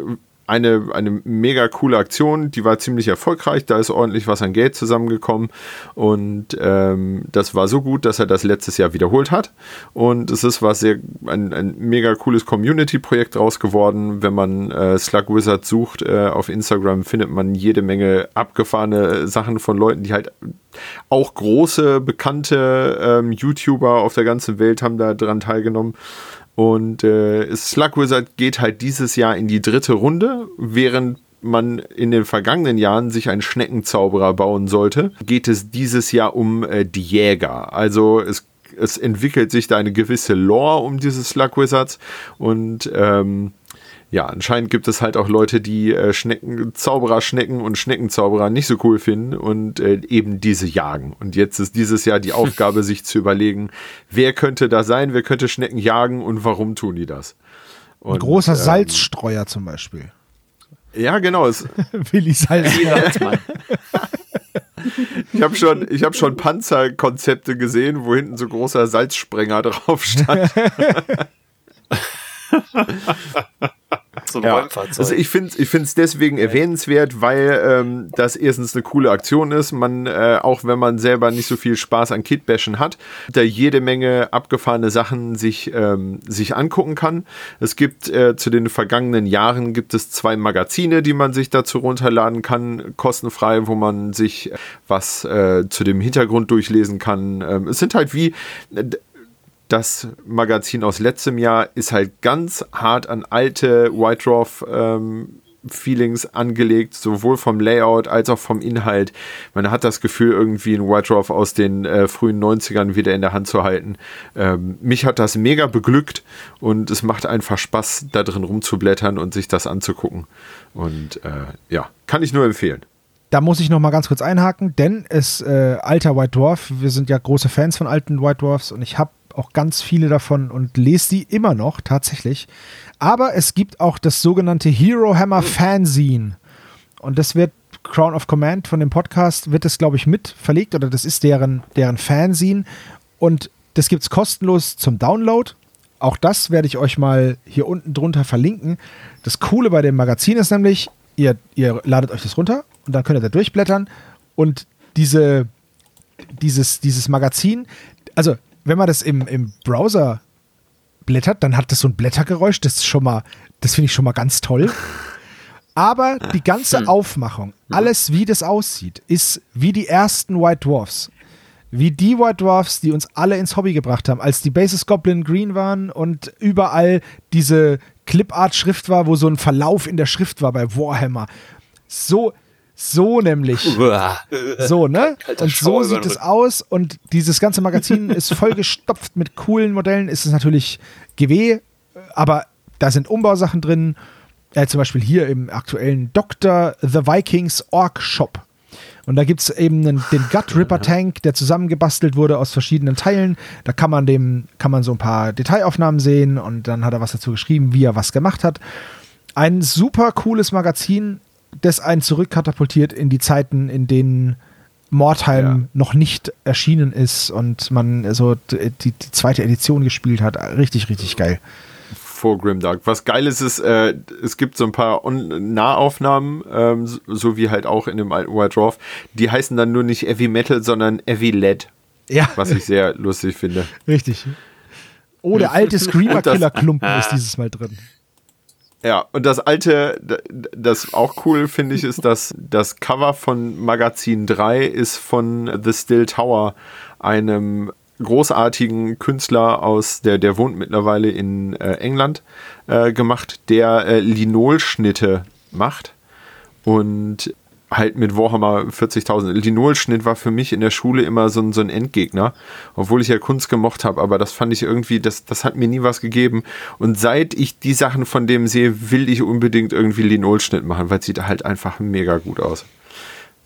eine, eine mega coole Aktion, die war ziemlich erfolgreich, da ist ordentlich was an Geld zusammengekommen. Und ähm, das war so gut, dass er das letztes Jahr wiederholt hat. Und es ist was sehr, ein, ein mega cooles Community-Projekt draus geworden. Wenn man äh, Slug Wizard sucht äh, auf Instagram, findet man jede Menge abgefahrene Sachen von Leuten, die halt auch große, bekannte ähm, YouTuber auf der ganzen Welt haben da dran teilgenommen und äh, Slug Wizard geht halt dieses Jahr in die dritte Runde, während man in den vergangenen Jahren sich einen Schneckenzauberer bauen sollte, geht es dieses Jahr um äh, die Jäger. Also es es entwickelt sich da eine gewisse Lore um diese Slug Wizards und ähm, ja, anscheinend gibt es halt auch Leute, die äh, Schnecken, Zauberer, Schnecken und Schneckenzauberer nicht so cool finden und äh, eben diese jagen. Und jetzt ist dieses Jahr die Aufgabe, sich zu überlegen, wer könnte da sein, wer könnte Schnecken jagen und warum tun die das? Und, Ein großer ähm, Salzstreuer zum Beispiel. Ja, genau. Willi Salzmann. Ich habe schon, hab schon Panzerkonzepte gesehen, wo hinten so großer Salzsprenger drauf stand. So ein ja. Räumfahrzeug. Also ich finde ich es deswegen erwähnenswert, weil ähm, das erstens eine coole Aktion ist. Man, äh, auch wenn man selber nicht so viel Spaß an Kitbashen hat, da jede Menge abgefahrene Sachen sich, ähm, sich angucken kann. Es gibt äh, zu den vergangenen Jahren gibt es zwei Magazine, die man sich dazu runterladen kann, kostenfrei, wo man sich was äh, zu dem Hintergrund durchlesen kann. Ähm, es sind halt wie das Magazin aus letztem Jahr ist halt ganz hart an alte White Dwarf ähm, Feelings angelegt, sowohl vom Layout als auch vom Inhalt. Man hat das Gefühl, irgendwie ein White Dwarf aus den äh, frühen 90ern wieder in der Hand zu halten. Ähm, mich hat das mega beglückt und es macht einfach Spaß, da drin rumzublättern und sich das anzugucken. Und äh, ja, kann ich nur empfehlen. Da muss ich noch mal ganz kurz einhaken, denn es äh, alter White Dwarf, wir sind ja große Fans von alten White Dwarfs und ich habe auch ganz viele davon und lese die immer noch tatsächlich. Aber es gibt auch das sogenannte Hero Hammer Fanzine. Und das wird Crown of Command von dem Podcast, wird das, glaube ich, mit verlegt oder das ist deren, deren Fanzine. Und das gibt es kostenlos zum Download. Auch das werde ich euch mal hier unten drunter verlinken. Das Coole bei dem Magazin ist nämlich, ihr, ihr ladet euch das runter und dann könnt ihr da durchblättern. Und diese, dieses, dieses Magazin, also wenn man das im, im Browser blättert, dann hat das so ein Blättergeräusch. Das ist schon mal, das finde ich schon mal ganz toll. Aber die ganze hm. Aufmachung, alles wie das aussieht, ist wie die ersten White Dwarfs. Wie die White Dwarfs, die uns alle ins Hobby gebracht haben, als die Bases Goblin Green waren und überall diese Clipart-Schrift war, wo so ein Verlauf in der Schrift war bei Warhammer. So, so nämlich. so, ne? Und so sieht es aus. Und dieses ganze Magazin ist vollgestopft mit coolen Modellen. Ist es natürlich GW, aber da sind Umbausachen drin. Äh, zum Beispiel hier im aktuellen Dr. The Vikings Orc Shop. Und da gibt es eben einen, den Gut Ripper Tank, der zusammengebastelt wurde aus verschiedenen Teilen. Da kann man dem, kann man so ein paar Detailaufnahmen sehen und dann hat er was dazu geschrieben, wie er was gemacht hat. Ein super cooles Magazin, das einen zurückkatapultiert in die Zeiten, in denen Mordheim ja. noch nicht erschienen ist und man so die, die, zweite Edition gespielt hat. Richtig, richtig geil. Vor Grimdark. Was geil ist, ist, äh, es gibt so ein paar Nahaufnahmen, ähm, so wie halt auch in dem alten White Dwarf. Die heißen dann nur nicht Heavy Metal, sondern Heavy Lead. Ja. Was ich sehr lustig finde. Richtig. Oh, der alte Screamer-Killer-Klumpen ist dieses Mal drin. Ja, und das alte, das auch cool finde ich, ist, dass das Cover von Magazin 3 ist von The Still Tower, einem großartigen Künstler aus, der, der wohnt mittlerweile in äh, England, äh, gemacht, der äh, Linolschnitte macht. Und halt mit Warhammer 40.000. Linolschnitt war für mich in der Schule immer so ein, so ein Endgegner, obwohl ich ja Kunst gemocht habe, aber das fand ich irgendwie, das, das hat mir nie was gegeben. Und seit ich die Sachen von dem sehe, will ich unbedingt irgendwie Linolschnitt machen, weil es sieht halt einfach mega gut aus.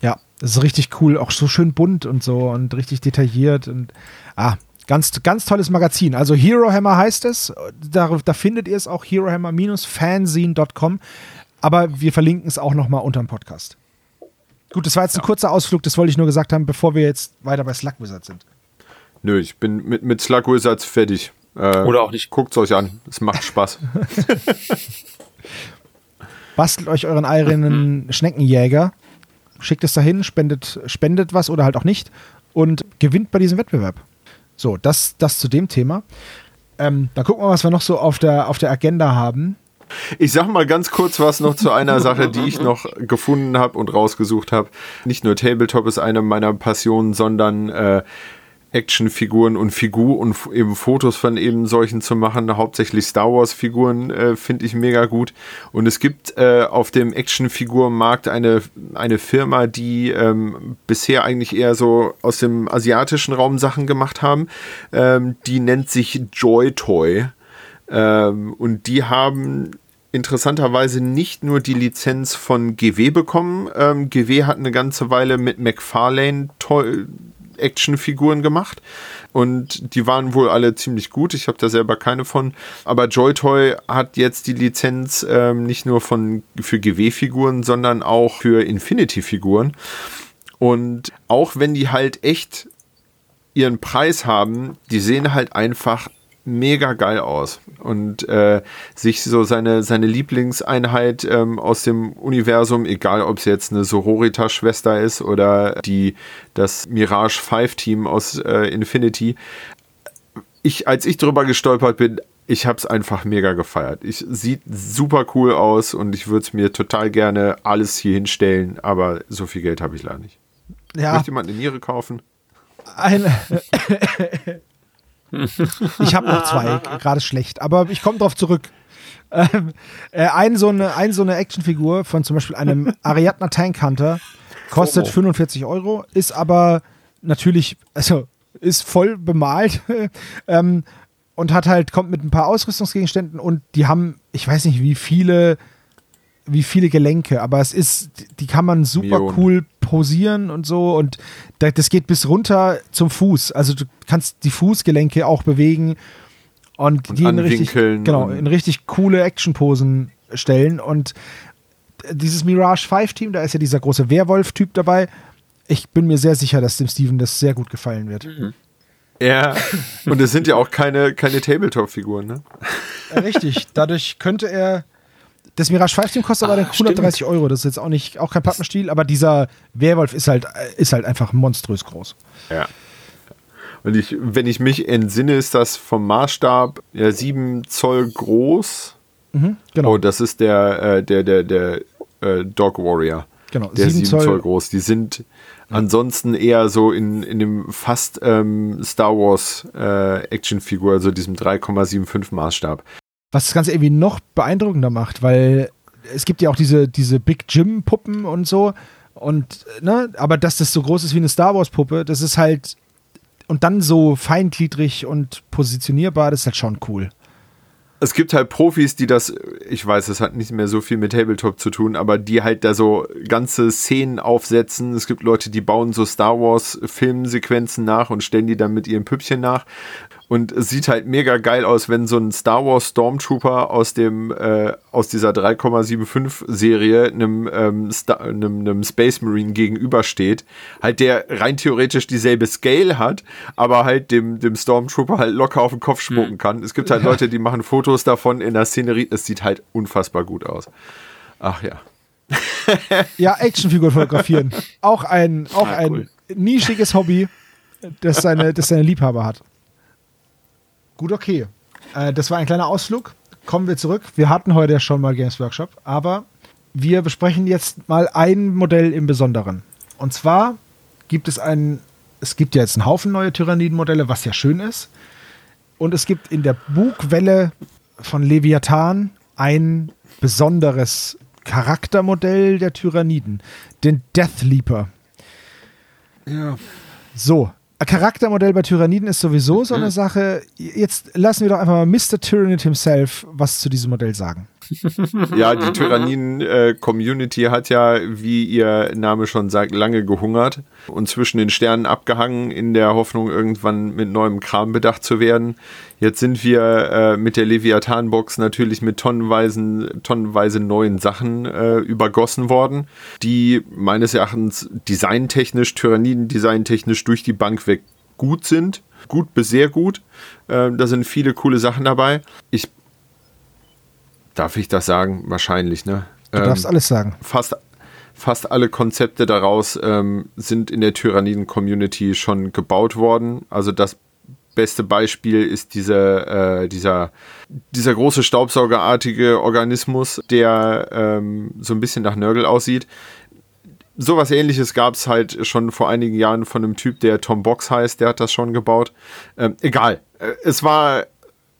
Ja, das ist richtig cool, auch so schön bunt und so und richtig detailliert und ah, Ganz, ganz tolles Magazin. Also Hero Hammer heißt es. Da, da findet ihr es auch, herohammer-fanzine.com. Aber wir verlinken es auch nochmal unter dem Podcast. Gut, das war jetzt ein kurzer Ausflug, das wollte ich nur gesagt haben, bevor wir jetzt weiter bei Slug Wizards sind. Nö, ich bin mit, mit Slug Wizards fertig. Äh, Oder auch nicht. Guckt es euch an, es macht Spaß. Bastelt euch euren eigenen Schneckenjäger, schickt es dahin, spendet, spendet was oder halt auch nicht und gewinnt bei diesem Wettbewerb. So, das, das zu dem Thema. Ähm, dann gucken wir, was wir noch so auf der, auf der Agenda haben. Ich sag mal ganz kurz was noch zu einer Sache, die ich noch gefunden habe und rausgesucht habe. Nicht nur Tabletop ist eine meiner Passionen, sondern äh, Actionfiguren und Figur und eben Fotos von eben solchen zu machen. Hauptsächlich Star Wars Figuren äh, finde ich mega gut. Und es gibt äh, auf dem Actionfigurenmarkt eine, eine Firma, die ähm, bisher eigentlich eher so aus dem asiatischen Raum Sachen gemacht haben. Ähm, die nennt sich Joy Toy. Ähm, und die haben interessanterweise nicht nur die Lizenz von GW bekommen. Ähm, GW hat eine ganze Weile mit McFarlane Actionfiguren gemacht und die waren wohl alle ziemlich gut. Ich habe da selber keine von. Aber Joy-Toy hat jetzt die Lizenz ähm, nicht nur von, für GW-Figuren, sondern auch für Infinity-Figuren. Und auch wenn die halt echt ihren Preis haben, die sehen halt einfach mega geil aus und äh, sich so seine, seine Lieblingseinheit ähm, aus dem Universum, egal ob es jetzt eine Sororita-Schwester ist oder die, das Mirage 5 Team aus äh, Infinity. Ich, als ich drüber gestolpert bin, ich habe es einfach mega gefeiert. Ich sieht super cool aus und ich würde es mir total gerne alles hier hinstellen, aber so viel Geld habe ich leider nicht. Ja. Möchte jemand eine Niere kaufen? Eine ich habe noch zwei, gerade schlecht, aber ich komme drauf zurück. Ähm, äh, ein, so eine, ein so eine Actionfigur von zum Beispiel einem Ariadna Tank Hunter kostet oh. 45 Euro, ist aber natürlich, also ist voll bemalt ähm, und hat halt, kommt mit ein paar Ausrüstungsgegenständen und die haben, ich weiß nicht, wie viele wie viele Gelenke, aber es ist, die kann man super Millionen. cool posieren und so und das geht bis runter zum Fuß. Also du kannst die Fußgelenke auch bewegen und, und die in richtig, genau, in richtig coole Actionposen stellen und dieses Mirage 5 Team, da ist ja dieser große Werwolf-Typ dabei. Ich bin mir sehr sicher, dass dem Steven das sehr gut gefallen wird. Mhm. Ja, und es sind ja auch keine, keine Tabletop-Figuren, ne? Richtig, dadurch könnte er das Mirage 5 Team kostet ah, aber 130 stimmt. Euro. Das ist jetzt auch nicht auch kein Pappenstiel, aber dieser Werwolf ist halt, ist halt einfach monströs groß. Ja. Und ich, wenn ich mich entsinne, ist das vom Maßstab ja, 7 Zoll groß. Mhm, genau. Oh, das ist der, äh, der, der, der äh, Dog Warrior. Genau, der 7 Zoll. Zoll groß. Die sind ja. ansonsten eher so in, in dem fast ähm, Star Wars äh, Actionfigur, also diesem 3,75 Maßstab was das Ganze irgendwie noch beeindruckender macht, weil es gibt ja auch diese, diese Big Jim Puppen und so und ne, aber dass das so groß ist wie eine Star Wars Puppe, das ist halt und dann so feingliedrig und positionierbar, das ist halt schon cool. Es gibt halt Profis, die das, ich weiß, das hat nicht mehr so viel mit Tabletop zu tun, aber die halt da so ganze Szenen aufsetzen. Es gibt Leute, die bauen so Star Wars Filmsequenzen nach und stellen die dann mit ihren Püppchen nach. Und es sieht halt mega geil aus, wenn so ein Star Wars Stormtrooper aus dem äh, aus dieser 3,75 Serie einem, ähm, einem, einem Space Marine gegenübersteht. Halt der rein theoretisch dieselbe Scale hat, aber halt dem, dem Stormtrooper halt locker auf den Kopf spucken mhm. kann. Es gibt halt Leute, die machen Fotos davon in der Szenerie. Es sieht halt unfassbar gut aus. Ach ja. ja, Actionfigur fotografieren. Auch ein, auch ah, cool. ein nischiges Hobby, das seine, das seine Liebhaber hat. Gut, okay. Äh, das war ein kleiner Ausflug. Kommen wir zurück. Wir hatten heute ja schon mal Games Workshop, aber wir besprechen jetzt mal ein Modell im Besonderen. Und zwar gibt es ein, es gibt ja jetzt einen Haufen neue Tyranniden-Modelle, was ja schön ist. Und es gibt in der Bugwelle von Leviathan ein besonderes Charaktermodell der Tyranniden, den Death Leaper. Ja. So, Charaktermodell bei Tyranniden ist sowieso so eine mhm. Sache. Jetzt lassen wir doch einfach mal Mr. Tyrannid himself was zu diesem Modell sagen. Ja, die Tyranniden-Community hat ja, wie ihr Name schon sagt, lange gehungert und zwischen den Sternen abgehangen, in der Hoffnung, irgendwann mit neuem Kram bedacht zu werden. Jetzt sind wir äh, mit der Leviathan-Box natürlich mit tonnenweisen, tonnenweise neuen Sachen äh, übergossen worden, die meines Erachtens designtechnisch, Tyranniden-designtechnisch durch die Bank weg gut sind. Gut bis sehr gut. Äh, da sind viele coole Sachen dabei. Ich Darf ich das sagen? Wahrscheinlich, ne? Du ähm, darfst alles sagen. Fast, fast alle Konzepte daraus ähm, sind in der Tyranniden-Community schon gebaut worden. Also das beste Beispiel ist diese, äh, dieser, dieser große staubsaugerartige Organismus, der ähm, so ein bisschen nach Nörgel aussieht. sowas ähnliches gab es halt schon vor einigen Jahren von einem Typ, der Tom Box heißt, der hat das schon gebaut. Ähm, egal. Äh, es war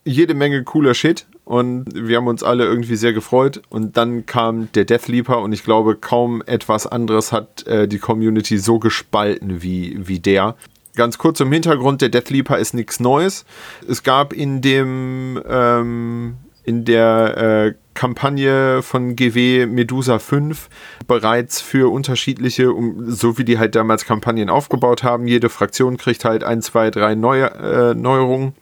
jede Menge cooler Shit und wir haben uns alle irgendwie sehr gefreut. Und dann kam der Deathleaper und ich glaube, kaum etwas anderes hat äh, die Community so gespalten wie, wie der. Ganz kurz im Hintergrund, der Deathleaper ist nichts Neues. Es gab in dem ähm, in der äh, Kampagne von GW Medusa 5 bereits für unterschiedliche, um, so wie die halt damals Kampagnen aufgebaut haben. Jede Fraktion kriegt halt ein, zwei, drei neue äh, Neuerungen.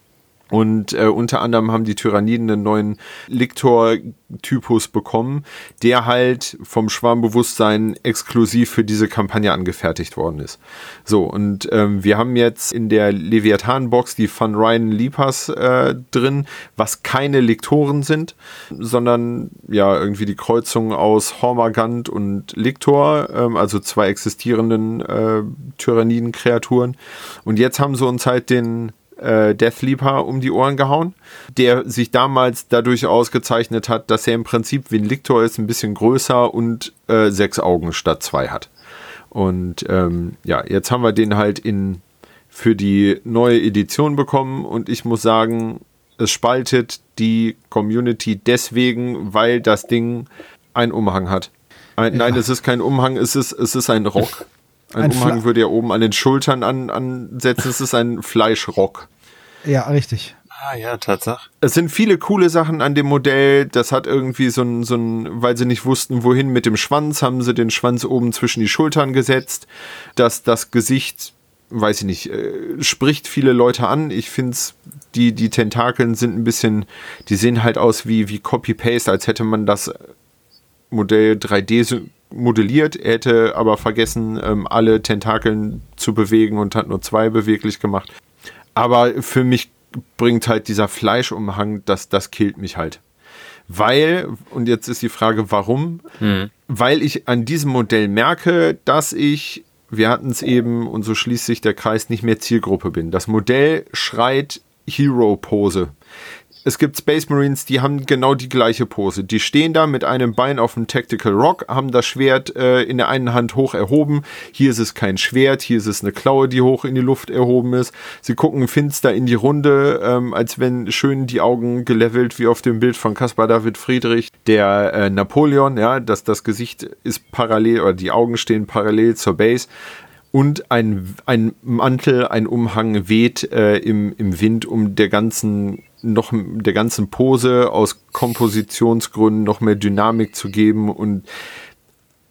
Und äh, unter anderem haben die Tyranniden einen neuen Liktor-Typus bekommen, der halt vom Schwarmbewusstsein exklusiv für diese Kampagne angefertigt worden ist. So, und ähm, wir haben jetzt in der Leviathan-Box die Van Ryan Lipas äh, drin, was keine Liktoren sind, sondern ja irgendwie die Kreuzung aus Hormagant und Liktor, ähm, also zwei existierenden äh, Tyranniden-Kreaturen. Und jetzt haben sie uns halt den äh, Deathleaper um die Ohren gehauen, der sich damals dadurch ausgezeichnet hat, dass er im Prinzip wie ein Lictor ist, ein bisschen größer und äh, sechs Augen statt zwei hat. Und ähm, ja, jetzt haben wir den halt in für die neue Edition bekommen und ich muss sagen, es spaltet die Community deswegen, weil das Ding einen Umhang hat. Ein, ja. Nein, es ist kein Umhang, es ist, es ist ein Rock. Ein, ein Umhang Fla würde ja oben an den Schultern an, ansetzen. Es ist ein Fleischrock. Ja, richtig. Ah ja, Tatsache. Es sind viele coole Sachen an dem Modell. Das hat irgendwie so ein, so ein, weil sie nicht wussten, wohin mit dem Schwanz, haben sie den Schwanz oben zwischen die Schultern gesetzt. Dass das Gesicht, weiß ich nicht, äh, spricht viele Leute an. Ich finde es, die, die Tentakeln sind ein bisschen, die sehen halt aus wie, wie Copy-Paste, als hätte man das Modell 3D modelliert. Er hätte aber vergessen, ähm, alle Tentakeln zu bewegen und hat nur zwei beweglich gemacht. Aber für mich bringt halt dieser Fleischumhang, das, das killt mich halt. Weil, und jetzt ist die Frage, warum? Hm. Weil ich an diesem Modell merke, dass ich, wir hatten es eben, und so schließt sich der Kreis, nicht mehr Zielgruppe bin. Das Modell schreit Hero-Pose es gibt Space Marines, die haben genau die gleiche Pose. Die stehen da mit einem Bein auf dem Tactical Rock, haben das Schwert äh, in der einen Hand hoch erhoben. Hier ist es kein Schwert, hier ist es eine Klaue, die hoch in die Luft erhoben ist. Sie gucken finster in die Runde, ähm, als wenn schön die Augen gelevelt, wie auf dem Bild von Caspar David Friedrich, der äh, Napoleon, ja, dass das Gesicht ist parallel oder die Augen stehen parallel zur Base und ein, ein Mantel, ein Umhang weht äh, im, im Wind, um der ganzen noch der ganzen Pose aus Kompositionsgründen noch mehr Dynamik zu geben und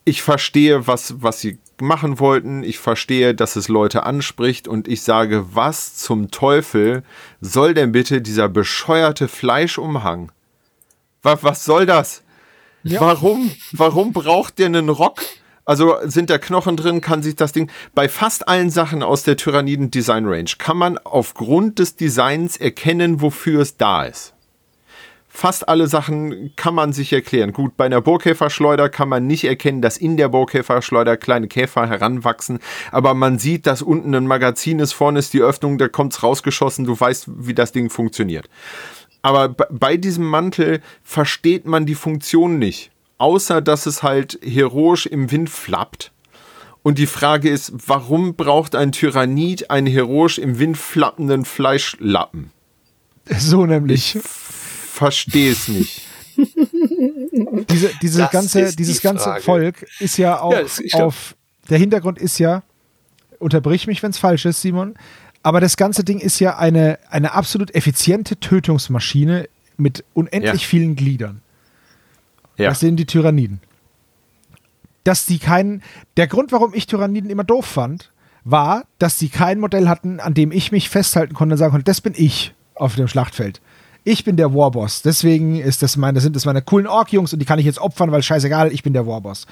ich verstehe, was, was sie machen wollten. Ich verstehe, dass es Leute anspricht und ich sage, was zum Teufel soll denn bitte dieser bescheuerte Fleischumhang? Was, was soll das? Ja. Warum? Warum braucht der einen Rock? Also sind da Knochen drin, kann sich das Ding. Bei fast allen Sachen aus der Tyranniden Design Range kann man aufgrund des Designs erkennen, wofür es da ist. Fast alle Sachen kann man sich erklären. Gut, bei einer Bohrkäferschleuder kann man nicht erkennen, dass in der Bohrkäferschleuder kleine Käfer heranwachsen, aber man sieht, dass unten ein Magazin ist, vorne ist die Öffnung, da kommt es rausgeschossen, du weißt, wie das Ding funktioniert. Aber bei diesem Mantel versteht man die Funktion nicht außer dass es halt heroisch im Wind flappt. Und die Frage ist, warum braucht ein Tyrannid einen heroisch im Wind flappenden Fleischlappen? So nämlich. Ich verstehe es nicht. Diese, diese ganze, dieses ganze Volk ist ja auch ja, auf. Der Hintergrund ist ja, unterbrich mich, wenn es falsch ist, Simon, aber das ganze Ding ist ja eine, eine absolut effiziente Tötungsmaschine mit unendlich ja. vielen Gliedern. Ja. Das sind die Tyranniden. Dass die keinen. Der Grund, warum ich Tyranniden immer doof fand, war, dass sie kein Modell hatten, an dem ich mich festhalten konnte und sagen konnte, das bin ich auf dem Schlachtfeld. Ich bin der Warboss. Deswegen ist das meine, sind das meine coolen Ork-Jungs und die kann ich jetzt opfern, weil scheißegal, ich bin der Warboss.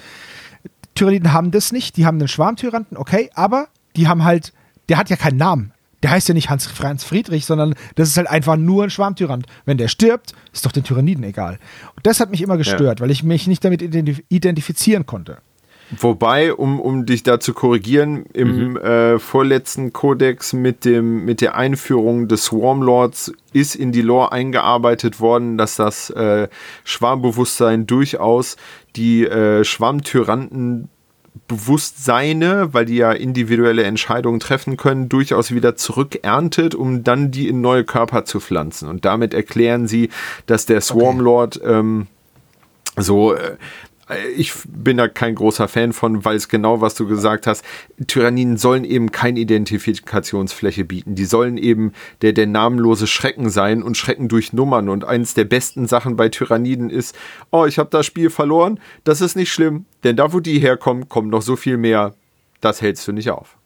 Tyranniden haben das nicht. Die haben einen Schwarmtyranten, okay, aber die haben halt, der hat ja keinen Namen der heißt ja nicht Hans Franz Friedrich, sondern das ist halt einfach nur ein Schwarmtyrant. Wenn der stirbt, ist doch den Tyranniden egal. Und das hat mich immer gestört, ja. weil ich mich nicht damit identif identifizieren konnte. Wobei, um, um dich da zu korrigieren, im mhm. äh, vorletzten Kodex mit, dem, mit der Einführung des Swarmlords ist in die Lore eingearbeitet worden, dass das äh, Schwarmbewusstsein durchaus die äh, Schwarmtyranten Bewusstseine, weil die ja individuelle Entscheidungen treffen können, durchaus wieder zurückerntet, um dann die in neue Körper zu pflanzen. Und damit erklären sie, dass der Swarmlord okay. ähm, so äh, ich bin da kein großer Fan von, weil es genau, was du gesagt hast, Tyranniden sollen eben keine Identifikationsfläche bieten. Die sollen eben der, der namenlose Schrecken sein und Schrecken durch Nummern. Und eins der besten Sachen bei Tyranniden ist, oh, ich habe das Spiel verloren. Das ist nicht schlimm, denn da, wo die herkommen, kommt noch so viel mehr. Das hältst du nicht auf.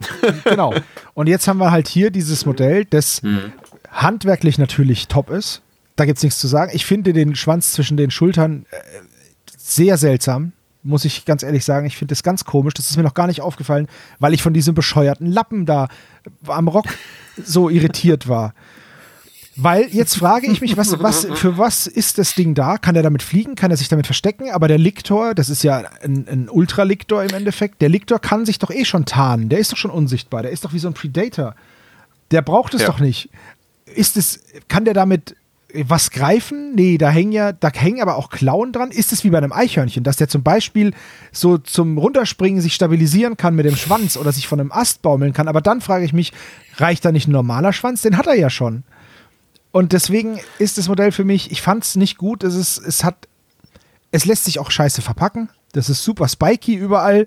genau. Und jetzt haben wir halt hier dieses Modell, das mhm. handwerklich natürlich top ist. Da gibt es nichts zu sagen. Ich finde den Schwanz zwischen den Schultern äh, sehr seltsam, muss ich ganz ehrlich sagen. Ich finde das ganz komisch. Das ist mir noch gar nicht aufgefallen, weil ich von diesem bescheuerten Lappen da am Rock so irritiert war. Weil jetzt frage ich mich, was, was, für was ist das Ding da? Kann er damit fliegen? Kann er sich damit verstecken? Aber der Liktor, das ist ja ein, ein Ultraliktor im Endeffekt, der Liktor kann sich doch eh schon tarnen. Der ist doch schon unsichtbar. Der ist doch wie so ein Predator. Der braucht es ja. doch nicht. Ist es, kann der damit was greifen? Nee, da hängen ja, da hängen aber auch Klauen dran. Ist es wie bei einem Eichhörnchen, dass der zum Beispiel so zum Runterspringen sich stabilisieren kann mit dem Schwanz oder sich von einem Ast baumeln kann? Aber dann frage ich mich, reicht da nicht ein normaler Schwanz? Den hat er ja schon. Und deswegen ist das Modell für mich, ich fand es nicht gut. Es, ist, es hat, es lässt sich auch scheiße verpacken. Das ist super spiky überall.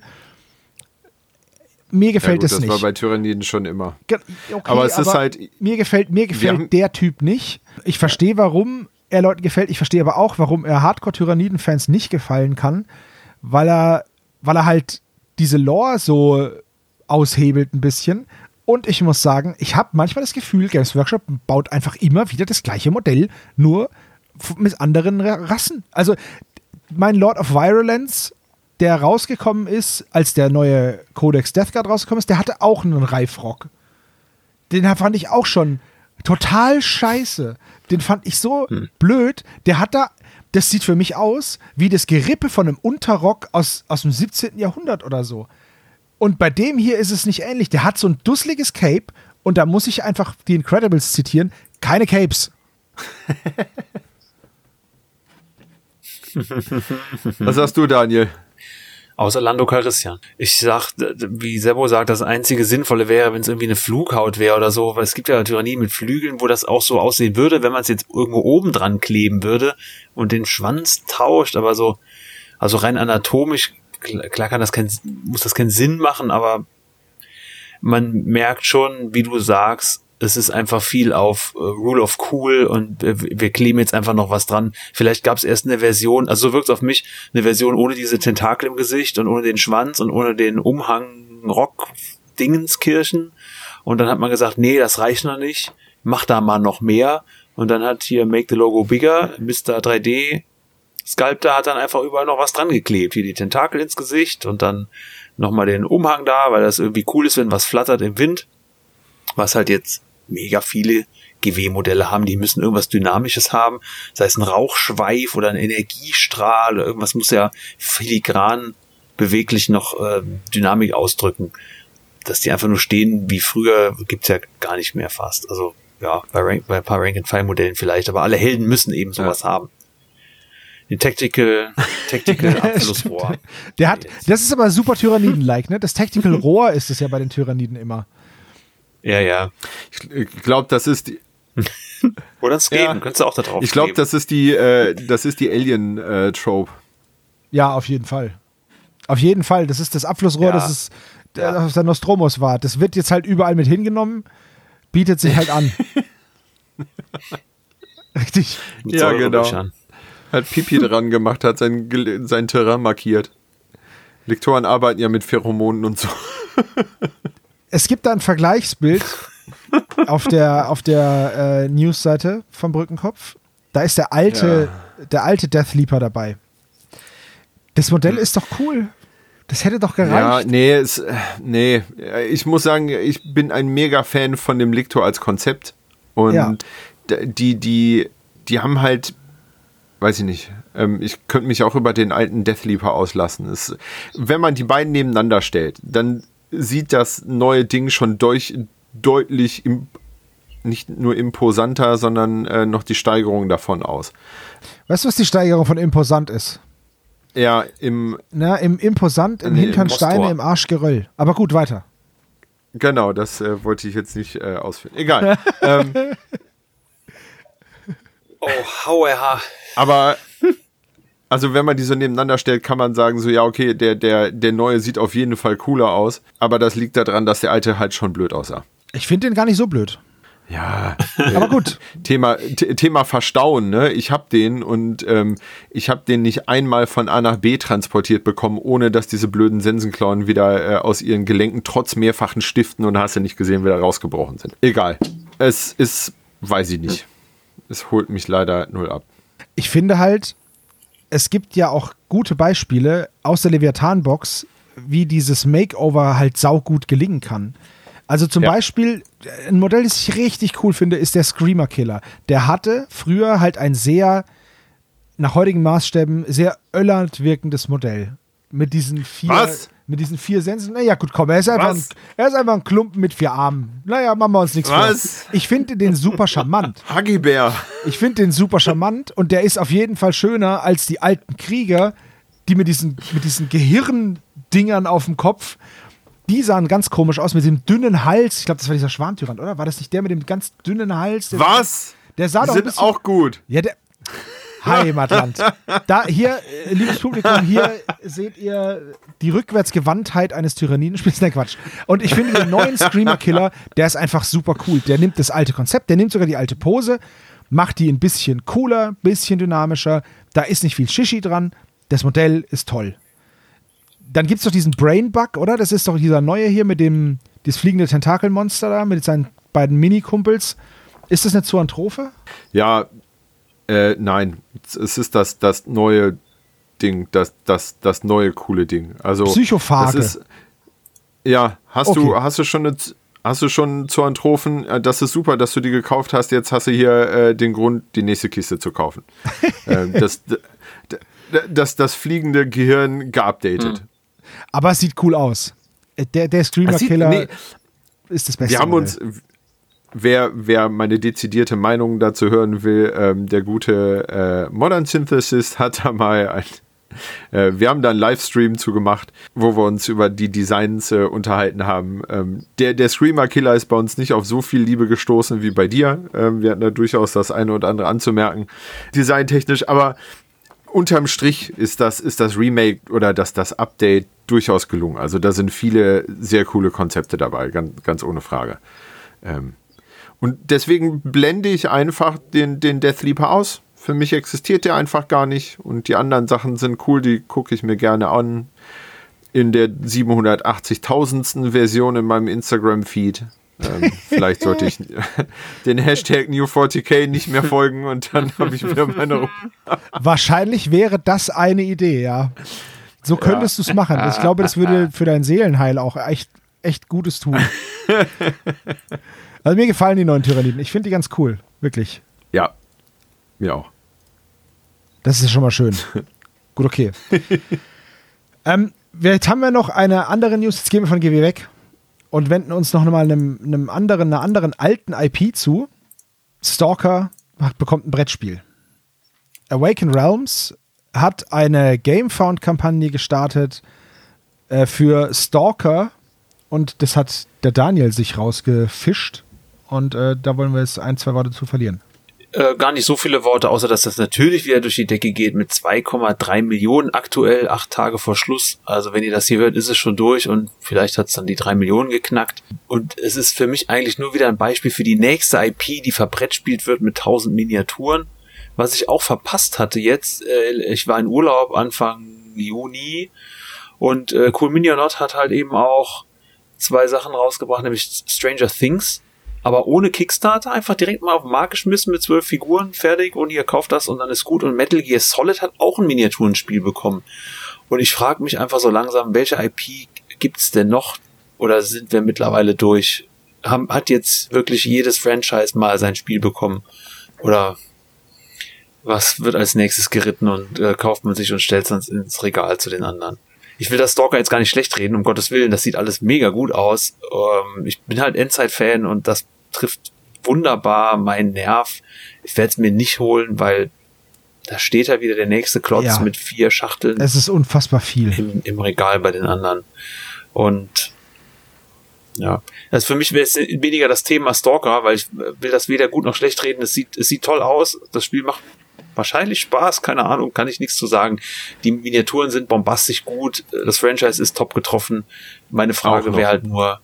Mir gefällt ja, gut, es nicht. Das war bei Tyranniden schon immer. Okay, aber es aber ist halt. Mir gefällt, mir gefällt der Typ nicht. Ich verstehe, warum er Leuten gefällt. Ich verstehe aber auch, warum er Hardcore-Tyranniden-Fans nicht gefallen kann, weil er, weil er halt diese Lore so aushebelt ein bisschen. Und ich muss sagen, ich habe manchmal das Gefühl, Games Workshop baut einfach immer wieder das gleiche Modell, nur mit anderen Rassen. Also mein Lord of Virulence der rausgekommen ist, als der neue Codex Death Guard rausgekommen ist, der hatte auch einen Reifrock. Den fand ich auch schon total scheiße. Den fand ich so hm. blöd. Der hat da, das sieht für mich aus wie das Gerippe von einem Unterrock aus, aus dem 17. Jahrhundert oder so. Und bei dem hier ist es nicht ähnlich. Der hat so ein dusseliges Cape und da muss ich einfach die Incredibles zitieren: keine Capes. Was sagst du, Daniel? Außer Lando Calrissian. Ich sag, wie Sebo sagt, das einzige Sinnvolle wäre, wenn es irgendwie eine Flughaut wäre oder so, weil es gibt ja Tyrannien mit Flügeln, wo das auch so aussehen würde, wenn man es jetzt irgendwo oben dran kleben würde und den Schwanz tauscht, aber so, also rein anatomisch, klar kann das kein, muss das keinen Sinn machen, aber man merkt schon, wie du sagst, es ist einfach viel auf äh, Rule of Cool und äh, wir kleben jetzt einfach noch was dran. Vielleicht gab es erst eine Version, also so wirkt es auf mich, eine Version ohne diese Tentakel im Gesicht und ohne den Schwanz und ohne den Umhang Rock Dingenskirchen. Und dann hat man gesagt, nee, das reicht noch nicht, mach da mal noch mehr. Und dann hat hier Make the Logo Bigger, Mr. 3D Sculptor hat dann einfach überall noch was dran geklebt. Hier die Tentakel ins Gesicht und dann nochmal den Umhang da, weil das irgendwie cool ist, wenn was flattert im Wind. Was halt jetzt mega viele GW-Modelle haben, die müssen irgendwas Dynamisches haben, sei es ein Rauchschweif oder ein Energiestrahl oder irgendwas muss ja filigran beweglich noch äh, Dynamik ausdrücken. Dass die einfach nur stehen wie früher, gibt's ja gar nicht mehr fast. Also ja, bei, Rank, bei ein paar Rank-and-File-Modellen vielleicht, aber alle Helden müssen eben sowas ja. haben. Den Tactical, Tactical Abflussrohr. Der hat, das ist aber super Tyranniden-like, ne? Das Tactical Rohr ist es ja bei den Tyranniden immer. Ja, ja. Ich glaube, das ist die. Oder ein Skaten, ja. könntest du auch da drauf Ich glaube, das ist die, äh, das ist die Alien-Trope. Äh, ja, auf jeden Fall. Auf jeden Fall. Das ist das Abflussrohr, ja. das ist ja. aus der Nostromos war. Das wird jetzt halt überall mit hingenommen, bietet sich halt an. Richtig. Mit ja, genau. Hat Pipi dran gemacht, hat sein, sein Terrain markiert. Lektoren arbeiten ja mit Pheromonen und so. Es gibt da ein Vergleichsbild auf der, auf der äh, Newsseite vom Brückenkopf. Da ist der alte, ja. der alte Deathleaper dabei. Das Modell hm. ist doch cool. Das hätte doch gereicht. Ja, nee, es, nee. Ich muss sagen, ich bin ein mega Fan von dem Lictor als Konzept. Und ja. die, die, die haben halt, weiß ich nicht, ähm, ich könnte mich auch über den alten Deathleaper auslassen. Es, wenn man die beiden nebeneinander stellt, dann sieht das neue Ding schon durch, deutlich im, nicht nur imposanter, sondern äh, noch die Steigerung davon aus. Weißt du, was die Steigerung von imposant ist? Ja, im. Na, im Imposant, im Nee, im Hintern Steine, Mostor. im Arsch Geröll. Aber gut, weiter. Genau, das äh, wollte ich jetzt nicht äh, ausführen. Egal. ähm, Oh, haueha. aber also wenn man die so nebeneinander stellt, kann man sagen, so ja, okay, der, der, der neue sieht auf jeden Fall cooler aus. Aber das liegt daran, dass der alte halt schon blöd aussah. Ich finde den gar nicht so blöd. Ja, Aber gut. Thema, Thema Verstauen, ne? Ich habe den und ähm, ich habe den nicht einmal von A nach B transportiert bekommen, ohne dass diese blöden Sensenklauen wieder äh, aus ihren Gelenken trotz mehrfachen Stiften und hast du nicht gesehen, wieder rausgebrochen sind. Egal. Es ist, weiß ich nicht. Es holt mich leider null ab. Ich finde halt, es gibt ja auch gute Beispiele aus der Leviathan-Box, wie dieses Makeover halt saugut gelingen kann. Also zum Ja. Beispiel, äh, ein Modell, das ich richtig cool finde, ist der Screamer Killer. Der hatte früher halt ein sehr, nach heutigen Maßstäben, sehr öllernd wirkendes Modell. Mit diesen vier, Was? Mit diesen vier Sensen. Naja, gut, komm, er ist, einfach ein, er ist einfach ein Klumpen mit vier Armen. Naja, machen wir uns nichts Was? vor. Ich finde den super charmant. Haggibär. Ich finde den super charmant und der ist auf jeden Fall schöner als die alten Krieger, die mit diesen, mit diesen Gehirndingern auf dem Kopf, die sahen ganz komisch aus, mit dem dünnen Hals. Ich glaube, das war dieser Schwantyrant, oder? War das nicht der mit dem ganz dünnen Hals? Was? Der sah Die doch sind auch gut. Ja, der. Heimatland. Da, hier, liebes Publikum, hier seht ihr die Rückwärtsgewandtheit eines Tyranniden-Spiels. Nein, Quatsch. Und ich finde den neuen Screamer-Killer, der ist einfach super cool. Der nimmt das alte Konzept, der nimmt sogar die alte Pose, macht die ein bisschen cooler, ein bisschen dynamischer. Da ist nicht viel Shishi dran. Das Modell ist toll. Dann gibt es doch diesen Brain-Bug, oder? Das ist doch dieser neue hier mit dem, das fliegende Tentakelmonster da, mit seinen beiden Mini-Kumpels. Ist das eine Zoantrophe? Ja, äh, nein. Es ist das, das neue Ding, das, das, das neue coole Ding. Also Psychophage. Das ist, ja, hast Okay. du, hast du schon eine, hast du schon Zoantrophen? Äh, Das ist super, dass du die gekauft hast. Jetzt hast du hier äh, den Grund, die nächste Kiste zu kaufen. ähm, das, das, das fliegende Gehirn geupdatet. Aber es sieht cool aus. Äh, Der, der Screamer-Killer nee, ist das Beste. Wir haben uns, wer, wer meine dezidierte Meinung dazu hören will, ähm, der gute äh, Modern Synthesis hat da mal ein, äh, wir haben da einen Livestream zu gemacht, wo wir uns über die Designs äh, unterhalten haben. Ähm, der, der Screamer Killer ist bei uns nicht auf so viel Liebe gestoßen wie bei dir. Ähm, wir hatten da durchaus das eine oder andere anzumerken, designtechnisch, aber unterm Strich ist das, ist das Remake oder das, das Update durchaus gelungen. Also da sind viele sehr coole Konzepte dabei, ganz, ganz ohne Frage. Ähm, und deswegen blende ich einfach den, den Deathleaper aus. Für mich existiert der einfach gar nicht. Und die anderen Sachen sind cool, die gucke ich mir gerne an. In der 780.000. Version in meinem Instagram-Feed. Ähm, vielleicht sollte ich den Hashtag New40k nicht mehr folgen und dann habe ich wieder meine Ruhe. Wahrscheinlich wäre das eine Idee, ja. So könntest du es machen. Ich glaube, das würde für dein Seelenheil auch echt, echt Gutes tun. Also mir gefallen die neuen Tyranniden. Ich finde die ganz cool. Wirklich. Ja, mir auch. Das ist schon mal schön. Gut, okay. ähm, jetzt haben wir noch eine andere News. Jetzt gehen wir von GW weg und wenden uns noch mal einem, einem anderen, einer anderen alten IP zu. Stalker bekommt ein Brettspiel. Awaken Realms hat eine Gamefound-Kampagne gestartet äh, für Stalker und das hat der Daniel sich rausgefischt und äh, da wollen wir jetzt ein, zwei Worte zu verlieren. Äh, gar nicht so viele Worte, außer dass das natürlich wieder durch die Decke geht mit 2,3 Millionen aktuell, acht Tage vor Schluss. Also wenn ihr das hier hört, ist es schon durch und vielleicht hat es dann die drei Millionen geknackt. Und es ist für mich eigentlich nur wieder ein Beispiel für die nächste IP, die verbrettspielt wird mit 1000 Miniaturen. Was ich auch verpasst hatte jetzt, äh, ich war in Urlaub Anfang Juni und äh, Cool Minionot hat halt eben auch zwei Sachen rausgebracht, nämlich Stranger Things aber ohne Kickstarter einfach direkt mal auf den Markt geschmissen mit zwölf Figuren, fertig und ihr kauft das und dann ist gut. Und Metal Gear Solid hat auch ein Miniaturenspiel bekommen. Und ich frage mich einfach so langsam, welche IP gibt's denn noch? Oder sind wir mittlerweile durch? Hat jetzt wirklich jedes Franchise mal sein Spiel bekommen? Oder was wird als nächstes geritten und äh, kauft man sich und stellt es ins Regal zu den anderen? Ich will das Stalker jetzt gar nicht schlecht reden, um Gottes Willen, das sieht alles mega gut aus. Ähm, ich bin halt Endzeit-Fan und das trifft wunderbar meinen Nerv. Ich werde es mir nicht holen, weil da steht da wieder der nächste Klotz ja. mit vier Schachteln. Es ist unfassbar viel. Im, im Regal bei den anderen. Und ja, also für mich wäre es weniger das Thema Stalker, weil ich will das weder gut noch schlecht reden. Es sieht, es sieht toll aus. Das Spiel macht wahrscheinlich Spaß, keine Ahnung, kann ich nichts zu sagen. Die Miniaturen sind bombastisch gut. Das Franchise ist top getroffen. Meine Frage wäre halt nur,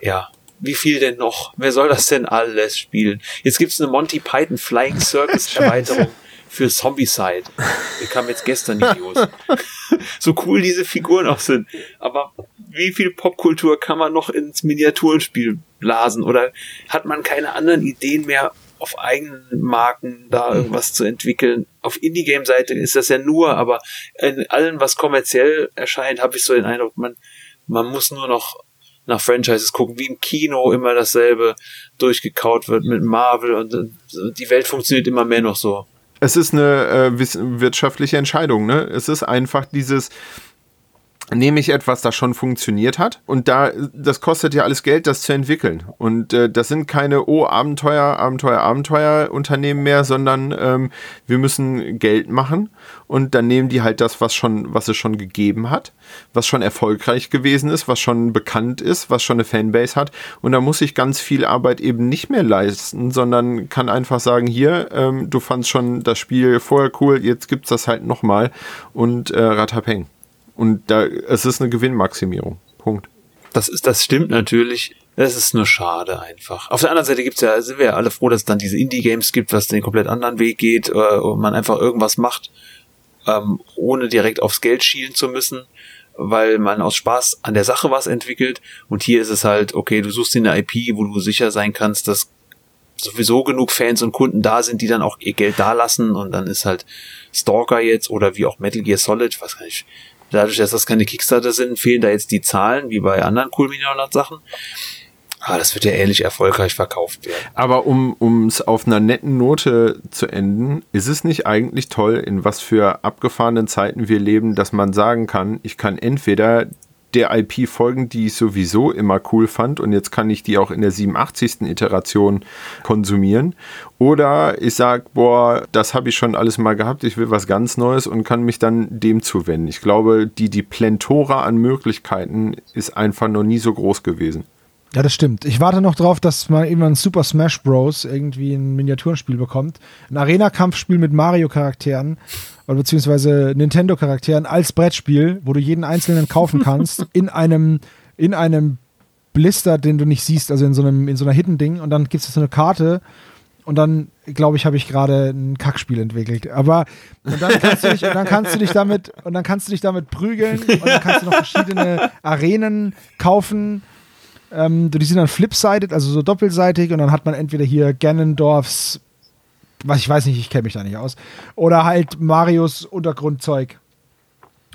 ja, wie viel denn noch? Wer soll das denn alles spielen? Jetzt gibt's eine Monty Python Flying Circus Erweiterung für Zombicide. Wir kamen jetzt gestern News. so cool diese Figuren auch sind. Aber wie viel Popkultur kann man noch ins Miniaturenspiel blasen? Oder hat man keine anderen Ideen mehr, auf eigenen Marken da mhm. irgendwas zu entwickeln? Auf Indie-Game-Seite ist das ja nur, aber in allem, was kommerziell erscheint, habe ich so den Eindruck, man, man muss nur noch nach Franchises gucken, wie im Kino immer dasselbe durchgekaut wird mit Marvel und, und die Welt funktioniert immer mehr noch so. Es ist eine äh, wirtschaftliche Entscheidung, ne? Es ist einfach dieses, nehme ich etwas, das schon funktioniert hat. Und da das kostet ja alles Geld, das zu entwickeln. Und äh, das sind keine oh Abenteuer, Abenteuer, Abenteuer Unternehmen mehr, sondern ähm, wir müssen Geld machen. Und dann nehmen die halt das, was schon, was es schon gegeben hat, was schon erfolgreich gewesen ist, was schon bekannt ist, was schon eine Fanbase hat. Und da muss ich ganz viel Arbeit eben nicht mehr leisten, sondern kann einfach sagen hier, ähm, du fandst schon das Spiel vorher cool, jetzt gibt's das halt nochmal und äh, Ratapeng. Und da, es ist eine Gewinnmaximierung. Punkt. Das ist, das stimmt natürlich. Das ist nur schade einfach. Auf der anderen Seite gibt's ja, sind wir ja alle froh, dass es dann diese Indie-Games gibt, was den komplett anderen Weg geht, äh, und man einfach irgendwas macht, ähm, ohne direkt aufs Geld schielen zu müssen, weil man aus Spaß an der Sache was entwickelt. Und hier ist es halt, okay, du suchst dir eine IP, wo du sicher sein kannst, dass sowieso genug Fans und Kunden da sind, die dann auch ihr Geld da lassen und dann ist halt Stalker jetzt oder wie auch Metal Gear Solid, ich weiß gar nicht, Dadurch, dass das keine Kickstarter sind, fehlen da jetzt die Zahlen, wie bei anderen Cool Minion Sachen. Aber das wird ja ähnlich erfolgreich verkauft werden. Aber um es auf einer netten Note zu enden, ist es nicht eigentlich toll, in was für abgefahrenen Zeiten wir leben, dass man sagen kann, ich kann entweder der IP folgen, die ich sowieso immer cool fand und jetzt kann ich die auch in der 87. Iteration konsumieren. Oder ich sage, boah, das habe ich schon alles mal gehabt, ich will was ganz Neues und kann mich dann dem zuwenden. Ich glaube, die, die Plentora an Möglichkeiten ist einfach noch nie so groß gewesen. Ja, das stimmt. Ich warte noch drauf, dass mal irgendwann Super Smash Bros. irgendwie ein Miniaturenspiel bekommt. Ein Arena-Kampfspiel mit Mario-Charakteren oder beziehungsweise Nintendo-Charakteren als Brettspiel, wo du jeden einzelnen kaufen kannst, in einem, in einem Blister, den du nicht siehst, also in so einem, in so einer Hidden-Ding und dann gibt es so eine Karte und dann, glaube ich, habe ich gerade ein Kackspiel entwickelt. Aber und dann kannst du dich, und dann kannst du dich damit, und dann kannst du dich damit prügeln und dann kannst du noch verschiedene Arenen kaufen ähm, die sind dann flip-sided, also so doppelseitig und dann hat man entweder hier Ganondorfs, was ich weiß nicht, ich kenne mich da nicht aus, oder halt Marios Untergrundzeug.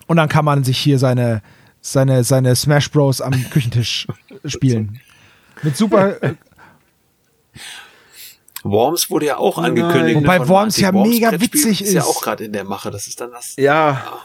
Und dann kann man sich hier seine, seine, seine Smash Bros am Küchentisch spielen. Mit super. Äh, Worms wurde ja auch angekündigt. Wobei Worms ja mega witzig ist. Ist ja auch gerade in der Mache. Das ist dann das. Ja.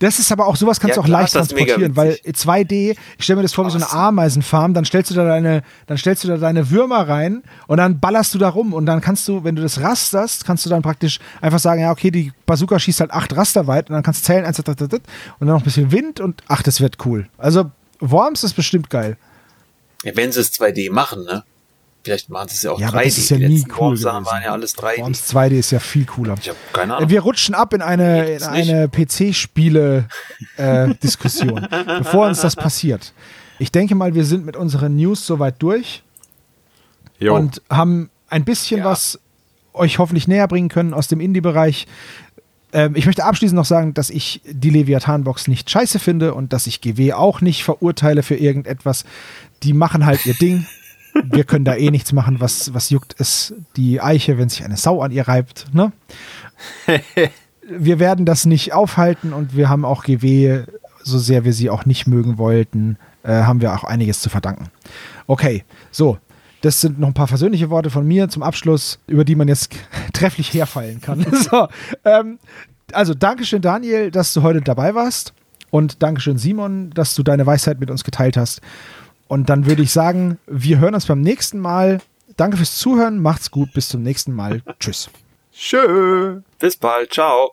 Das ist aber auch, sowas kannst ja, du auch klar, leicht transportieren, weil 2D, ich stelle mir das vor wie so eine Ameisenfarm, dann stellst du da deine, dann stellst du da deine Würmer rein und dann ballerst du da rum und dann kannst du, wenn du das rasterst, kannst du dann praktisch einfach sagen, ja, okay, die Bazooka schießt halt acht Raster weit und dann kannst du zählen, eins, und dann noch ein bisschen Wind und ach, das wird cool. Also Worms ist bestimmt geil. Ja, wenn sie es 2D machen, ne? Vielleicht machen sie es ja auch ja, 3D. Das ist ja die nie cool. waren ja alles 3D. Worms 2D ist ja viel cooler. Ich habe keine Ahnung. Wir rutschen ab in eine, in eine PC-Spiele-Diskussion, äh, bevor uns das passiert. Ich denke mal, wir sind mit unseren News soweit durch jo. und haben ein bisschen ja. was euch hoffentlich näher bringen können aus dem Indie-Bereich. Ähm, ich möchte abschließend noch sagen, dass ich die Leviathan-Box nicht scheiße finde und dass ich GW auch nicht verurteile für irgendetwas. Die machen halt ihr Ding wir können da eh nichts machen. Was, was juckt es die Eiche, wenn sich eine Sau an ihr reibt? Ne? wir werden das nicht aufhalten und wir haben auch GW, so sehr wir sie auch nicht mögen wollten, äh, haben wir auch einiges zu verdanken. Okay, so. Das sind noch ein paar persönliche Worte von mir zum Abschluss, über die man jetzt trefflich herfallen kann. so, ähm, also, Dankeschön, Daniel, dass du heute dabei warst. Und Dankeschön, Simon, dass du deine Weisheit mit uns geteilt hast. Und dann würde ich sagen, wir hören uns beim nächsten Mal. Danke fürs Zuhören, macht's gut, bis zum nächsten Mal. Tschüss. Tschö. Bis bald. Ciao.